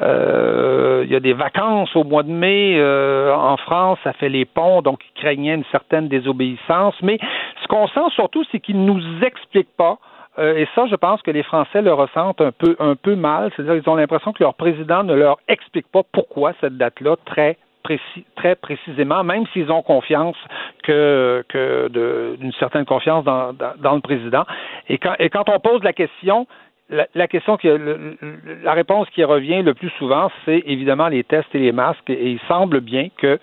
il y a des vacances au mois de mai en France. Ça fait les ponts, donc il craignait une certaine désobéissance. Mais ce qu'on sent surtout, c'est qu'il nous explique pas euh, et ça, je pense que les Français le ressentent un peu, un peu mal. C'est-à-dire qu'ils ont l'impression que leur président ne leur explique pas pourquoi cette date-là très Précis, très précisément, même s'ils ont confiance que, que d'une certaine confiance dans, le président. Et quand, et quand on pose la question, la, question qui, la réponse qui revient le plus souvent, c'est évidemment les tests et les masques. Et il semble bien que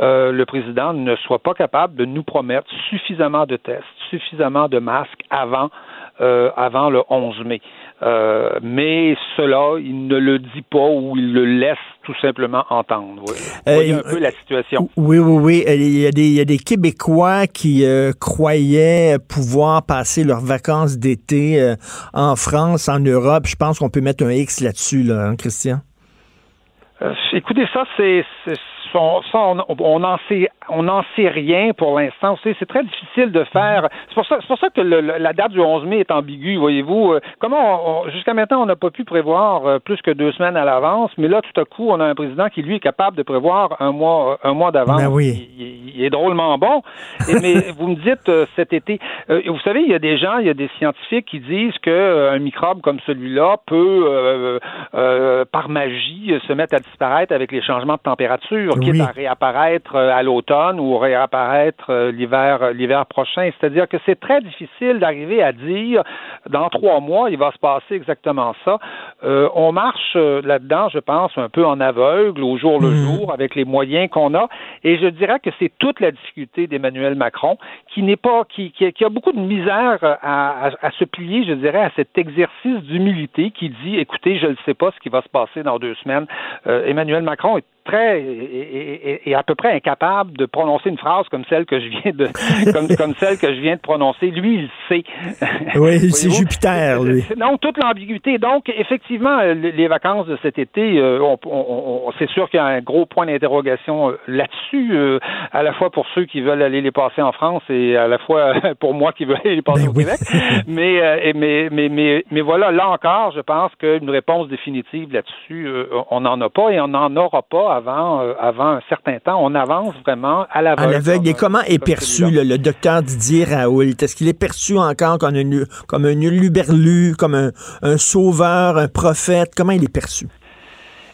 euh, le président ne soit pas capable de nous promettre suffisamment de tests, suffisamment de masques avant euh, avant le 11 mai. Euh, mais cela, il ne le dit pas ou il le laisse tout simplement entendre. Oui. Voyez un peu la situation. Oui, oui, oui. Il y a des, il y a des Québécois qui euh, croyaient pouvoir passer leurs vacances d'été en France, en Europe. Je pense qu'on peut mettre un X là-dessus, là, hein, Christian? écoutez, ça, c'est ça, on n'en sait, on sait rien pour l'instant. C'est très difficile de faire. C'est pour ça, c'est pour ça que la date du 11 mai est ambiguë, voyez-vous. Euh, comment, jusqu'à maintenant, on n'a pas pu prévoir euh, plus que deux semaines à l'avance, mais là, tout à coup, on a un président qui lui est capable de prévoir un mois, un mois d'avance. Ben oui. il, est drôlement bon. mais <laughs> vous me dites euh, cet été, vous savez, il y a des gens, il y a des scientifiques qui disent que un microbe comme celui-là peut, par magie, se mettre à disparaître avec les changements de température quitte à réapparaître euh, à l'automne ou réapparaître euh, l'hiver euh, l'hiver prochain. C'est-à-dire que c'est très difficile d'arriver à dire dans trois mois il va se passer exactement ça. on marche là-dedans, je pense, un peu en aveugle au jour le mhm. jour avec les moyens qu'on a. Et je dirais que c'est toute la difficulté d'Emmanuel Macron qui n'est pas qui, qui, a beaucoup de misère à, à, se plier, je dirais, à cet exercice d'humilité qui dit écoutez, je ne sais pas ce qui va se passer dans deux semaines. Emmanuel Macron est et, à peu près incapable de prononcer une phrase comme celle que je viens de <laughs> comme, comme celle que je viens de prononcer. Lui, il sait. Oui, <laughs> c'est Jupiter, lui. Non, toute l'ambiguïté. Donc, effectivement, les vacances de cet été, euh, on, c'est sûr qu'il y a un gros point d'interrogation euh, là-dessus, euh, à la fois pour ceux qui veulent aller les passer en France et à la fois <laughs> pour moi qui veux aller les passer ben au Québec. mais, mais, mais, mais, mais voilà, là encore, je pense qu'une réponse définitive là-dessus, on n'en a pas et on n'en aura pas avant, euh, avant un certain temps. On avance vraiment à l'aveugle. À l'aveugle. Et comment est perçu le, docteur Didier Raoult? Est-ce qu'il est perçu encore comme un, comme un uluberlu, comme un, un sauveur, un prophète? Comment il est perçu?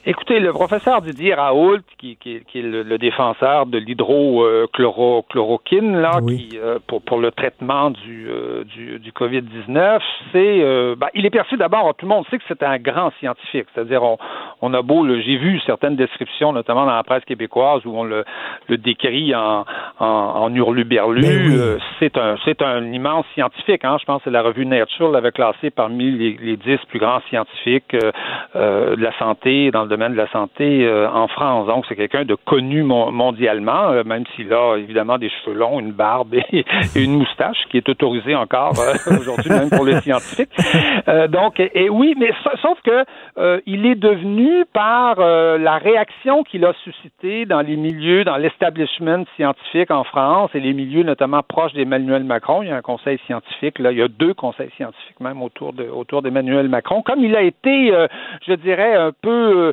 Écoutez, le professeur Didier Raoult, qui, qui, qui est le, défenseur de l'hydrochloroquine, là, qui euh, pour, pour le traitement du, euh, du, du Covid-19, c'est, euh, ben, il est perçu d'abord, tout le monde sait que c'est un grand scientifique. C'est-à-dire, on, on a beau, j'ai vu certaines descriptions, notamment dans la presse québécoise, où on le, le décrit en, en, en hurluberlu. Ben c'est un, c'est un immense scientifique. Hein. Je pense que la revue Nature l'avait classé parmi les, les dix plus grands scientifiques de la santé dans le domaine de la santé euh, en France. Donc, c'est quelqu'un de connu mondialement, euh, même s'il a évidemment des cheveux longs, une barbe et, <laughs> une moustache, qui est autorisée encore euh, <laughs> aujourd'hui, même pour les scientifiques. donc, et, oui, mais sauf que il est devenu par la réaction qu'il a suscité dans les milieux, dans l'establishment scientifique, en France et les milieux notamment proches d'Emmanuel Macron. Il y a un conseil scientifique, là, il y a deux conseils scientifiques même autour de autour d'Emmanuel Macron. Comme il a été, je dirais, un peu,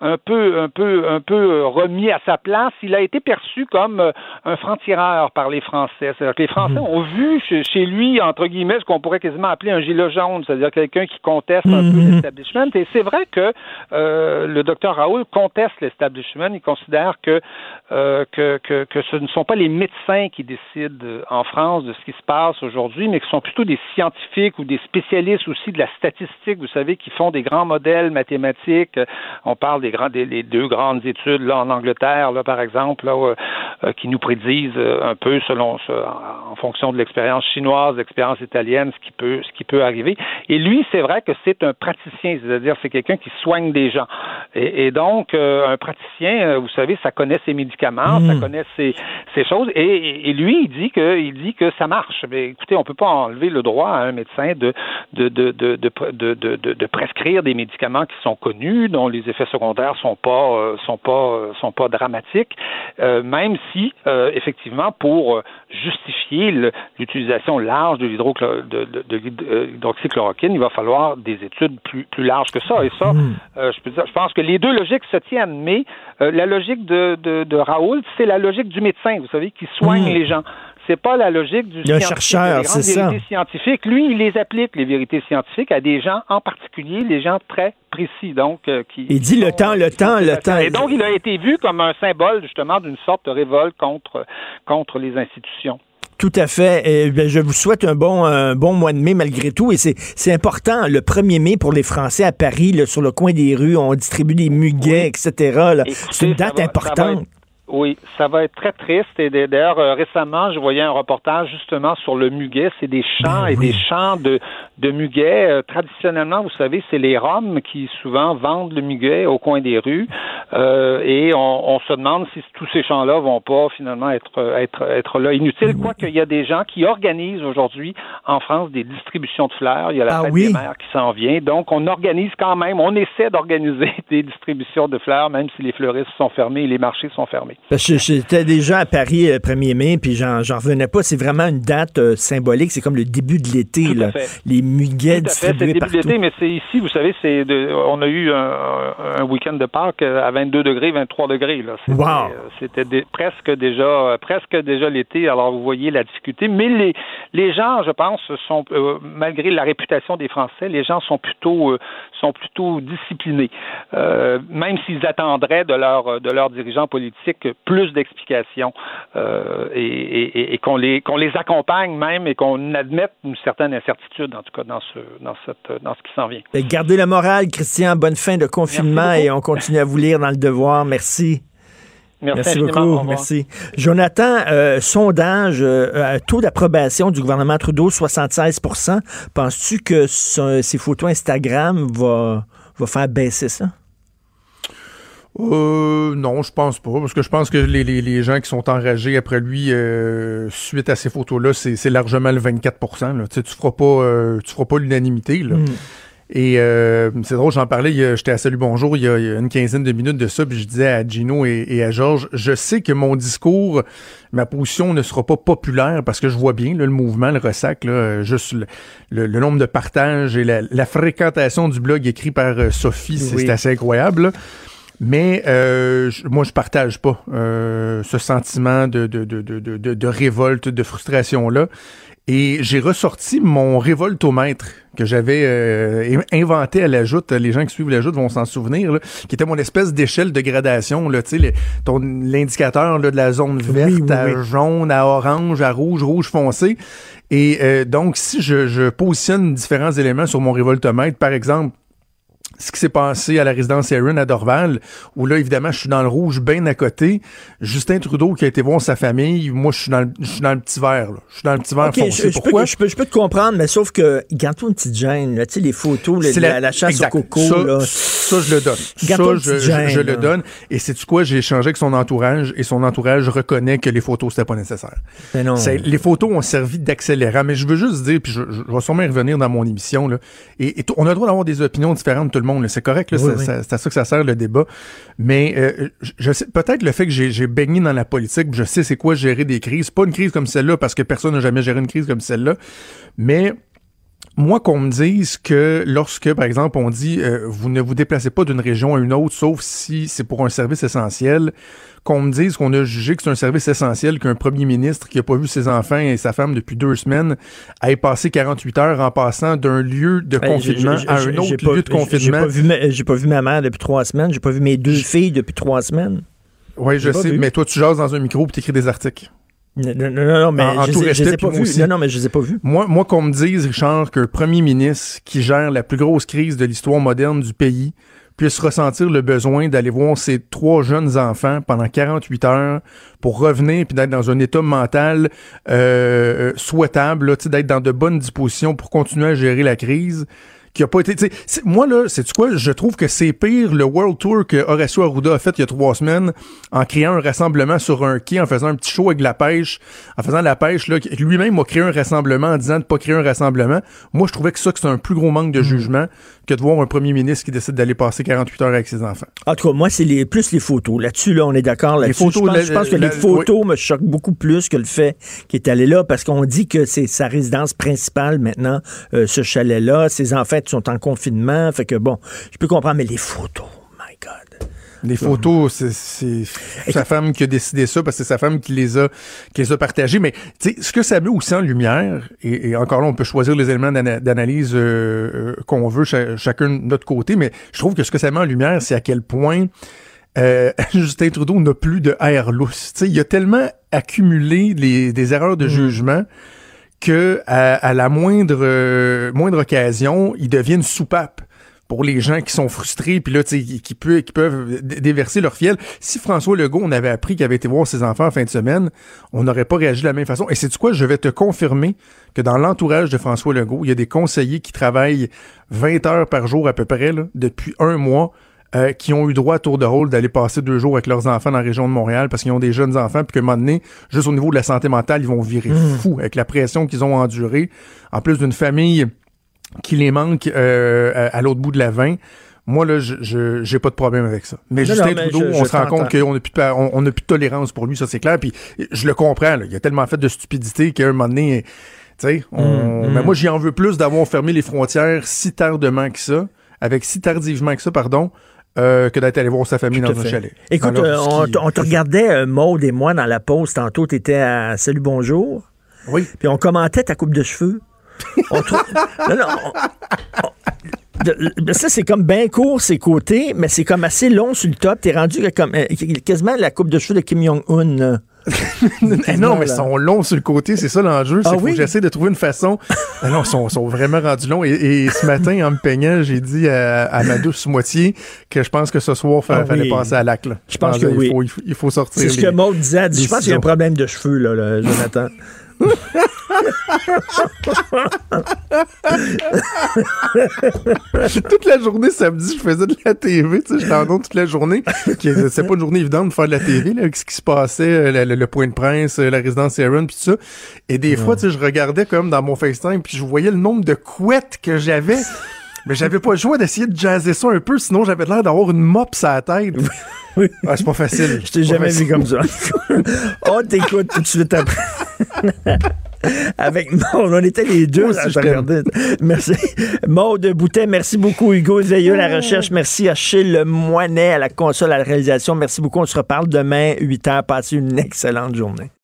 un peu, un peu, un peu remis à sa place, il a été perçu comme un franc-tireur par les Français. C'est-à-dire que les Français mhm. ont vu chez, lui, entre guillemets, ce qu'on pourrait quasiment appeler un gilet jaune, c'est-à-dire quelqu'un qui conteste un peu mhm. l'establishment. Et c'est vrai que le docteur Raoul conteste l'establishment. Il considère que euh, que, que, que, ce ne sont pas les médecins qui décident euh, en France de ce qui se passe aujourd'hui, mais que ce sont plutôt des scientifiques ou des spécialistes aussi de la statistique, vous savez, qui font des grands modèles mathématiques. On parle des, grands, des les deux grandes études là, en Angleterre, là, par exemple, là, euh, qui nous prédisent un peu selon en fonction de l'expérience chinoise, l'expérience italienne, ce qui peut ce qui peut arriver. Et lui, c'est vrai que c'est un praticien, c'est-à-dire c'est quelqu'un qui soigne des gens. Et, et donc, un praticien, vous savez, ça connaît ses médicaments ça hmm. connaît ces, choses. Et, lui, il dit que, il dit que ça marche. Mais écoutez, on peut pas enlever le droit à un médecin de de, de, de, de, prescrire des médicaments qui sont connus, dont les effets secondaires sont pas euh, sont pas euh, sont pas dramatiques, euh, même si effectivement pour justifier l'utilisation large de l'hydroxychloroquine, il va falloir des études plus plus larges que ça. Et ça, hmm. je, peux dire, je pense que les deux logiques se tiennent, mais la logique de, de, de Raoul, c'est la logique du médecin, vous savez, qui soigne hmm. les gens. C'est pas la logique du chercheur, c'est ça. scientifiques. Lui, il les applique, les vérités scientifiques, à des gens en particulier, des gens très précis, donc euh, qui. Il dit le temps, le temps, le temps. Et donc, il a été vu comme un symbole justement d'une sorte de révolte contre contre les institutions. Tout à fait. Et, ben, je vous souhaite un bon, un bon mois de mai malgré tout. Et c'est important, le 1er mai pour les Français à Paris, sur le coin des rues, on distribue des muguets, etc. C'est une date importante. Oui, ça va être très triste. Et d'ailleurs, euh, récemment, je voyais un reportage justement sur le muguet. C'est des champs ben et des champs de, de muguet. Euh, traditionnellement, vous savez, c'est les Roms qui souvent vendent le muguet au coin des rues. Euh, et on, on, se demande si tous ces champs-là vont pas finalement être être être là inutiles. Quoique il y a des gens qui organisent aujourd'hui en France des distributions de fleurs. Il y a la ah fête des mères qui s'en vient. Donc, on organise quand même. On essaie d'organiser <laughs> des distributions de fleurs, même si les fleuristes sont fermés et les marchés sont fermés. Parce que j'étais déjà à Paris le euh, 1er mai, puis j'en revenais pas. C'est vraiment une date euh, symbolique. C'est comme le début de l'été. Les muguets. C'est le début de l'été, mais c'est ici, vous savez, c'est on a eu un, week-end de Pâques euh, à 22 degrés, 23 degrés. C'était presque déjà presque déjà l'été. Alors, vous voyez la difficulté. Mais les, les gens, je pense, sont, malgré la réputation des Français, les gens sont plutôt, sont plutôt disciplinés. même s'ils attendraient de, leur, de leurs dirigeants politiques plus d'explications euh, et, qu'on les qu'on les accompagne même et qu'on admette une certaine incertitude en tout cas dans ce dans cette dans ce qui s'en vient. Ben, gardez la morale, Christian. Bonne fin de confinement et on continue à vous lire dans le devoir. Merci. Merci, beaucoup. Merci. Jonathan, euh, sondage, euh, taux d'approbation du gouvernement Trudeau, 76% Penses-tu que ces photos Instagram va, va faire baisser ça? Euh, non, je pense pas, parce que je pense que les, les, les gens qui sont enragés après lui euh, suite à ces photos-là, c'est largement le 24 là. Tu, sais, tu feras pas, euh, tu feras pas l'unanimité. Là. Mm. Et euh, c'est drôle, j'en parlais, j'étais à Salut Bonjour il y, a, une quinzaine de minutes de ça, puis je disais à Gino et, à Georges, je sais que mon discours, ma position ne sera pas populaire parce que je vois bien le mouvement, le ressac, là, juste le, nombre de partages et la, fréquentation du blog écrit par Sophie, c'est assez incroyable. Mais euh, moi, je partage pas euh, ce sentiment de, de, de, de, de révolte, de frustration-là. Et j'ai ressorti mon révoltomètre que j'avais euh, inventé à la joute. Les gens qui suivent la joute vont s'en souvenir, là, qui était mon espèce d'échelle de gradation. Là, ton l'indicateur de la zone verte à jaune, à orange, à rouge, rouge foncé. Et euh, donc, si je, je positionne différents éléments sur mon révoltomètre, par exemple, ce qui s'est passé à la résidence Erin à Dorval, où là, évidemment, je suis dans le rouge bien à côté. Justin Trudeau qui a été voir sa famille, moi, je suis dans le, je suis dans le petit vert. Là. Je suis dans le petit vert foncé. Je, Pourquoi? Je peux, je, peux, te comprendre, mais sauf que, garde-toi une petite gêne. Tu sais, les photos, la, la, chasse au coco. Ça, là. ça, je le donne. Ça, je, je, le donne. Et c'est-tu quoi? J'ai échangé avec son entourage et son entourage reconnaît que les photos, c'était pas nécessaire. Ben non. Les photos ont servi d'accélérant. Mais je veux juste dire, puis je, vais sûrement y revenir dans mon émission, là, et, on a le droit d'avoir des opinions différentes le monde. C'est correct, Oui, oui. c'est à ça que ça sert le débat. Mais euh, je- sais peut-être le fait que j'ai j'ai baigné dans la politique, je sais c'est quoi gérer des crises. Pas une crise comme celle-là, parce que personne n'a jamais géré une crise comme celle-là. Mais moi, qu'on me dise que lorsque, par exemple, on dit euh, vous ne vous déplacez pas d'une région à une autre, sauf si c'est pour un service essentiel, qu'on me dise qu'on a jugé que c'est un service essentiel qu'un premier ministre qui a pas vu ses enfants et sa femme depuis deux semaines ait passé 48 heures en passant d'un lieu de Ben, confinement à un autre pas- lieu de J'ai confinement. pas, vu ma, j'ai pas vu ma mère depuis trois semaines. J'ai pas vu mes deux filles depuis trois semaines. Oui, je sais, mais toi, tu jases dans un micro et t'écris des articles. Non, non, mais En- en je, tout les ai- je respect, les ai pas vus. Non, non, mais je les ai pas vus. Moi, moi qu'on me dise, Richard, qu'un premier ministre qui gère la plus grosse crise de l'histoire moderne du pays puisse ressentir le besoin d'aller voir ses trois jeunes enfants pendant 48 heures pour revenir puis d'être dans un état mental euh, euh, souhaitable, d'être dans de bonnes dispositions pour continuer à gérer la crise qui a pas été. Moi, là, c'est quoi? Je trouve que c'est pire le World Tour que Horacio Arruda a fait il y a trois semaines en créant un rassemblement sur un quai, en faisant un petit show avec de la pêche, en faisant de la pêche, lui-même a créé un rassemblement en disant de pas créer un rassemblement. Moi, je trouvais que ça, que c'est un plus gros manque de jugement que de voir un premier ministre qui décide d'aller passer 48 heures avec ses enfants. En tout cas, moi, c'est les, plus les photos. Là-dessus, là, on est d'accord Les là-dessus. photos, je, pense, la- je pense que la- les photos me choquent beaucoup plus que le fait qu'il est allé là parce qu'on dit que c'est sa résidence principale maintenant, euh, ce chalet-là. Ses enfants sont en confinement. Fait que bon, je peux comprendre, mais les photos. Les photos, c'est- c'est sa femme qui a décidé ça parce que c'est sa femme qui les a, qui les a partagées. Mais ce que ça met aussi en lumière, et, et encore là, on peut choisir les éléments d'ana- d'analyse euh, euh, qu'on veut cha- chacun de notre côté, mais je trouve que ce que ça met en lumière, c'est à quel point euh, <laughs> Justin Trudeau n'a plus de air lousse. Tu sais, il a tellement accumulé les, des erreurs de jugement que à, à la moindre euh, moindre occasion, il devient une soupape pour les gens qui sont frustrés puis là tu sais qui, qui peut- qui peuvent dé- déverser leur fiel. Si François Legault on avait appris qu'il avait été voir ses enfants en fin de semaine, on n'aurait pas réagi de la même façon. Et c'est du quoi? Je vais te confirmer que dans l'entourage de François Legault, il y a des conseillers qui travaillent 20 heures par jour à peu près là, depuis un mois euh, qui ont eu droit à tour de rôle d'aller passer deux jours avec leurs enfants dans la région de Montréal parce qu'ils ont des jeunes enfants, puis qu'à un moment donné, juste au niveau de la santé mentale, ils vont virer Mm. fous avec la pression qu'ils ont endurée, en plus d'une famille qui les manque euh, à, l'autre bout de la 20. Moi, là, je j'ai pas de problème avec ça. Mais Non, Justin non, mais Trudeau, je- on je se rend compte qu'on n'a plus, de on, on a plus de tolérance pour lui, ça c'est clair. Puis je le comprends, là. il a tellement fait de stupidité qu'à un moment donné, tu sais, on- Mm, mais mm. moi j'y en veux plus d'avoir fermé les frontières si tardement que ça, avec si tardivement que ça, pardon, euh, que d'être allé voir sa famille dans un chalet. Écoute, euh, on, te- on te regardait, euh, Maude et moi, dans la pause. Tantôt, tu étais à Salut Bonjour. Oui. Puis on commentait ta coupe de cheveux. On trou- non, non. on- on- de- de- ça, c'est comme bien court, ses côtés, mais c'est comme assez long sur le top. T'es rendu comme, euh, quasiment la coupe de cheveux de Kim Jong-un. <laughs> non, mais ils sont longs sur le côté, c'est ça l'enjeu. Ah c'est faut oui? que j'essaie de trouver une façon. <laughs> Ah non, ils sont, sont vraiment rendus longs. Et, et ce matin, en me peignant, j'ai dit à, à ma douce moitié que je pense que ce soir, il Ah fallait oui. passer à l'acte. Je pense Ah, que oui. Faut, il, faut, il faut sortir. C'est ce que Maud disait. Je pense qu'il y a un problème de cheveux, là, là, Jonathan. <laughs> <laughs> toute la journée, samedi, je faisais de la TV. Tu sais, j'étais en toute la journée. C'est pas une journée évidente de faire de la TV, là, avec ce qui se passait, euh, le, le- le point de presse, euh, la résidence Aaron, puis tout ça. Et des fois, tu sais, je regardais comme dans mon FaceTime, puis je voyais le nombre de couettes que j'avais. Mais j'avais pas le choix d'essayer de jazzer ça un peu, sinon j'avais l'air d'avoir une mop sur la tête. Ah, c'est pas facile. Je t'ai jamais vu comme ça. <laughs> On t'écoute tout de suite après. <laughs> Avec Maud, on était les deux Moi aussi, à je regarder. Merci. Maud Boutet, merci beaucoup. Hugo Veilleux la recherche. Merci à Chille Moinet à la console, à la réalisation. Merci beaucoup. On se reparle demain, 8 h. Passez une excellente journée.